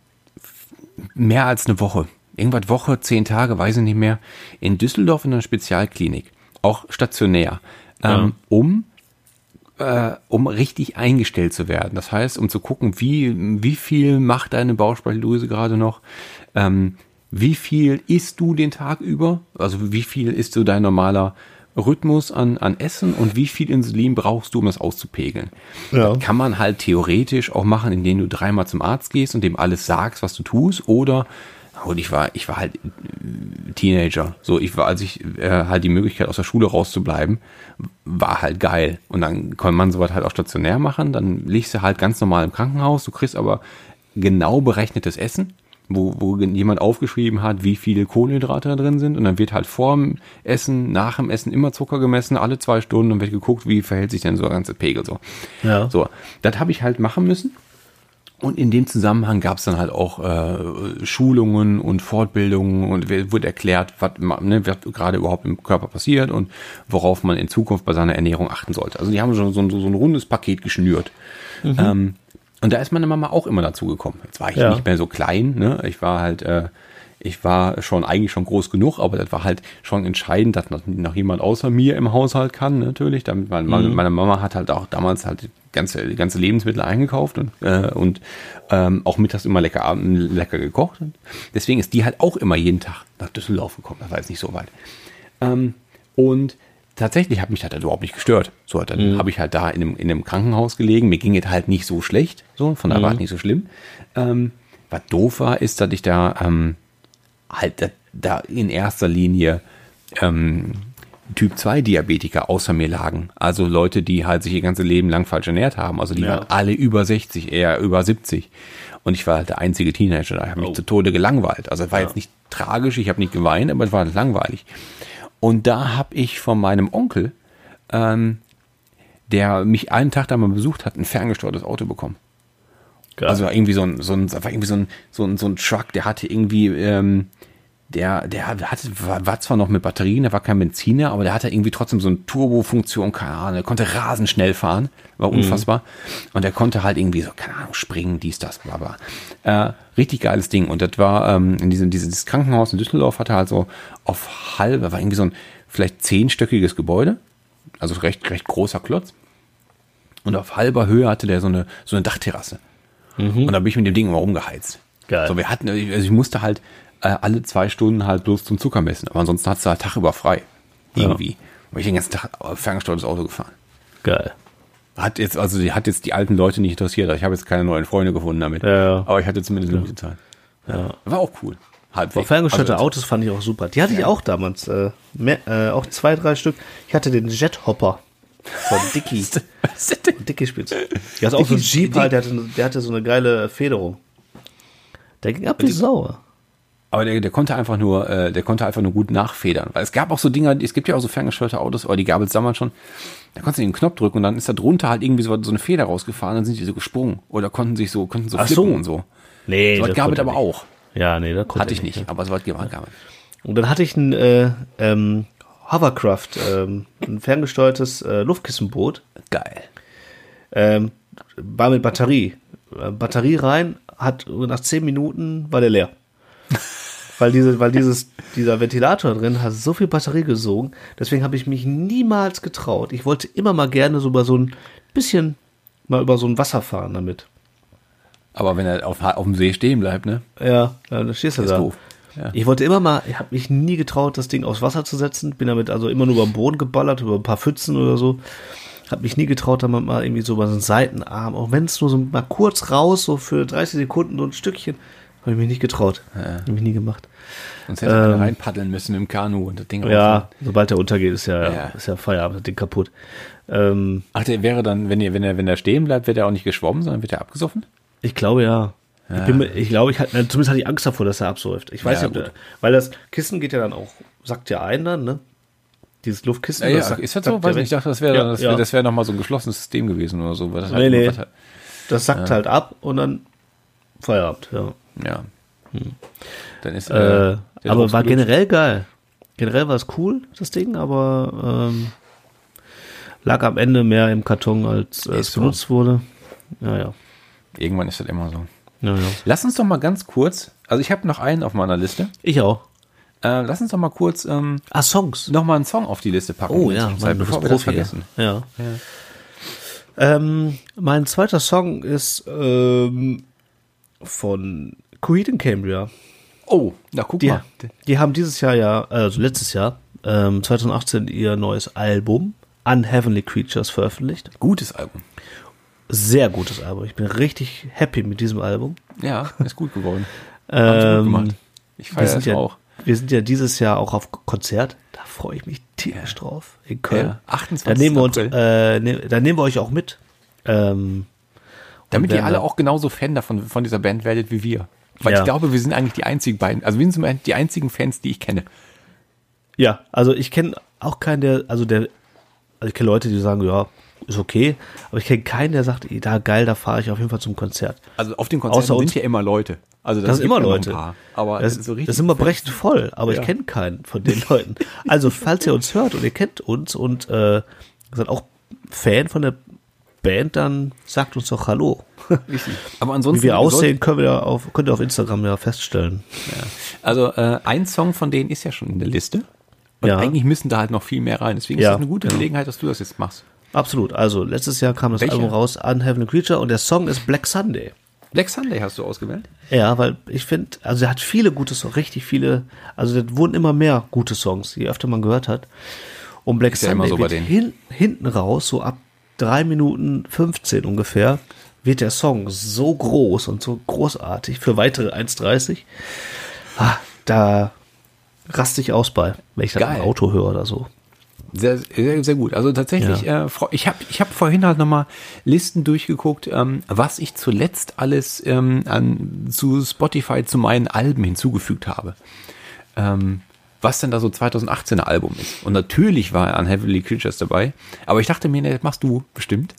mehr als eine Woche, irgendwas Woche, zehn Tage, weiß ich nicht mehr, in Düsseldorf in einer Spezialklinik, auch stationär, ähm, um äh, um richtig eingestellt zu werden. Das heißt, um zu gucken, wie, wie viel macht deine Bauchspeicheldrüse gerade noch, ähm, wie viel isst du den Tag über, also wie viel ist so dein normaler Rhythmus an, an Essen und wie viel Insulin brauchst du, um das auszupegeln. Ja. Das kann man halt theoretisch auch machen, indem du dreimal zum Arzt gehst und dem alles sagst, was du tust, oder und ich war, ich war halt Teenager. So, ich war, als ich äh, halt die Möglichkeit aus der Schule rauszubleiben, war halt geil. Und dann kann man sowas halt auch stationär machen. Dann liegst du halt ganz normal im Krankenhaus. Du kriegst aber genau berechnetes Essen, wo, wo jemand aufgeschrieben hat, wie viele Kohlenhydrate da drin sind. Und dann wird halt vorm Essen, nach dem Essen immer Zucker gemessen, alle zwei Stunden und wird geguckt, wie verhält sich denn so der ganze Pegel so. Ja. So, das habe ich halt machen müssen. Und in dem Zusammenhang gab es dann halt auch äh, Schulungen und Fortbildungen und wurde erklärt, was, ne, was gerade überhaupt im Körper passiert und worauf man in Zukunft bei seiner Ernährung achten sollte. Also die haben schon so, ein- so, so ein rundes Paket geschnürt. Ähm, und da ist meine Mama auch immer dazu gekommen. Jetzt war ich Ja. nicht mehr so klein, ne? Ich war halt, äh, ich war schon eigentlich schon groß genug, aber das war halt schon entscheidend, dass noch, jemand außer mir im Haushalt kann, natürlich. Damit meine, meine, meine Mama hat halt auch damals halt die ganze, ganze Lebensmittel eingekauft und, äh, und ähm, auch mittags immer lecker, lecker gekocht. Deswegen ist die halt auch immer jeden Tag nach Düsseldorf gekommen. Das war jetzt nicht so weit. Ähm, und tatsächlich hat mich das halt überhaupt nicht gestört. So, dann habe ich halt da in einem, in einem Krankenhaus gelegen. Mir ging es halt nicht so schlecht. So, von daher war es nicht so schlimm. Ähm, was doof war, ist, dass ich da ähm, halt da, da in erster Linie ähm, Typ 2 Diabetiker außer mir lagen. Also Leute, die halt sich ihr ganze Leben lang falsch ernährt haben. Also die Ja. waren alle über 60, eher über 70. Und ich war halt der einzige Teenager. Ich habe mich zu Tode gelangweilt. Also es war jetzt nicht tragisch, ich habe nicht geweint, aber es war langweilig. Und da habe ich von meinem Onkel, ähm, der mich einen Tag da mal besucht hat, ein ferngesteuertes Auto bekommen. Geil. Also irgendwie so ein, so ein, war irgendwie so ein, so ein, so ein Truck, der hatte irgendwie, ähm, der, der hatte, war, war zwar noch mit Batterien, der war kein Benziner, aber der hatte irgendwie trotzdem so eine Turbo-Funktion, keine Ahnung, der konnte rasend schnell fahren, war unfassbar. Und der konnte halt irgendwie so, keine Ahnung, springen, dies, das, bla, bla. Äh, richtig geiles Ding. Und das war, ähm, in diesem, dieses, dieses Krankenhaus in Düsseldorf hatte halt so auf halbe, war irgendwie so ein vielleicht zehnstöckiges Gebäude, also recht, recht großer Klotz. Und auf halber Höhe hatte der so eine, so eine Dachterrasse. Und da bin ich mit dem Ding immer rumgeheizt. Geil. So, wir hatten, also ich musste halt äh, alle zwei Stunden halt bloß zum Zucker messen. Aber ansonsten hast du halt Tag über frei. Irgendwie. Weil ich den ganzen Tag ferngesteuertes Auto gefahren. Geil. Hat jetzt, also die hat jetzt die alten Leute nicht interessiert. Ich habe jetzt keine neuen Freunde gefunden damit. Ja, ja. Aber ich hatte zumindest eine gute Zeit. Ja. War auch cool. Halbwegs. Ferngesteuerte Also, Autos fand ich auch super. Die hatte ich auch damals. Äh, mehr, äh, auch zwei, drei Stück. Ich hatte den Jethopper von Dicky. Ist? Dicky Spitz. Der hatte auch so ein Jeep halt, der hatte, der hatte so eine geile Federung. Der ging ab wie Sau. Aber der, der konnte einfach nur, äh, der konnte einfach nur gut nachfedern. Weil es gab auch so Dinger, es gibt ja auch so ferngesteuerte Autos, aber die gab es damals schon. Da konntest du den Knopf drücken und dann ist da drunter halt irgendwie so, so eine Feder rausgefahren, dann sind die so gesprungen. Oder konnten sich so, konnten so Ach flippen so. und so. Nee, So das gab es aber nicht. auch. Ja, nee, da konnte Hatte ich er nicht, aber so was gab es. Und dann hatte ich ein äh, ähm, Hovercraft, ähm, ein ferngesteuertes äh, Luftkissenboot. Geil. Ähm, war mit Batterie. Äh, Batterie rein, hat nach 10 Minuten war der leer. (laughs) weil diese, weil dieses, dieser Ventilator drin hat so viel Batterie gesogen. Deswegen habe ich mich niemals getraut. Ich wollte immer mal gerne so über so ein bisschen mal über so ein Wasser fahren damit. Aber wenn er auf, auf dem See stehen bleibt, ne? Ja, dann stehst du Ist da. doof. Ja. Ich wollte immer mal, ich habe mich nie getraut, das Ding aufs Wasser zu setzen. Bin damit also immer nur über den Boden geballert, über ein paar Pfützen oder so. Habe mich nie getraut, damit mal irgendwie so über so einen Seitenarm, auch wenn es nur so mal kurz raus, so für 30 Sekunden so ein Stückchen, habe ich mich nicht getraut. Habe ich nie gemacht. Sonst hätte Ähm. reinpaddeln müssen im Kanu und das Ding Ja, sobald der untergeht, ist ja, Ja. ist ja Feierabend, das Ding kaputt. Ähm, Ach, der wäre dann, wenn er, wenn er, wenn er stehen bleibt, wird er auch nicht geschwommen, sondern wird er abgesoffen? ich glaube ja. Ich, bin, mir- ich glaube, ich hatte, zumindest hatte ich Angst davor, dass er absäuft. Ich weiß Ja, nicht, weil das Kissen geht ja dann auch, sackt ja ein dann, ne? Dieses Luftkissen. Ja, ja, sackt- ist das so? ja Weiß nicht, ich dachte, das wäre Ja, das ja. wäre das wäre nochmal so ein geschlossenes System gewesen oder so. weil Das Nee, halt nee. hat- Das sackt halt ab und dann Feierabend, ja. Ja. Dann ist Äh, der aber war generell geil. Generell war es cool, das Ding, aber ähm, lag am Ende mehr im Karton, als äh, es Ist so. benutzt wurde. Ja, ja. Irgendwann ist das immer so. Ja, ja. Lass uns doch mal ganz kurz, also ich habe noch einen auf meiner Liste. Ich auch. Äh, lass uns doch mal kurz ähm, Ah, Songs. noch mal einen Song auf die Liste packen. Oh in ja, Mann, du bevor wir das vergessen. Ja. Ähm, mein zweiter Song ist ähm, von Coheed and Cambria. Oh, na guck Die, mal. die haben dieses Jahr ja, also letztes Jahr, ähm, 2018 ihr neues Album Unheavenly Creatures veröffentlicht. Gutes Album. Sehr gutes Album. Ich bin richtig happy mit diesem Album. Ja, ist gut geworden. (laughs) Gut Ähm, gemacht. Ich wir feiere sind das ja, auch. Wir sind ja dieses Jahr auch auf Konzert. Da freue ich mich tierisch drauf. In Köln. Ja, 28. Da nehmen wir uns, äh, ne, da nehmen wir euch auch mit. Ähm, Damit ihr alle auch genauso Fan davon von dieser Band werdet wie wir. Weil Ja. ich glaube, wir sind eigentlich die einzigen beiden, also wir sind die einzigen Fans, die ich kenne. Ja, also ich kenne auch keinen, der, also der, also ich kenne Leute, die sagen, ja, ist okay, aber ich kenne keinen, der sagt, da geil, da fahre ich auf jeden Fall zum Konzert. Also auf den Konzerten Außer sind ja immer Leute. Also Das sind gibt immer Leute. Paar, aber Das, so richtig. das ist immer brechend voll, aber Ja. ich kenne keinen von den (laughs) Leuten. Also falls ihr uns hört und ihr kennt uns und äh, seid auch Fan von der Band, dann sagt uns doch Hallo. (laughs) Richtig. Aber ansonsten Wie wir aussehen, können wir auf, könnt ihr auf Instagram ja feststellen. Also äh, ein Song von denen ist ja schon in der Liste. Und Ja. eigentlich müssen da halt noch viel mehr rein. Deswegen Ja, ist das eine gute genau. Gelegenheit, dass du das jetzt machst. Absolut. Also letztes Jahr kam das Welcher? Album raus, Unheavenly Creature, und der Song ist Black Sunday. Black Sunday hast du ausgewählt? Ja, weil ich finde, also er hat viele gute Songs, richtig viele, also da wurden immer mehr gute Songs, je öfter man gehört hat. Und Black ja Sunday so wird hin, hinten raus, so ab drei Minuten 15 ungefähr, wird der Song so groß und so großartig für weitere 1,30. Ah, da raste ich aus bei, wenn ich das im Auto höre oder so. Sehr, sehr, sehr gut. Also tatsächlich, äh, freu- ich habe ich hab vorhin halt nochmal Listen durchgeguckt, ähm, was ich zuletzt alles ähm, an, zu Spotify zu meinen Alben hinzugefügt habe. Ähm, was denn da so 2018er Album ist. Und natürlich war an Heavenly Creatures dabei, aber ich dachte mir, ne, das machst du bestimmt.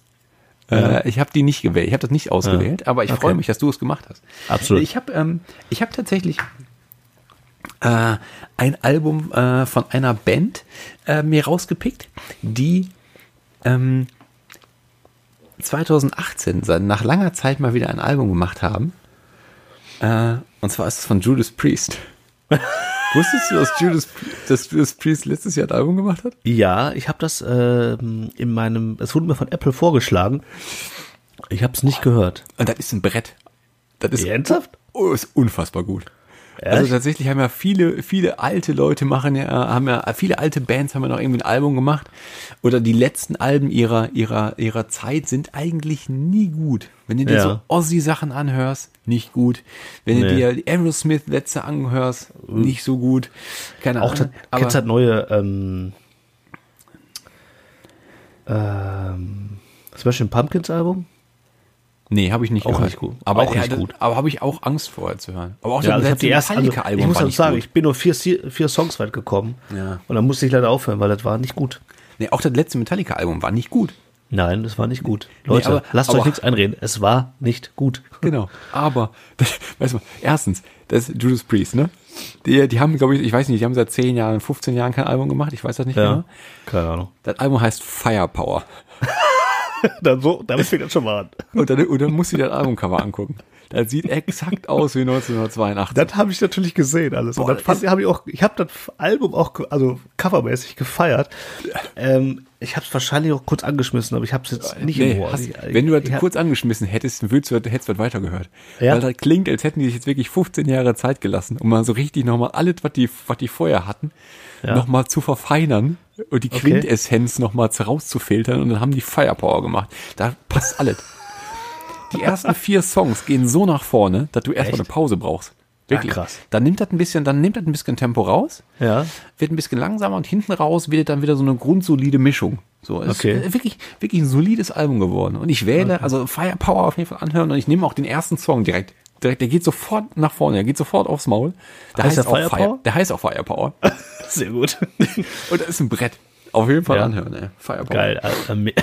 Äh, ich habe die nicht gewählt, ich habe das nicht ausgewählt, aber ich Okay. freue mich, dass du es gemacht hast. Absolut. Ich habe ähm, ich hab tatsächlich äh, ein Album äh, von einer Band äh, mir rausgepickt, die ähm, 2018 seit- nach langer Zeit mal wieder ein Album gemacht haben. Äh, und zwar ist es von Judas Priest. (laughs) Wusstest du, dass Judas, dass Judas Priest letztes Jahr ein Album gemacht hat? Ja, ich habe das ähm, in meinem, es wurde mir von Apple vorgeschlagen. Ich habe es nicht gehört. Und das ist ein Brett. Das ist, Ernsthaft? oh, ist unfassbar gut. Also tatsächlich haben ja viele, viele alte Leute machen ja, haben ja, viele alte Bands haben ja noch irgendwie ein Album gemacht. Oder die letzten Alben ihrer, ihrer, ihrer Zeit sind eigentlich nie gut. Wenn du dir Ja. so Ozzy-Sachen anhörst, nicht gut. Wenn du Nee. dir die Aerosmith-Letzte anhörst, nicht so gut. Keine Auch das, Ahnung. kennst du das neue ähm, ähm, Smashing Pumpkins Album? Nee, habe ich nicht Auch gehört. nicht gut. Aber, Auch ja, nicht gut. Aber habe ich auch Angst vorher zu hören. Aber auch Ja, das also die erste, also, Metallica-Album ich muss auch sagen, gut. ich bin nur vier, vier Songs weit gekommen. Ja. Und dann musste ich leider aufhören, weil das war nicht gut. Nee, auch das letzte Metallica-Album war nicht gut. Nein, das war nicht gut. Leute, aber- lasst aber- euch nichts einreden. Es war nicht gut. (laughs) Genau. Aber, (laughs) das, weißt du, erstens, das ist Judas Priest, ne? Die, die haben, glaube ich, ich weiß nicht, die haben seit 10 Jahren, 15 Jahren kein Album gemacht, ich weiß das nicht genau. keine Ahnung. Das Album heißt Firepower. (laughs) (laughs) Dann so, damit fängt das schon mal an. Und dann, und dann musst du dir das Albumcover angucken. Das sieht exakt aus wie 1982. Das habe ich natürlich gesehen alles. Und Boah, fand, das- hab ich auch, ich habe das Album auch, also covermäßig gefeiert. Ähm, ich habe es wahrscheinlich auch kurz angeschmissen, aber ich habe es jetzt nicht im Nee, Ohr. hast, wenn du das kurz angeschmissen hättest, würdest du, hättest du das weitergehört. Ja? Weil das klingt, als hätten die sich jetzt wirklich 15 Jahre Zeit gelassen, um mal so richtig nochmal alles, was die, was die vorher hatten, Ja. nochmal zu verfeinern und die Okay. Quintessenz nochmal rauszufiltern und dann haben die Firepower gemacht. Da passt alles. Die ersten vier Songs gehen so nach vorne, dass du erstmal eine Pause brauchst. Wirklich. Ja, krass. Dann nimmt das ein bisschen, dann nimmt das ein bisschen Tempo raus Ja. wird ein bisschen langsamer und hinten raus wird dann wieder so eine grundsolide Mischung. So, es Okay. ist wirklich, wirklich ein solides Album geworden. Und ich wähle, also Firepower auf jeden Fall anhören und ich nehme auch den ersten Song direkt. direkt der geht sofort nach vorne, der geht sofort aufs Maul. Der Heißt der auch Firepower? Fire, der heißt auch Firepower. (laughs) Sehr gut. und das ist ein Brett. Auf jeden Fall Ja. anhören, ey. Firepower. Geil. Alter. (laughs) Me-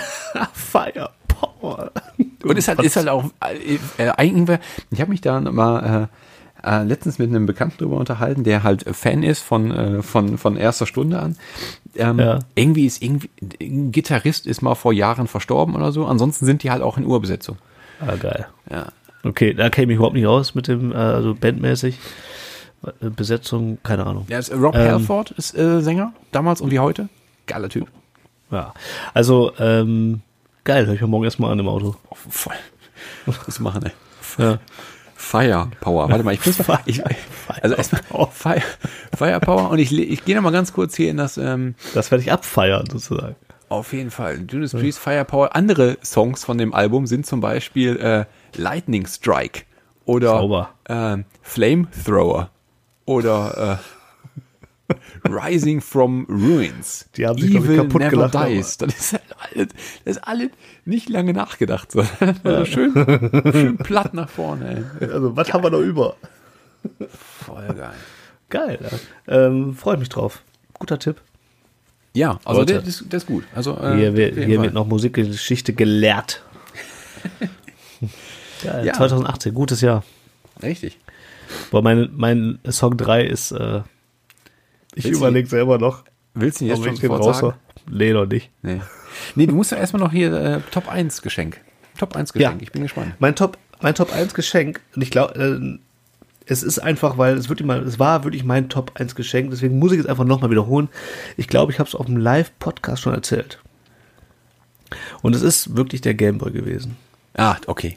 Firepower. (laughs) Und ist halt, ist halt auch, äh, äh, eigentlich, ich habe mich da mal äh, äh, letztens mit einem Bekannten drüber unterhalten, der halt Fan ist von, äh, von, von erster Stunde an. Ähm, Ja. Irgendwie ist irgendwie, ein Gitarrist ist mal vor Jahren verstorben oder so. Ansonsten sind die halt auch in Urbesetzung. Ah, geil. Ja. Okay, da käme ich überhaupt nicht aus mit dem, also bandmäßig. Äh, Besetzung, keine Ahnung. Ist, Rob Ähm. Halford ist äh, Sänger, damals und wie heute. Geiler Typ. Ja. Also, ähm, geil, höre ich mir morgen erstmal an im Auto. Oh, voll. Was machen, ey. Ja. Firepower. Warte mal, ich muss mal, ich, also erstmal Fire, Firepower und ich, ich gehe noch mal ganz kurz hier in das, ähm, Das werde ich abfeiern, sozusagen. Auf jeden Fall. Judas Priest Firepower. Andere Songs von dem Album sind zum Beispiel äh, Lightning Strike oder ähm, Flamethrower oder äh, Rising from Ruins. Die haben sich, ich, kaputt Never gelacht, Dies. Das ist, halt alles, das ist alles nicht lange nachgedacht. So. Also schön, schön platt nach vorne. Ey. Also, was haben wir noch über? Voll geil. Geil. Ja. Ähm, Freue mich drauf. Guter Tipp. Ja, also Leute. der, ist, der ist gut. Also, äh, Hier, wird, hier wird noch Musikgeschichte gelehrt. (laughs) Geil, Ja. 2018, gutes Jahr. Richtig. Boah, mein, mein Song 3 ist, äh, ich überlege selber noch, Willst du ihn jetzt schon sofort sagen? raus Nee, noch nicht. Nee. Nee, du musst ja erstmal noch hier äh, Top 1 Geschenk. Top 1 Geschenk, Ja. ich bin gespannt. Mein Top, mein Top 1 Geschenk, und ich glaube, äh, es ist einfach, weil es, wirklich mal, es war wirklich mein Top 1 Geschenk, deswegen muss ich es einfach nochmal wiederholen. Ich glaube, ich habe es auf dem Live-Podcast schon erzählt. Und es ist wirklich der Gameboy gewesen. Ah, okay.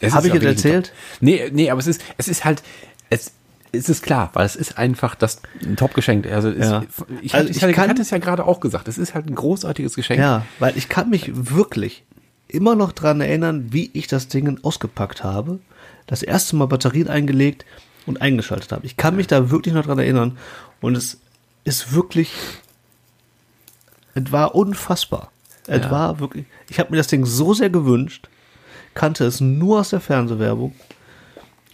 Es Hab ist ich jetzt erzählt? Top. Nee, nee, aber es ist, es ist halt, es, es ist klar, weil es ist einfach das ein Top-Geschenk. Also, es, Ja. ich, Also hatte, ich, ich hatte, kann- ich hatte es ja gerade auch gesagt. Es ist halt ein großartiges Geschenk. Ja, weil ich kann mich wirklich immer noch dran erinnern, wie ich das Ding ausgepackt habe, das erste Mal Batterien eingelegt und eingeschaltet habe. Ich kann mich da wirklich noch dran erinnern und es ist wirklich, es war unfassbar. Es Ja. war wirklich, ich habe mir das Ding so sehr gewünscht, kannte es nur aus der Fernsehwerbung,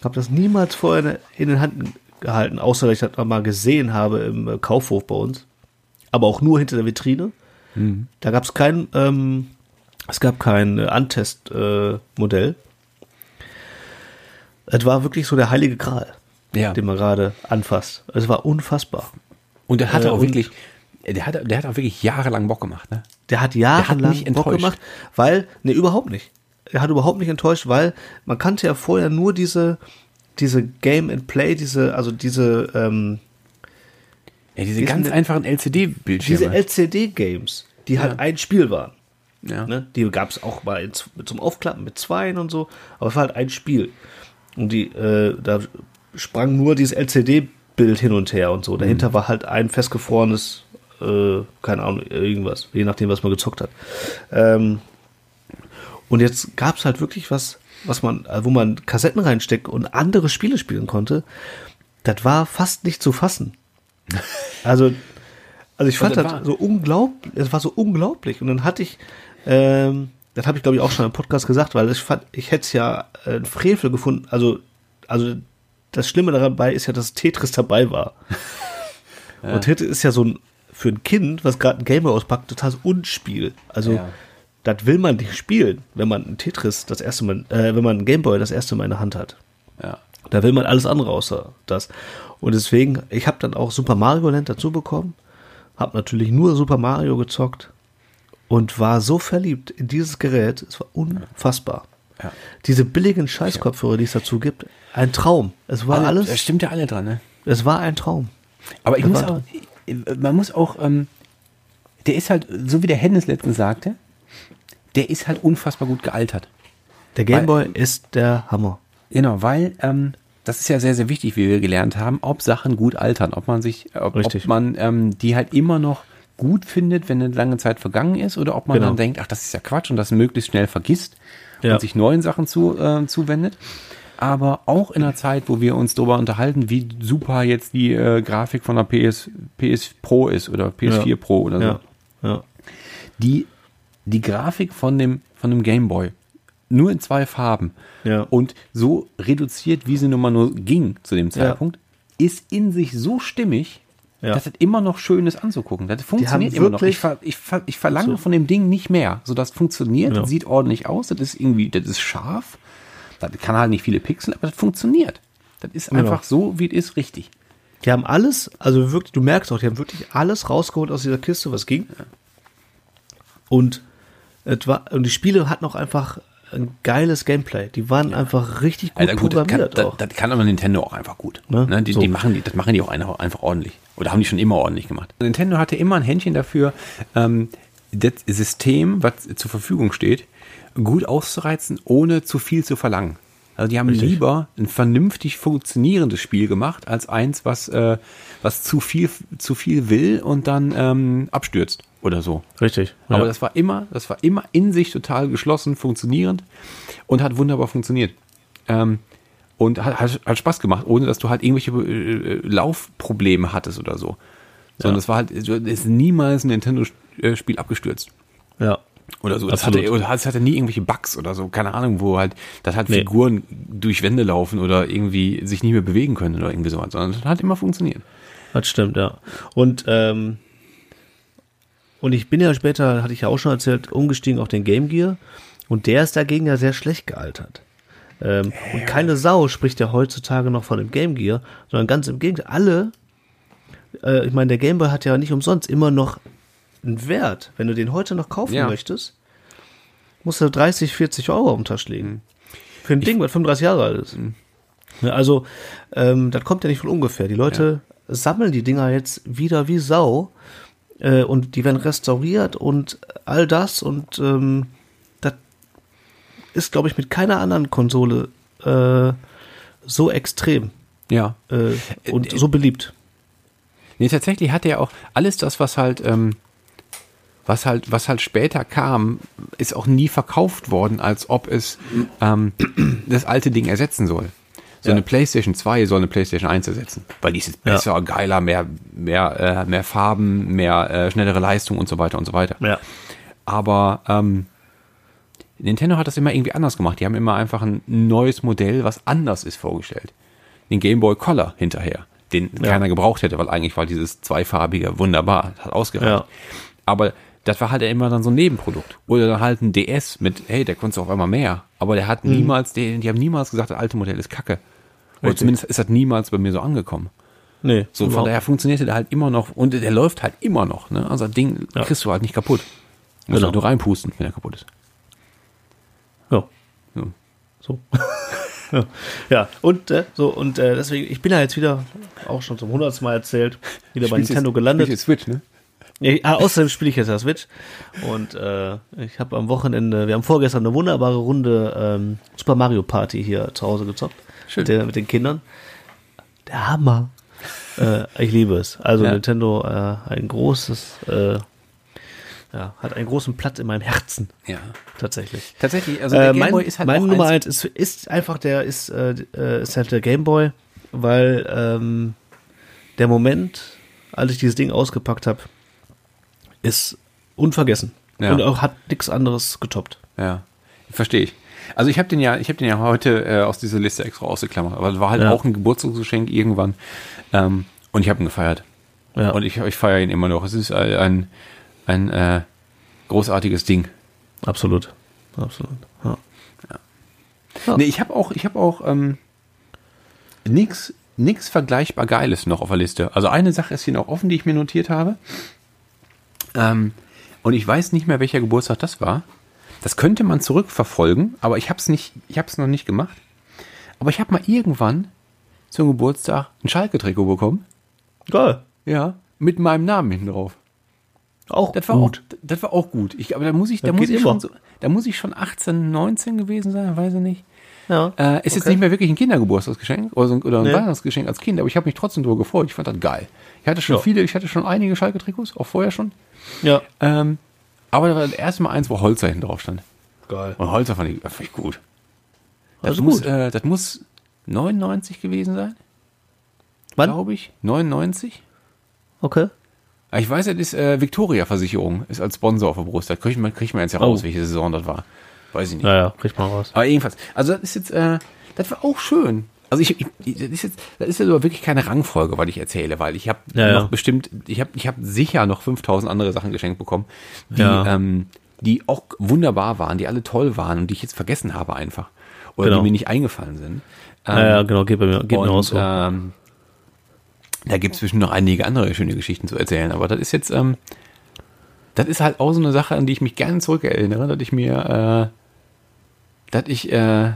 habe das niemals vorher in den Händen gehalten, außer dass ich das mal gesehen habe im äh, Kaufhof bei uns. Aber auch nur hinter der Vitrine. Da gab es kein, ähm, es gab kein äh, Antest-Modell. Äh, Modell. es war wirklich so der heilige Gral, Ja. den man gerade anfasst. Es war unfassbar. Und der hat Äh, auch wirklich, der hat, der hat auch wirklich jahrelang Bock gemacht, ne? Der hat jahrelang nicht Bock enttäuscht. gemacht, weil, nee, überhaupt nicht. Er hat überhaupt nicht enttäuscht, weil man kannte ja vorher nur diese, diese Game and Play, diese, also diese, ähm, Ja, diese Die ganz sind- einfachen diese LCD-Bildschirme. LCD-Games, die halt ein Spiel waren. ja. Ne? Die gab es auch mal in, zum Aufklappen mit Zweien und so, aber es war halt ein Spiel. Und die, äh, da sprang nur dieses LCD-Bild hin und her und so. Dahinter war halt ein festgefrorenes, äh, keine Ahnung, irgendwas, je nachdem, was man gezockt hat. Ähm, und jetzt gab es halt wirklich was, was man, äh, wo man Kassetten reinsteckt und andere Spiele spielen konnte. Das war fast nicht zu fassen. (laughs) Also, also ich fand das das so unglaublich, es war so unglaublich. Und dann hatte ich, ähm, das habe ich glaube ich auch schon im Podcast gesagt, weil ich fand, ich hätte es ja äh, ein Frevel gefunden. Also, also das Schlimme dabei ist ja, dass Tetris dabei war. (laughs) Und Tetris ist ja so ein, für ein Kind, was gerade ein Gamer auspackt, totales Unspiel. Also, Ja. Das will man nicht spielen, wenn man ein Tetris das erste Mal, äh, wenn man ein Gameboy das erste Mal in der Hand hat. ja. Da will man alles andere außer das. Und deswegen, ich habe dann auch Super Mario Land dazu bekommen, habe natürlich nur Super Mario gezockt und war so verliebt in dieses Gerät, es war unfassbar. Ja. Diese billigen Scheißkopfhörer, die es dazu gibt, ein Traum. Es war Da alles, stimmt ja alle dran, ne? es war ein Traum. Aber ich Das muss auch, man muss auch, ähm, der ist halt, so wie der Hennes letztens sagte, der ist halt unfassbar gut gealtert. Der Gameboy ist der Hammer. Genau, weil ähm, das ist ja sehr, sehr wichtig, wie wir gelernt haben, ob Sachen gut altern, ob man sich, ob, ob Richtig. man ähm, die halt immer noch gut findet, wenn eine lange Zeit vergangen ist, oder ob man Genau. dann denkt, ach, das ist ja Quatsch und das möglichst schnell vergisst Ja. und sich neuen Sachen zu, äh, zuwendet. Aber auch in einer Zeit, wo wir uns darüber unterhalten, wie super jetzt die äh, Grafik von der PS, PS Pro ist oder PS4 Ja. Pro oder so Ja. ja. die, die Grafik von dem, von dem Game Boy nur in zwei Farben Ja. und so reduziert, wie sie nun mal nur ging zu dem Zeitpunkt, ist in sich so stimmig, Ja. dass es immer noch schön ist anzugucken. Das funktioniert immer noch. Ich, ver, ich, ver, ich verlange von dem Ding nicht mehr. So, das funktioniert, Ja. das sieht ordentlich aus, das ist irgendwie, das ist scharf, das kann halt nicht viele Pixel, aber das funktioniert. Das ist Genau. einfach so, wie es ist, richtig. Die haben alles, also wirklich, du merkst auch, die haben wirklich alles rausgeholt aus dieser Kiste, was ging. Und, war, und die Spiele hatten auch einfach ein geiles Gameplay. Die waren einfach richtig gut Alter, gut, das kann, programmiert das, das kann aber Nintendo auch einfach gut. Ne? Ne? Die, So. die machen die, das machen die auch einfach, einfach ordentlich. Oder haben die schon immer ordentlich gemacht. Nintendo hatte immer ein Händchen dafür, ähm, das System, was zur Verfügung steht, gut auszureizen, ohne zu viel zu verlangen. Also die haben Richtig. lieber ein vernünftig funktionierendes Spiel gemacht, als eins, was, äh, was zu viel, zu viel will und dann ähm, abstürzt oder so. Richtig. Aber das war immer, das war immer in sich total geschlossen, funktionierend und hat wunderbar funktioniert. Ähm, und hat, hat, hat Spaß gemacht, ohne dass du halt irgendwelche äh, Laufprobleme hattest oder so. Sondern Ja. es war halt, es ist niemals ein Nintendo-Spiel abgestürzt. ja. Oder so. Das Absolut. hatte, oder es hatte nie irgendwelche Bugs oder so. Keine Ahnung, wo halt, dass halt Nee. Figuren durch Wände laufen oder irgendwie sich nicht mehr bewegen können oder irgendwie sowas. Sondern es hat immer funktioniert. Das stimmt, ja. Und, ähm, und ich bin ja später, hatte ich ja auch schon erzählt, umgestiegen auf den Game Gear. Und der ist dagegen ja sehr schlecht gealtert. Ähm, und keine Sau spricht ja heutzutage noch von dem Game Gear, sondern ganz im Gegenteil. Alle, äh, ich meine, der Game Boy hat ja nicht umsonst immer noch einen Wert. Wenn du den heute noch kaufen Ja. möchtest, musst du 30, 40 Euro am Tisch legen. Für ein Ding, was 35 Jahre alt ist. Ja, also, ähm, das kommt ja nicht von ungefähr. Die Leute sammeln die Dinger jetzt wieder wie Sau äh, und die werden restauriert und all das und ähm, das ist, glaube ich, mit keiner anderen Konsole äh, so extrem Ja. äh, und so beliebt. Nee, tatsächlich hat er auch alles das, was halt, ähm, was halt, was halt später kam, ist auch nie verkauft worden, als ob es ähm, das alte Ding ersetzen soll. So Ja. eine PlayStation 2 soll eine PlayStation 1 ersetzen, weil die ist jetzt Ja. besser, geiler, mehr, mehr, äh, mehr Farben, mehr äh, schnellere Leistung und so weiter und so weiter. Ja. Aber ähm, Nintendo hat das immer irgendwie anders gemacht. Die haben immer einfach ein neues Modell, was anders ist, vorgestellt. Den Game Boy Color hinterher, den Ja. keiner gebraucht hätte, weil eigentlich war dieses zweifarbige wunderbar, hat ausgereicht. Ja. Aber das war halt immer dann so ein Nebenprodukt. Oder dann halt ein DS mit, hey, der konnte auf einmal mehr. Aber der hat niemals, die, die haben niemals gesagt, das alte Modell ist kacke. Oder Mhm. Richtig. zumindest ist das niemals bei mir so angekommen. Nee, So, von daher funktionierte der halt immer noch und der läuft halt immer noch. Ne? Also das Ding Ja. kriegst du halt nicht kaputt. Musst Genau. halt nur reinpusten, wenn er kaputt ist. Ja. Ja. So. (laughs) ja. ja, und äh, so, und äh, deswegen, ich bin ja jetzt wieder, auch schon zum hundertsten Mal erzählt, wieder bei Spielst Nintendo jetzt- gelandet. Switch, ne? Ja, ah, außerdem spiele ich jetzt das Switch. Und äh, ich habe am Wochenende, wir haben vorgestern eine wunderbare Runde ähm, Super Mario Party hier zu Hause gezockt. Schön. Mit, der, mit den Kindern. Der Hammer. äh, ich liebe es. Also Ja. Nintendo, äh, ein großes, äh, ja, hat einen großen Platz in meinem Herzen. Ja. Tatsächlich. Tatsächlich, also der Äh, Game mein, Boy ist halt mein Nummer eins, ist, ist einfach der, ist, äh, äh, ist halt der Game Boy, weil ähm, der Moment, als ich dieses Ding ausgepackt habe, ist unvergessen. Ja. Und auch hat nichts anderes getoppt. Ja, verstehe ich. Also ich habe den ja, ich habe den ja heute äh, aus dieser Liste extra ausgeklammert, aber es war halt Ja. auch ein Geburtstagsgeschenk irgendwann. Ähm, und ich habe ihn gefeiert. Ja. Und ich, ich feiere ihn immer noch. Es ist ein, ein, ein äh, großartiges Ding. Absolut. Absolut. Ja. Ja. Nee, ich habe auch, ich habe auch ähm, nix, nix vergleichbar Geiles noch auf der Liste. Also eine Sache ist hier noch offen, die ich mir notiert habe. Ähm, und ich weiß nicht mehr, welcher Geburtstag das war. das könnte man zurückverfolgen, aber ich habe es nicht, ich habe es noch nicht gemacht. Aber ich habe mal irgendwann zum Geburtstag ein Schalke-Trikot bekommen. Geil. Ja, mit meinem Namen hinten drauf. Auch Das war gut. auch, das war auch gut. Ich, aber da muss ich, da Das muss ich immer. schon so, da muss ich schon 18, 19 gewesen sein, weiß ich nicht. Ja. Äh, ist jetzt Okay. nicht mehr wirklich ein Kindergeburtstagsgeschenk oder, so ein- oder ein Nee. Weihnachtsgeschenk als Kind, aber ich habe mich trotzdem darüber gefreut. Ich fand das geil. Ich hatte schon Ja. viele, ich hatte schon einige Schalke-Trikots, auch vorher schon. ja. Ähm, aber da war das erste Mal eins, wo Holzer hinten drauf stand. Geil. Und Holzer fand ich, fand ich gut. Das, Also muss, gut. Äh, das muss 99 gewesen sein, Wann? glaube ich. 99. Okay. Ah, Ich weiß, das ist äh, Victoria Versicherung, ist als Sponsor auf der Brust. Da kriegt man, kriegt man jetzt heraus, Oh. welche Saison das war. Weiß ich nicht. Ja, ja, kriegt mal raus. Aber jedenfalls, also das ist jetzt, äh, das war auch schön. Also ich, ich das ist jetzt, das ist jetzt aber wirklich keine Rangfolge, weil ich erzähle, weil ich habe Ja, noch ja. bestimmt, ich habe, ich habe sicher noch 5000 andere Sachen geschenkt bekommen, die, Ja. ähm, die auch wunderbar waren, die alle toll waren und die ich jetzt vergessen habe einfach oder Genau. die mir nicht eingefallen sind. Ähm, Ja, genau, geht bei mir, geht mir auch so. ähm, da gibt es zwischen noch einige andere schöne Geschichten zu erzählen, aber das ist jetzt, ähm, das ist halt auch so eine Sache, an die ich mich gerne zurückerinnere, dass ich mir, äh, dass ich, äh,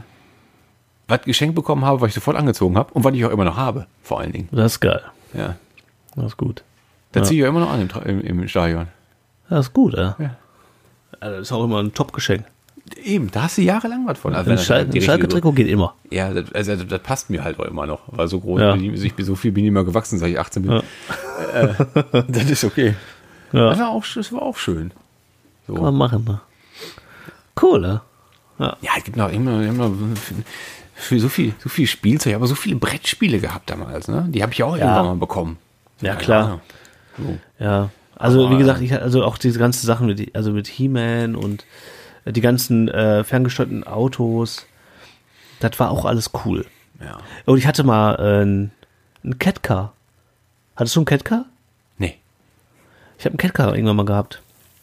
was geschenkt bekommen habe, was ich sofort angezogen habe und was ich auch immer noch habe, vor allen Dingen. Das ist geil. Ja. Das ist gut. Das Ja. ziehe ich auch immer noch an im, im, im Stadion. Das ist gut, ja. Ja. Ja, Das ist auch immer ein Top-Geschenk. Eben, da hast du jahrelang was von. Also Ein Schalke-Trikot geht immer. Ja, das, also das, das passt mir halt auch immer noch. Weil so groß, Ja. bin ich, ich bin so viel bin ich immer gewachsen, seit ich 18 bin. Ja. Äh, (laughs) das ist okay. Das war auch, das war auch schön. So. kann man machen. Ne? Cool, ne? Ja, es gibt noch immer, immer für, so viel, so viel Spielzeug, aber so viele Brettspiele gehabt damals, ne? Die habe ich auch irgendwann mal bekommen. Ja, Keine klar. So. Ja. Also, Aber, wie gesagt, ich also auch diese ganzen Sachen mit, also mit He-Man und äh, die ganzen äh, ferngesteuerten Autos, das war auch alles cool. Ja. Und ich hatte mal äh, ein, ein Catcar. Hattest du ein Catcar? Nee. Ich habe ein Catcar irgendwann mal gehabt.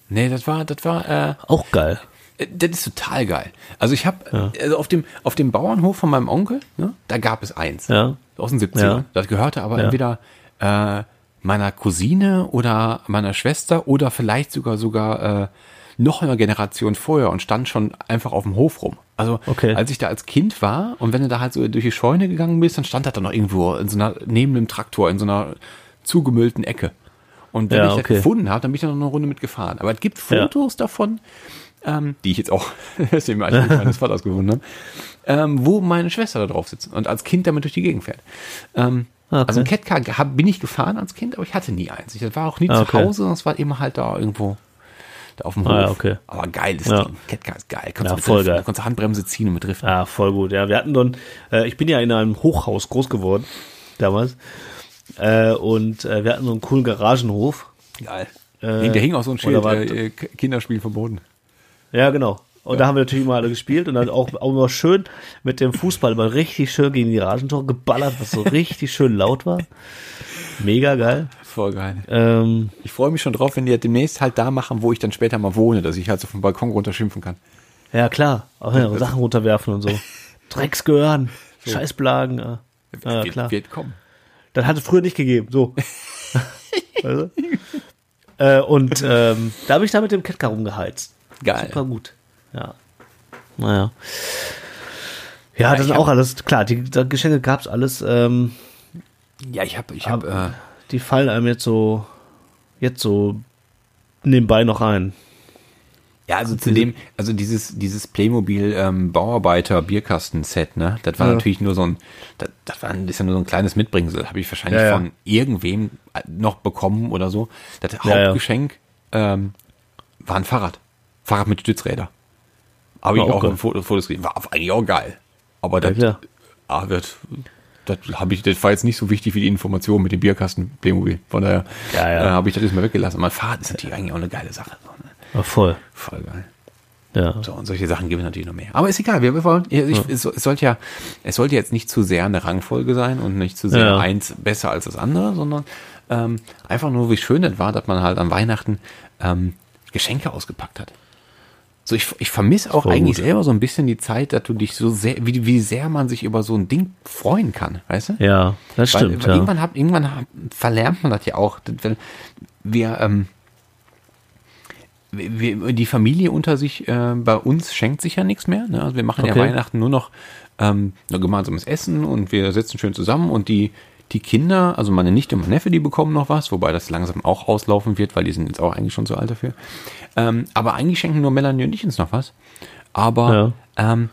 Nee, das war, das war, äh, Auch geil. Äh, Das ist total geil. Also ich habe, also auf dem, auf dem Bauernhof von meinem Onkel, ne, da gab es eins. Ja. Aus den 70ern. Ja. Das gehörte aber Ja. entweder äh, meiner Cousine oder meiner Schwester oder vielleicht sogar sogar äh, noch eine Generation vorher und stand schon einfach auf dem Hof rum. Also Okay. als ich da als Kind war und wenn du da halt so durch die Scheune gegangen bist, dann stand das da noch irgendwo in so einer, neben dem Traktor, in so einer zugemüllten Ecke. Und wenn Ja, ich das okay. gefunden habe, dann bin ich dann noch eine Runde mitgefahren. Aber es gibt Ja. Fotos davon, ähm, die ich jetzt auch aus dem Archiv meines Vaters gefunden habe, ähm, wo meine Schwester da drauf sitzt und als Kind damit durch die Gegend fährt. Ähm, Okay. Also ein Catcar bin ich gefahren als Kind, aber ich hatte nie eins. Ich das war auch nie Ah, zu okay. Hause, sondern es war immer halt da irgendwo da auf dem Hof. Ah, okay. Aber geiles Ja. Ding. Catcar ist geil. Kannst Ja, du voll driften. geil. Da kannst du Handbremse ziehen und mit driften. Ja, voll gut. Ja, wir hatten dann, äh, ich bin ja in einem Hochhaus groß geworden, damals. Äh, und äh, wir hatten so einen coolen Garagenhof. Geil. Äh, da hing auch so ein Schild, äh, Kinderspiel verboten. Ja, genau. Und da haben wir natürlich immer alle gespielt und dann auch, auch immer schön mit dem Fußball immer richtig schön gegen die Garagentor geballert, was so (laughs) richtig schön laut war. Mega geil. Voll geil. Ähm, Ich freue mich schon drauf, wenn die das demnächst halt da machen, wo ich dann später mal wohne, dass ich halt so vom Balkon runterschimpfen kann. ja, klar. Auch ja, Sachen runterwerfen und so. (laughs) Drecks gehören. Scheißblagen. Ja, ja wird, klar. wird kommen. Das hat es früher nicht gegeben. So. (laughs) weißt du? äh, und ähm, da habe ich da mit dem Catcar rumgeheizt. Geil. Super gut. Ja. Naja. Ja, das ich sind hab- auch alles, klar, die, die Geschenke gab's alles. Ähm, Ja, ich habe, ich hab, äh, die fallen einem jetzt so, jetzt so nebenbei noch ein. ja, also zu dem, also dieses, dieses Playmobil ähm, Bauarbeiter Bierkasten Set, ne, das war Ja. natürlich nur so ein, das, das war ein, das ist ja nur so ein kleines Mitbringsel, habe ich wahrscheinlich Ja, ja. von irgendwem noch bekommen oder so. Das Ja, ja. Hauptgeschenk ähm, war ein Fahrrad, Fahrrad mit Stützräder. Habe ich auch auch Foto, Fotos gesehen, war eigentlich auch geil. Aber das, klar. ah, wird, das habe ich, das war jetzt nicht so wichtig wie die Information mit dem Bierkasten Playmobil. Von daher Ja, ja. Äh, habe ich das jetzt mal weggelassen. Aber Fahrrad ist natürlich eigentlich auch eine geile Sache. Ne? Ja, voll. Voll geil. Ja. So, und solche Sachen gibt es natürlich noch mehr. Aber ist egal, wir wollen, ich, es, es sollte ja, es sollte jetzt nicht zu sehr eine Rangfolge sein und nicht zu sehr Ja. eins besser als das andere, sondern ähm, einfach nur, wie schön das war, dass man halt an Weihnachten ähm, Geschenke ausgepackt hat. So, ich, ich vermisse auch eigentlich gut. selber so ein bisschen die Zeit, dass du dich so sehr, wie, wie sehr man sich über so ein Ding freuen kann, weißt du? Ja, das Weil, stimmt. weil ja. irgendwann, hab, irgendwann hab, verlernt man das ja auch. Wenn wir, ähm, wir, die Familie unter sich, äh, bei uns schenkt sich ja nichts mehr. Ne? Also wir machen ja Okay. Weihnachten nur noch ähm, ein gemeinsames Essen und wir sitzen schön zusammen und die, die Kinder, also meine Nichte und mein Neffe, die bekommen noch was, wobei das langsam auch auslaufen wird, weil die sind jetzt auch eigentlich schon so alt dafür. Ähm, aber eigentlich schenken nur Melanie und ich uns noch was. Aber ähm,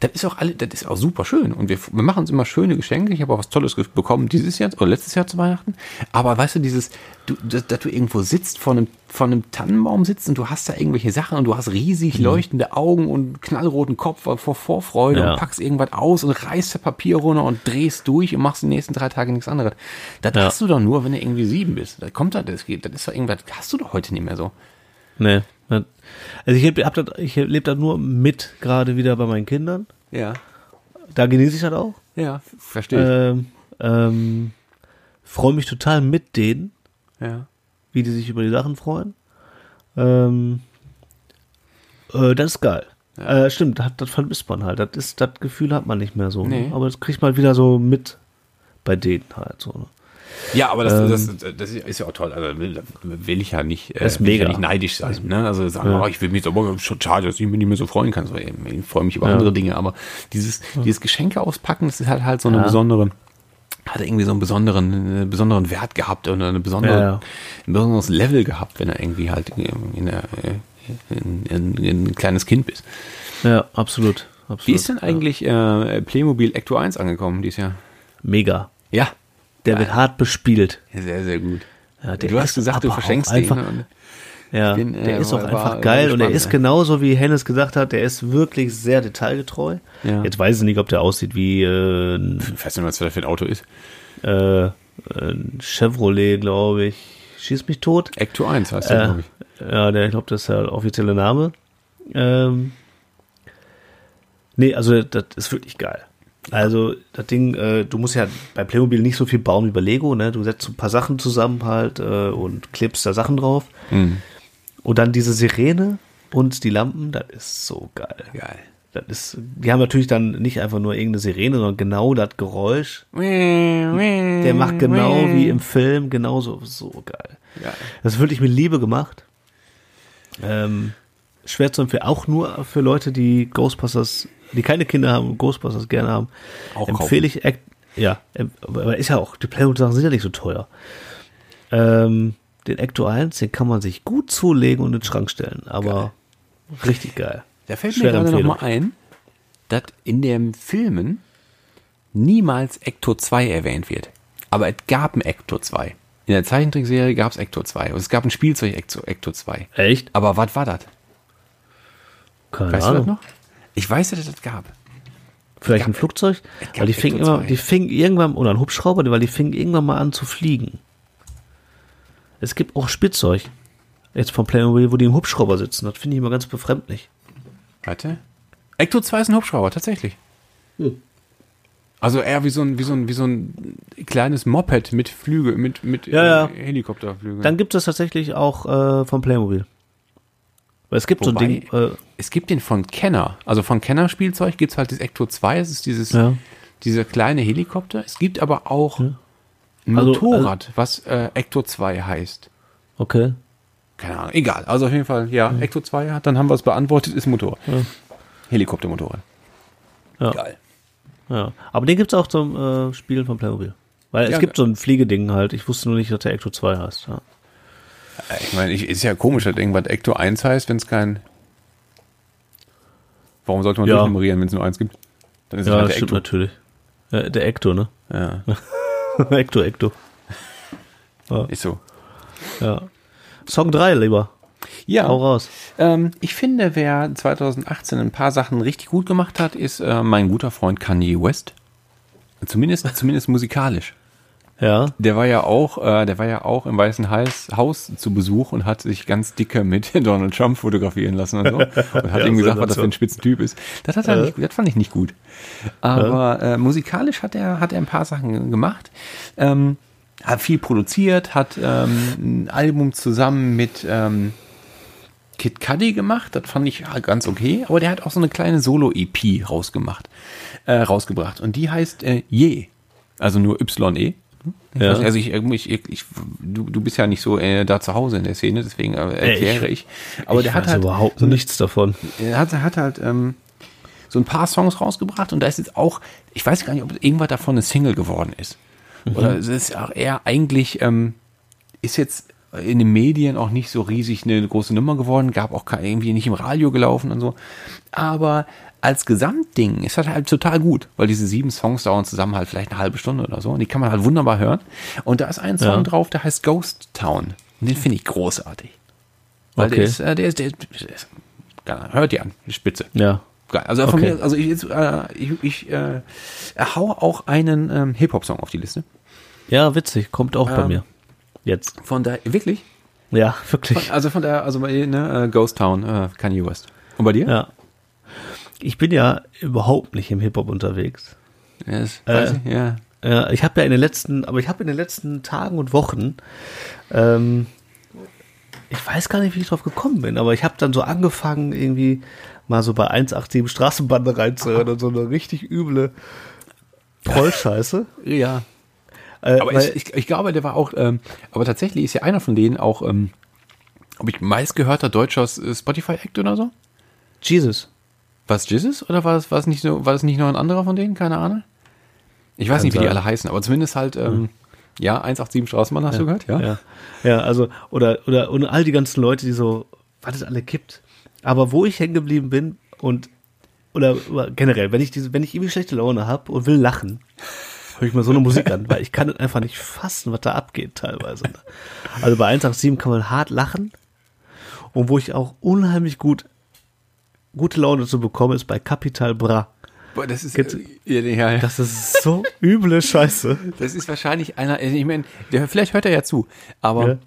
das ist auch alle, das ist auch super schön. Und wir, wir machen uns immer schöne Geschenke. Ich habe auch was Tolles bekommen dieses Jahr oder letztes Jahr zu Weihnachten. Aber weißt du, dieses, du, dass, dass du irgendwo sitzt, vor einem, vor einem Tannenbaum sitzt und du hast da irgendwelche Sachen und du hast riesig leuchtende Augen und knallroten Kopf vor Vorfreude Ja. und packst irgendwas aus und reißt das Papier runter und drehst durch und machst die nächsten drei Tage nichts anderes. Das Ja. hast du doch nur, wenn du irgendwie sieben bist. Da kommt das, das geht, das ist doch irgendwas, hast du doch heute nicht mehr so. Nee. Also ich lebe hab ich leb das nur mit gerade wieder bei meinen Kindern. Ja. Da genieße ich das auch. Ja, verstehe Ähm, ähm, Freue mich total mit denen. Ja. wie die sich über die Sachen freuen. Ähm, äh, das ist geil. Äh, stimmt, das, das vermisst man halt. Das, ist, das Gefühl hat man nicht mehr so. Nee. Ne? Aber das kriegt man halt wieder so mit bei denen halt so. Ne? Ja, aber das, Ähm, das, das ist ja auch toll. Also will, will ich ja nicht, äh, will ich ja nicht neidisch sein. Ne? Also sagen, Ja. oh, ich will mich aber schon schade, dass ich mich nicht mehr so freuen kann. So, eben, ich freue mich über Ja. andere Dinge, aber dieses, dieses Geschenke auspacken, das ist halt halt so eine Ja. besondere, hat irgendwie so einen besonderen, einen besonderen Wert gehabt oder eine besondere, Ja, ja. ein besonderes Level gehabt, wenn er irgendwie halt in, der, in, in, in ein kleines Kind bist. Ja, absolut. absolut. Wie ist denn eigentlich äh, Playmobil Ecto 1 angekommen dieses Jahr? Mega. Ja. Der wird hart bespielt. Sehr, sehr gut. Ja, du hast gesagt, du verschenkst einfach- den. und- Ja, bin, äh, der ist auch einfach geil und er ist ey. genauso, wie Hennes gesagt hat, der ist wirklich sehr detailgetreu. Ja. Jetzt weiß ich nicht, ob der aussieht wie äh, ein, Ich weiß nicht, was das für ein Auto ist. äh, ein Chevrolet, glaube ich. Schieß mich tot. Ecto 1 heißt der, Äh, glaube ich. ja, der, ich glaube, das ist der offizielle Name. Ähm, nee, also das ist wirklich geil. Also das Ding, äh, du musst ja bei Playmobil nicht so viel bauen wie bei Lego, ne? Du setzt so ein paar Sachen zusammen halt äh, und klebst da Sachen drauf. Mhm. Und dann diese Sirene und die Lampen, das ist so geil. Geil. Das ist, die haben natürlich dann nicht einfach nur irgendeine Sirene, sondern genau das Geräusch. Der macht genau wie im Film, genauso so geil. Geil. Das ist wirklich mit Liebe gemacht. Ähm, schwer zu empfehlen, auch nur für Leute, die Ghostbusters, die keine Kinder haben und Ghostbusters gerne haben, Auch empfehle ich, Act- ja, aber ist ja auch, die Playmobil-Sachen sind ja nicht so teuer. Ähm, den Ecto 1, den kann man sich gut zulegen und in den Schrank stellen, aber richtig geil. Da fällt mir Schwere gerade noch Empfehlung. mal ein, dass in den Filmen niemals Ecto 2 erwähnt wird. Aber es gab ein Ecto 2. In der Zeichentrickserie gab es Ecto 2. Und es gab ein Spielzeug Ecto, Ecto 2. Echt? Aber was war das? Keine Weißt du das Ahnung. noch? Ich weiß, dass es das gab. Vielleicht ein Flugzeug? Weil die fingen immer, 2. die fingen irgendwann, oder ein Hubschrauber, weil die fingen irgendwann mal an zu fliegen. Es gibt auch Spielzeug. Jetzt von Playmobil, wo die im Hubschrauber sitzen. Das finde ich immer ganz befremdlich. Warte. Ecto 2 ist ein Hubschrauber, tatsächlich. Also eher wie so ein, wie so ein, wie so ein kleines Moped mit Flüge, mit, mit Ja, ja. Helikopterflügeln. Dann gibt es tatsächlich auch äh, von Playmobil. Weil es gibt so Wobei- ein Ding, äh, es gibt den von Kenner. Also von Kenner Spielzeug gibt es halt das Ecto 2, das ist dieses, Ja. dieser kleine Helikopter. Es gibt aber auch ein Also- Motorrad, was äh, Ecto 2 heißt. okay. Keine Ahnung, egal. Also auf jeden Fall, ja, Ecto 2 hat, dann haben wir es beantwortet, ist Motorrad. Helikoptermotorrad. Ja. Geil. Ja. Aber den gibt es auch zum äh, Spielen von Playmobil. Weil es Ja, gibt so ein Fliegeding halt. Ich wusste nur nicht, dass der Ecto 2 heißt. Ja. Ich meine, ich, ist ja komisch, dass irgendwas Ecto 1 heißt, wenn es kein. Warum sollte man Ja. durchnummerieren, wenn es nur eins gibt? Dann ist es Ja, halt das der stimmt Ecto. natürlich. Ja, der Ecto, ne? Ja, (laughs) Ecto, Ecto. ist so. Ja. Song 3, lieber. Ja, Hau raus. Ähm, ich finde, wer 2018 ein paar Sachen richtig gut gemacht hat, ist äh, mein guter Freund Kanye West. Zumindest, zumindest musikalisch. Ja. Der war ja auch, äh, der war ja auch im Weißen Haus, Haus zu Besuch und hat sich ganz dicke mit (laughs) Donald Trump fotografieren lassen und so. (laughs) Und hat Ja, ihm gesagt, was das für ein Spitzentyp ist. Das hat er nicht, das fand ich nicht gut. Aber äh, musikalisch hat er, hat er ein paar Sachen gemacht. Ähm, hat viel produziert, hat ähm, ein Album zusammen mit ähm, Kid Cudi gemacht, das fand ich ja ganz okay, aber der hat auch so eine kleine Solo-EP rausgemacht, äh, rausgebracht und die heißt äh, Je, also nur Y-E Ich Ja. weiß also ich, ich, ich, ich du, du bist ja nicht so äh, da zu Hause in der Szene, deswegen äh, erkläre ich. Aber der hat halt überhaupt nichts davon. er hat, hat halt ähm, so ein paar Songs rausgebracht und da ist jetzt auch, ich weiß gar nicht, ob irgendwas davon eine Single geworden ist. Oder es ist auch eher eigentlich, ähm, ist jetzt in den Medien auch nicht so riesig eine große Nummer geworden, gab auch kein, irgendwie nicht im Radio gelaufen und so. Aber als Gesamtding ist das halt total gut, weil diese sieben Songs dauern zusammen halt vielleicht eine halbe Stunde oder so und die kann man halt wunderbar hören. Und da ist ein Song Ja. drauf, der heißt Ghost Town. Und den finde ich großartig. Weil der Okay. ist, äh, der ist, der ist, der ist ja, hört ihr an, die Spitze. Ja. Geil. Also von Okay. mir, also ich, jetzt, äh, ich, ich äh, hau auch einen ähm, Hip-Hop-Song auf die Liste. Ja, witzig. Kommt auch bei Ähm. mir. Jetzt. Von der, wirklich? Ja, (laughs) wirklich. Also von der, also bei, ne, äh, Ghost Town, äh, Kanye West. Und bei dir? Ja. Ich bin ja überhaupt nicht im Hip-Hop unterwegs. Weiß Äh. ich, ja. Ja, ich habe ja in den letzten, aber ich habe in den letzten Tagen und Wochen, ähm, ich weiß gar nicht, wie ich drauf gekommen bin, aber ich habe dann so angefangen, irgendwie mal so bei 187 Straßenbande reinzuhören und so eine richtig üble Trollscheiße. (laughs) Ja. Äh, Aber ich, ich, ich glaube, der war auch, ähm, aber tatsächlich ist ja einer von denen auch, ähm, ob ich meistgehörter deutscher äh, Spotify-Act oder so? Jesus. War es Jesus oder war es, war es nicht so, war es nicht noch ein anderer von denen? Keine Ahnung. Ich weiß Kann nicht, wie die sein. alle heißen, aber zumindest halt, ähm, ja, 187 Straßenbahn hast du gehört, ja? Ja, ja also, oder, oder, und all die ganzen Leute, die so, was es alle gibt. Aber wo ich hängen geblieben bin und, oder, oder generell, wenn ich diese, wenn ich irgendwie schlechte Laune habe und will lachen, höre ich mir so eine Musik an, weil ich kann das einfach nicht fassen, was da abgeht teilweise. Also bei 187 kann man hart lachen und wo ich auch unheimlich gut, gute Laune zu bekommen, ist bei Capital Bra. Boah, das ist, äh, ja, ja, ja. Das ist so (laughs) üble Scheiße. Das ist wahrscheinlich einer, also ich meine, der, vielleicht hört er ja zu, aber Ja.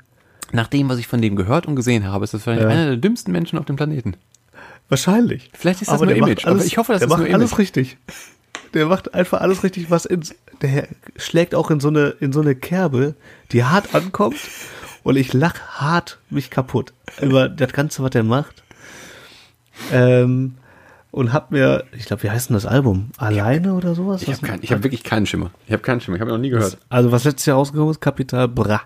nach dem, was ich von dem gehört und gesehen habe, ist das wahrscheinlich Ja. einer der dümmsten Menschen auf dem Planeten. Wahrscheinlich. Vielleicht ist das aber nur der macht Image, aber alles, ich hoffe, das der ist macht nur alles Image. richtig. Der macht einfach alles richtig, was ins, der schlägt auch in so eine, in so eine Kerbe, die hart ankommt und ich lach hart mich kaputt über das Ganze, was der macht. Ähm, und hab mir, ich glaube, wie heißt denn das Album? Alleine oder sowas? Ich habe kein, hab wirklich keinen Schimmer. Ich habe keinen Schimmer, ich habe noch nie gehört. also was letztes Jahr rausgekommen ist, Kapital Bra.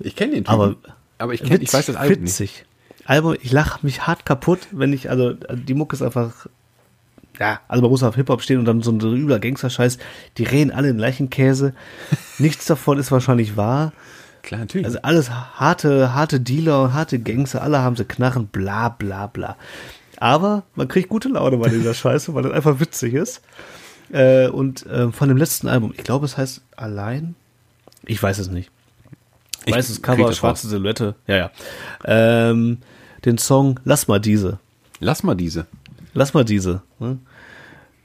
Ich kenne den Aber aber ich, kenn, ich weiß das Album nicht. witzig. Album, ich lache mich hart kaputt, wenn ich, also die Mucke ist einfach, ja, also man muss auf Hip-Hop stehen und dann so ein übler Gangster-Scheiß, die reden alle im gleichen Käse. Nichts davon ist wahrscheinlich wahr. Klar, natürlich. Also alles harte, harte Dealer, harte Gangster, alle haben sie Knarren, bla bla bla. Aber man kriegt gute Laune bei dieser (laughs) Scheiße, weil das einfach witzig ist. Äh, und äh, von dem letzten Album, ich glaube, es heißt Allein. Ich weiß es nicht. Ich Weißes krieg Cover, schwarze Silhouette. Ja, ja. Ähm, den Song Lass mal diese. Lass mal diese. Lass mal diese. Ne?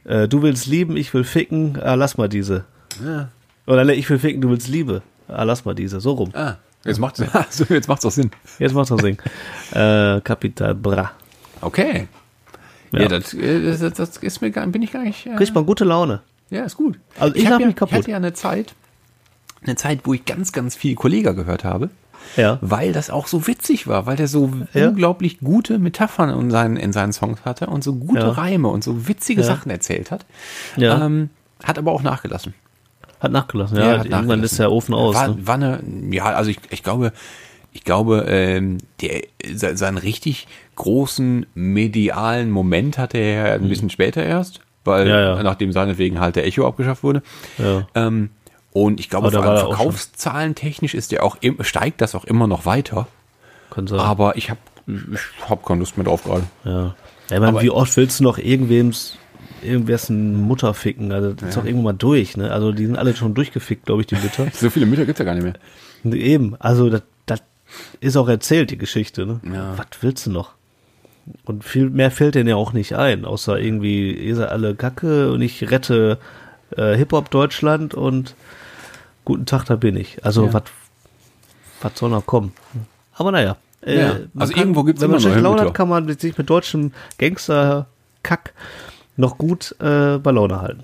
Äh, du willst lieben, ich will ficken, ah, lass mal diese. Ja. Oder ne, ich will ficken, du willst Liebe. Ah, lass mal diese. So rum. Ah, jetzt macht's, (laughs) also, jetzt macht's doch Sinn. Jetzt macht's das Singen. äh, Capital Bra. Okay. Ja, Ja. das, äh, das, das ist mir gar, bin ich gar nicht. Äh, Kriegt man gute Laune. Ja, ist gut. Also ich hab lach ja, mich kaputt. Ich hatte ja eine Zeit, eine Zeit, wo ich ganz, ganz viel Kollega gehört habe, Ja. weil das auch so witzig war, weil der so Ja. unglaublich gute Metaphern in seinen, in seinen Songs hatte und so gute Ja. Reime und so witzige. Sachen erzählt hat. Ja. Ähm, hat aber auch nachgelassen. Hat nachgelassen. Ja, Ja, hat irgendwann nachgelassen. ist der Ofen aus. War, ne? war eine, ja, also ich, ich glaube, ich glaube, ähm, der, se- seinen richtig großen medialen Moment hatte er ein bisschen später erst, weil Mhm. Ja, ja. nachdem seinetwegen halt der Echo abgeschafft wurde. Ja. Ähm, und ich glaube, vor allem er. Verkaufszahlen technisch ist der auch im, steigt das auch immer noch weiter. Kann sein. Aber ich habe ich hab keine Lust mehr drauf gerade. Ja. ja ich meine, wie oft willst du noch irgendwem's, irgendwessen Mutter ficken? Also, das ist doch irgendwann mal durch, ne? Also, die sind alle schon durchgefickt, glaube ich, die Mütter. (laughs) So viele Mütter gibt's ja gar nicht mehr. Eben, also, das, das ist auch erzählt, die Geschichte, ne? Ja. Was willst du noch? Und viel mehr fällt denen ja auch nicht ein, außer irgendwie, ihr seid alle Kacke und ich rette äh, Hip-Hop Deutschland und guten Tag, da bin ich. Also, Ja. was was soll noch kommen? Aber naja. äh, Ja, man also irgendwo gibt's Wenn man immer neue schlechte Laune Mütter. hat, kann man sich mit deutschem Gangster-Kack noch gut äh, bei Laune halten.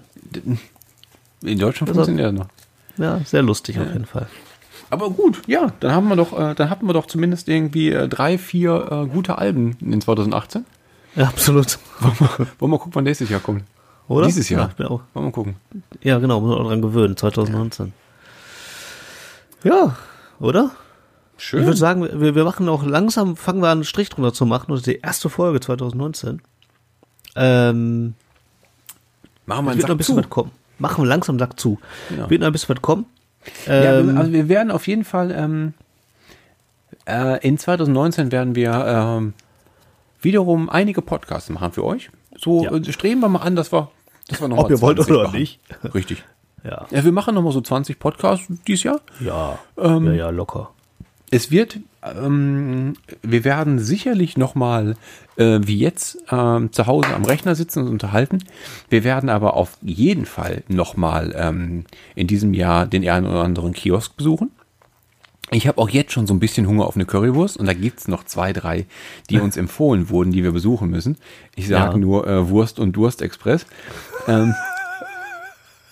In Deutschland Also- funktioniert das noch. Ja, sehr lustig auf jeden Fall. Aber gut, ja, dann haben wir doch, äh, dann hatten wir doch zumindest irgendwie äh, drei, vier äh, gute Alben in 2018. Ja, absolut. Wollen wir, wollen wir gucken, wann nächstes Jahr kommt. Oder? Dieses Jahr. Ja, auch, Wollen wir gucken. ja genau, muss man dran gewöhnen, 2019. Ja, oder? Schön. Ich würde sagen, wir, wir machen auch langsam, fangen wir an, einen Strich drunter zu machen. Ist die erste Folge 2019. Ähm, Machen wir einen wird noch ein Sack bisschen zu. was kommen. Machen wir langsam Sack zu. Genau. Wird noch ein bisschen was kommen. Ja, Ähm, also wir werden auf jeden Fall ähm, äh, in 2019 werden wir ähm, wiederum einige Podcasts machen für euch. So Ja. äh, streben wir mal an, dass wir, dass wir noch Ob ihr wollt 20 oder machen. nicht. Richtig. ja. Ja, wir machen noch mal so 20 Podcasts dieses Jahr. Ja, Ähm, ja, ja, locker. Es wird, ähm, wir werden sicherlich nochmal, äh, wie jetzt, ähm, zu Hause am Rechner sitzen und unterhalten. Wir werden aber auf jeden Fall nochmal ähm, in diesem Jahr den einen oder anderen Kiosk besuchen. Ich habe auch jetzt schon so ein bisschen Hunger auf eine Currywurst und da gibt's noch zwei, drei, die uns empfohlen wurden, die wir besuchen müssen. Ich sage Ja. nur äh, Wurst und Durst Express. Ähm,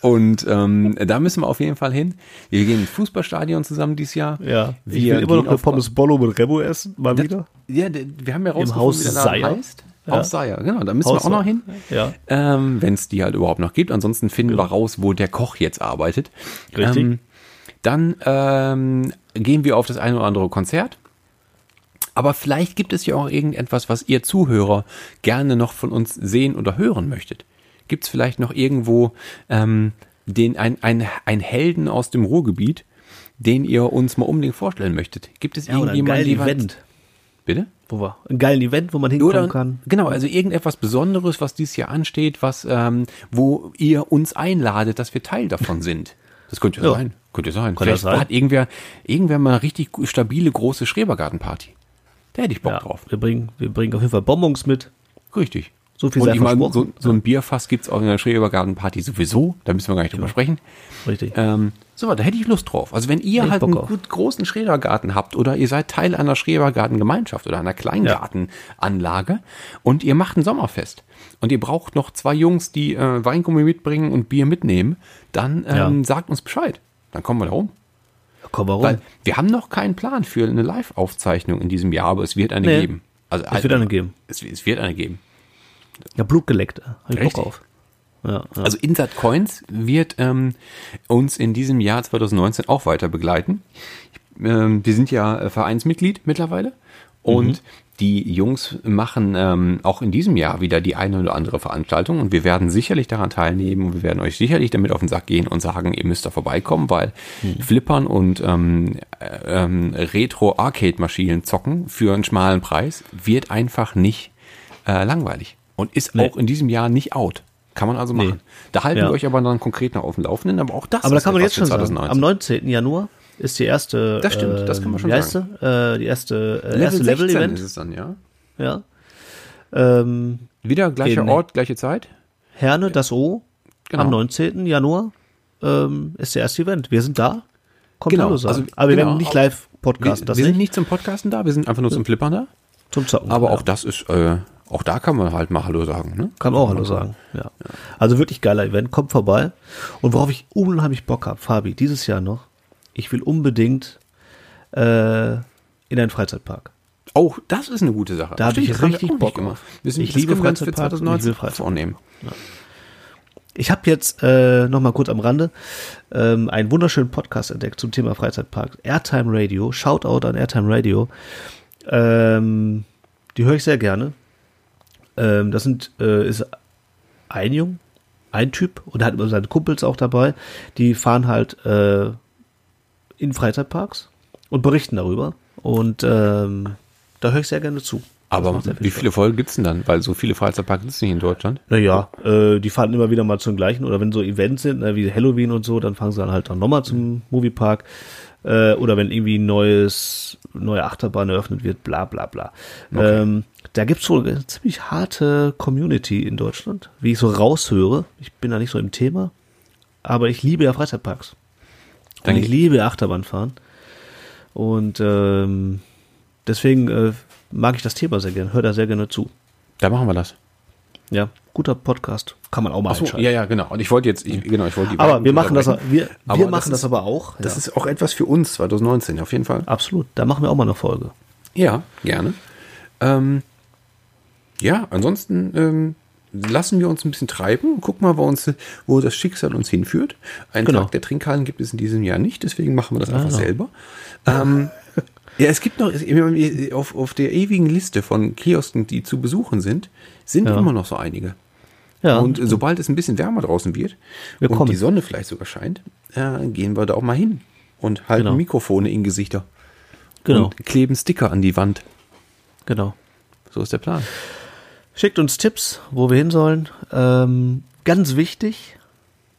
und ähm, da müssen wir auf jeden Fall hin. Wir gehen ins Fußballstadion zusammen dieses Jahr. Ja, ich wir will immer noch eine Pommes Bollo mit Rebo essen, mal das, wieder. Ja, wir haben ja rausgefunden, Haus wie der Laden heißt. Ja. Haus Seier, genau. Da müssen Haus wir auch noch hin. Ja. Ähm, Wenn es die halt überhaupt noch gibt. Ansonsten finden wir raus, wo der Koch jetzt arbeitet. Richtig. Ähm, dann ähm, gehen wir auf das eine oder andere Konzert. Aber vielleicht gibt es ja auch irgendetwas, was ihr Zuhörer gerne noch von uns sehen oder hören möchtet. Gibt es vielleicht noch irgendwo ähm, den, ein, ein, ein Helden aus dem Ruhrgebiet, den ihr uns mal unbedingt vorstellen möchtet? Gibt es Ja, irgendjemanden, geiles jemand- Event. Bitte? Wo wir, ein geiles Event, wo man hinkommen Oder, kann. Genau, also irgendetwas Besonderes, was dieses Jahr ansteht, was, ähm, wo ihr uns einladet, dass wir Teil davon (laughs) sind. Das könnte ja, Ja. sein. Könnte sein. Kann Vielleicht sein. hat irgendwer, irgendwer mal eine richtig stabile, große Schrebergartenparty. Da hätte ich Bock Ja, drauf. wir bringen, wir bringen auf jeden Fall Bonbons mit. Richtig. So viel Und ich meine, so, so ein Bierfass gibt's auch in der Schrebergartenparty sowieso. Da müssen wir gar nicht drüber sprechen. Richtig. Ähm, so, da hätte ich Lust drauf. Also wenn ihr ich halt einen gut großen Schrebergarten habt oder ihr seid Teil einer Schrebergartengemeinschaft oder einer Kleingartenanlage und ihr macht ein Sommerfest und ihr braucht noch zwei Jungs, die äh, Weingummi mitbringen und Bier mitnehmen, dann ähm, Ja. sagt uns Bescheid. Dann kommen wir da rum. Ja, komm mal rum. Weil wir haben noch keinen Plan für eine Live-Aufzeichnung in diesem Jahr, aber es wird eine Nee. geben. Also, Es wird eine geben. Es, es wird eine geben. Ja, Blut geleckt. Hab ich Richtig. Bock auf. Ja, ja. Also Insat Coins wird ähm, uns in diesem Jahr 2019 auch weiter begleiten. Ähm, wir sind ja äh, Vereinsmitglied mittlerweile und die Jungs machen ähm, auch in diesem Jahr wieder die eine oder andere Veranstaltung und wir werden sicherlich daran teilnehmen und wir werden euch sicherlich damit auf den Sack gehen und sagen, ihr müsst da vorbeikommen, weil Flippern und ähm, äh, ähm, Retro-Arcade-Maschinen zocken für einen schmalen Preis wird einfach nicht äh, langweilig und ist Nee. auch in diesem Jahr nicht out. Kann man also machen. Da halten Ja. wir euch aber dann konkret noch auf dem Laufenden, aber auch das Aber da kann man jetzt schon für sagen. 2019. Am 19. Januar ist die erste. Das stimmt, das kann man schon heißt sie? Äh, die erste, äh, erste 16 Level-Event. ist es dann, ja. ja. Ähm, Wieder gleicher Ort, gleiche Zeit. Herne, das O. Genau. Am 19. Januar ähm, ist der erste Event. Wir sind da. Kommt Genau, sagen. also, Aber wir genau, werden nicht auch- live Wir, podcasten, das wir sind nicht. nicht zum Podcasten da, wir sind einfach nur zum Flippern da. Zum Zocken. Aber ja. auch das ist, äh, auch da kann man halt mal Hallo sagen. Ne? Kann man auch Hallo sagen. Ja. Also wirklich geiler Event. Kommt vorbei. Und worauf ich unheimlich Bock habe, Fabi, dieses Jahr noch, ich will unbedingt äh, in einen Freizeitpark. Oh, das ist eine gute Sache. Da hab Stimmt, ich richtig auch Bock gemacht. Ich das liebe Freizeitparks und ich 2019 will Freizeitpark. vornehmen. Ich habe jetzt äh, noch mal kurz am Rande ähm, einen wunderschönen Podcast entdeckt zum Thema Freizeitpark. Airtime Radio. Shoutout an Airtime Radio. Ähm, die höre ich sehr gerne. Ähm, das sind äh, ist ein Jung, ein Typ und er hat immer seine Kumpels auch dabei. Die fahren halt äh, in Freizeitparks und berichten darüber. Und ähm, da höre ich sehr gerne zu. Aber viel wie Spaß. viele Folgen gibt's denn dann? Weil so viele Freizeitparks gibt es nicht in Deutschland. Naja, äh, die fahren immer wieder mal zum gleichen oder wenn so Events sind, ne, wie Halloween und so, dann fangen sie dann halt dann nochmal zum Moviepark. Äh, oder wenn irgendwie ein neues, neue Achterbahn eröffnet wird, bla bla bla. Ähm, da gibt's wohl eine ziemlich harte Community in Deutschland, wie ich so raushöre. Ich bin da nicht so im Thema, aber ich liebe ja Freizeitparks. Und ich liebe Achterbahnfahren. Und ähm, deswegen äh, mag ich das Thema sehr gerne, höre da sehr gerne zu. Da machen wir das. Ja, guter Podcast. Kann man auch mal Achso, einschalten. ja, ja, genau. Und ich wollte jetzt, ich, genau, ich wollte die Aber wir machen das, wir, wir Aber machen das ist- aber auch. Das ja. ist auch etwas für uns 2019, auf jeden Fall. absolut. Da machen wir auch mal eine Folge. Ja, gerne. Ähm, ja, ansonsten ähm, lassen wir uns ein bisschen treiben. Gucken mal, wo, uns, wo das Schicksal uns hinführt. Einen Genau. Tag der Trinkhallen gibt es in diesem Jahr nicht, deswegen machen wir das einfach Genau. selber. Ähm, (laughs) ja, es gibt noch, auf, auf der ewigen Liste von Kiosken, die zu besuchen sind, sind Ja. immer noch so einige. Ja, Und sobald es ein bisschen wärmer draußen wird Wir und kommen. die Sonne vielleicht sogar scheint, äh, gehen wir da auch mal hin und halten Genau. Mikrofone in Gesichter. genau, Und kleben Sticker an die Wand. genau. So ist der Plan. Schickt uns Tipps, wo wir hin sollen. Ähm, ganz wichtig,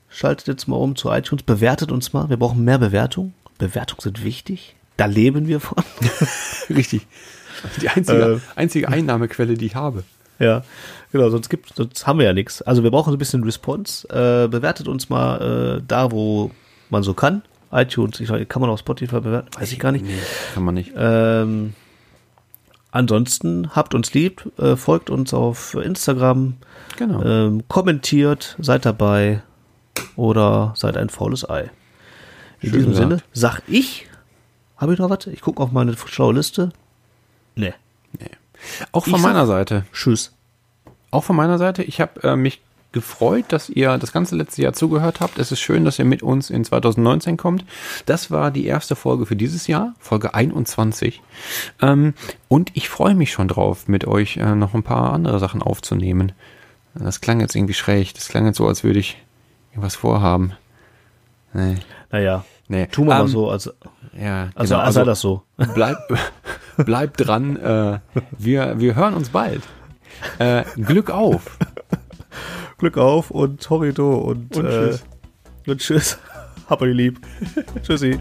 schaltet jetzt mal um zu iTunes, bewertet uns mal. Wir brauchen mehr Bewertung. Bewertungen sind wichtig. Da leben wir von. (laughs) Richtig. Die einzige, Äh. einzige Einnahmequelle, die ich habe. Ja, genau, sonst gibt sonst haben wir ja nichts. Also wir brauchen so ein bisschen Response. Äh, bewertet uns mal äh, da, wo man so kann. iTunes, ich weiß, kann man auf Spotify bewerten? Weiß ich gar nicht. Nee, kann man nicht. Ähm, ansonsten habt uns lieb, äh, folgt uns auf Instagram, Genau. ähm, kommentiert, seid dabei oder seid ein faules Ei. In Schön diesem gesagt. Sinne sag ich, habe ich noch was? Ich gucke auf meine schlaue Liste. Nee. Auch ich von sag- meiner Seite. Tschüss. Auch von meiner Seite. Ich habe äh, mich gefreut, dass ihr das ganze letzte Jahr zugehört habt. Es ist schön, dass ihr mit uns in 2019 kommt. Das war die erste Folge für dieses Jahr, Folge 21. Ähm, und ich freue mich schon drauf, mit euch äh, noch ein paar andere Sachen aufzunehmen. Das klang jetzt irgendwie schräg. Das klang jetzt so, als würde ich irgendwas vorhaben. Nee. Naja, Nee. tun wir mal Ähm, so. Also, Ja, also, genau. sei das so. (laughs) Bleib, bleib dran. Äh, wir, wir hören uns bald. Äh, Glück auf. (laughs) Glück auf und Horrido und, Und äh, tschüss. und tschüss. (laughs) Hab euch lieb. Tschüssi.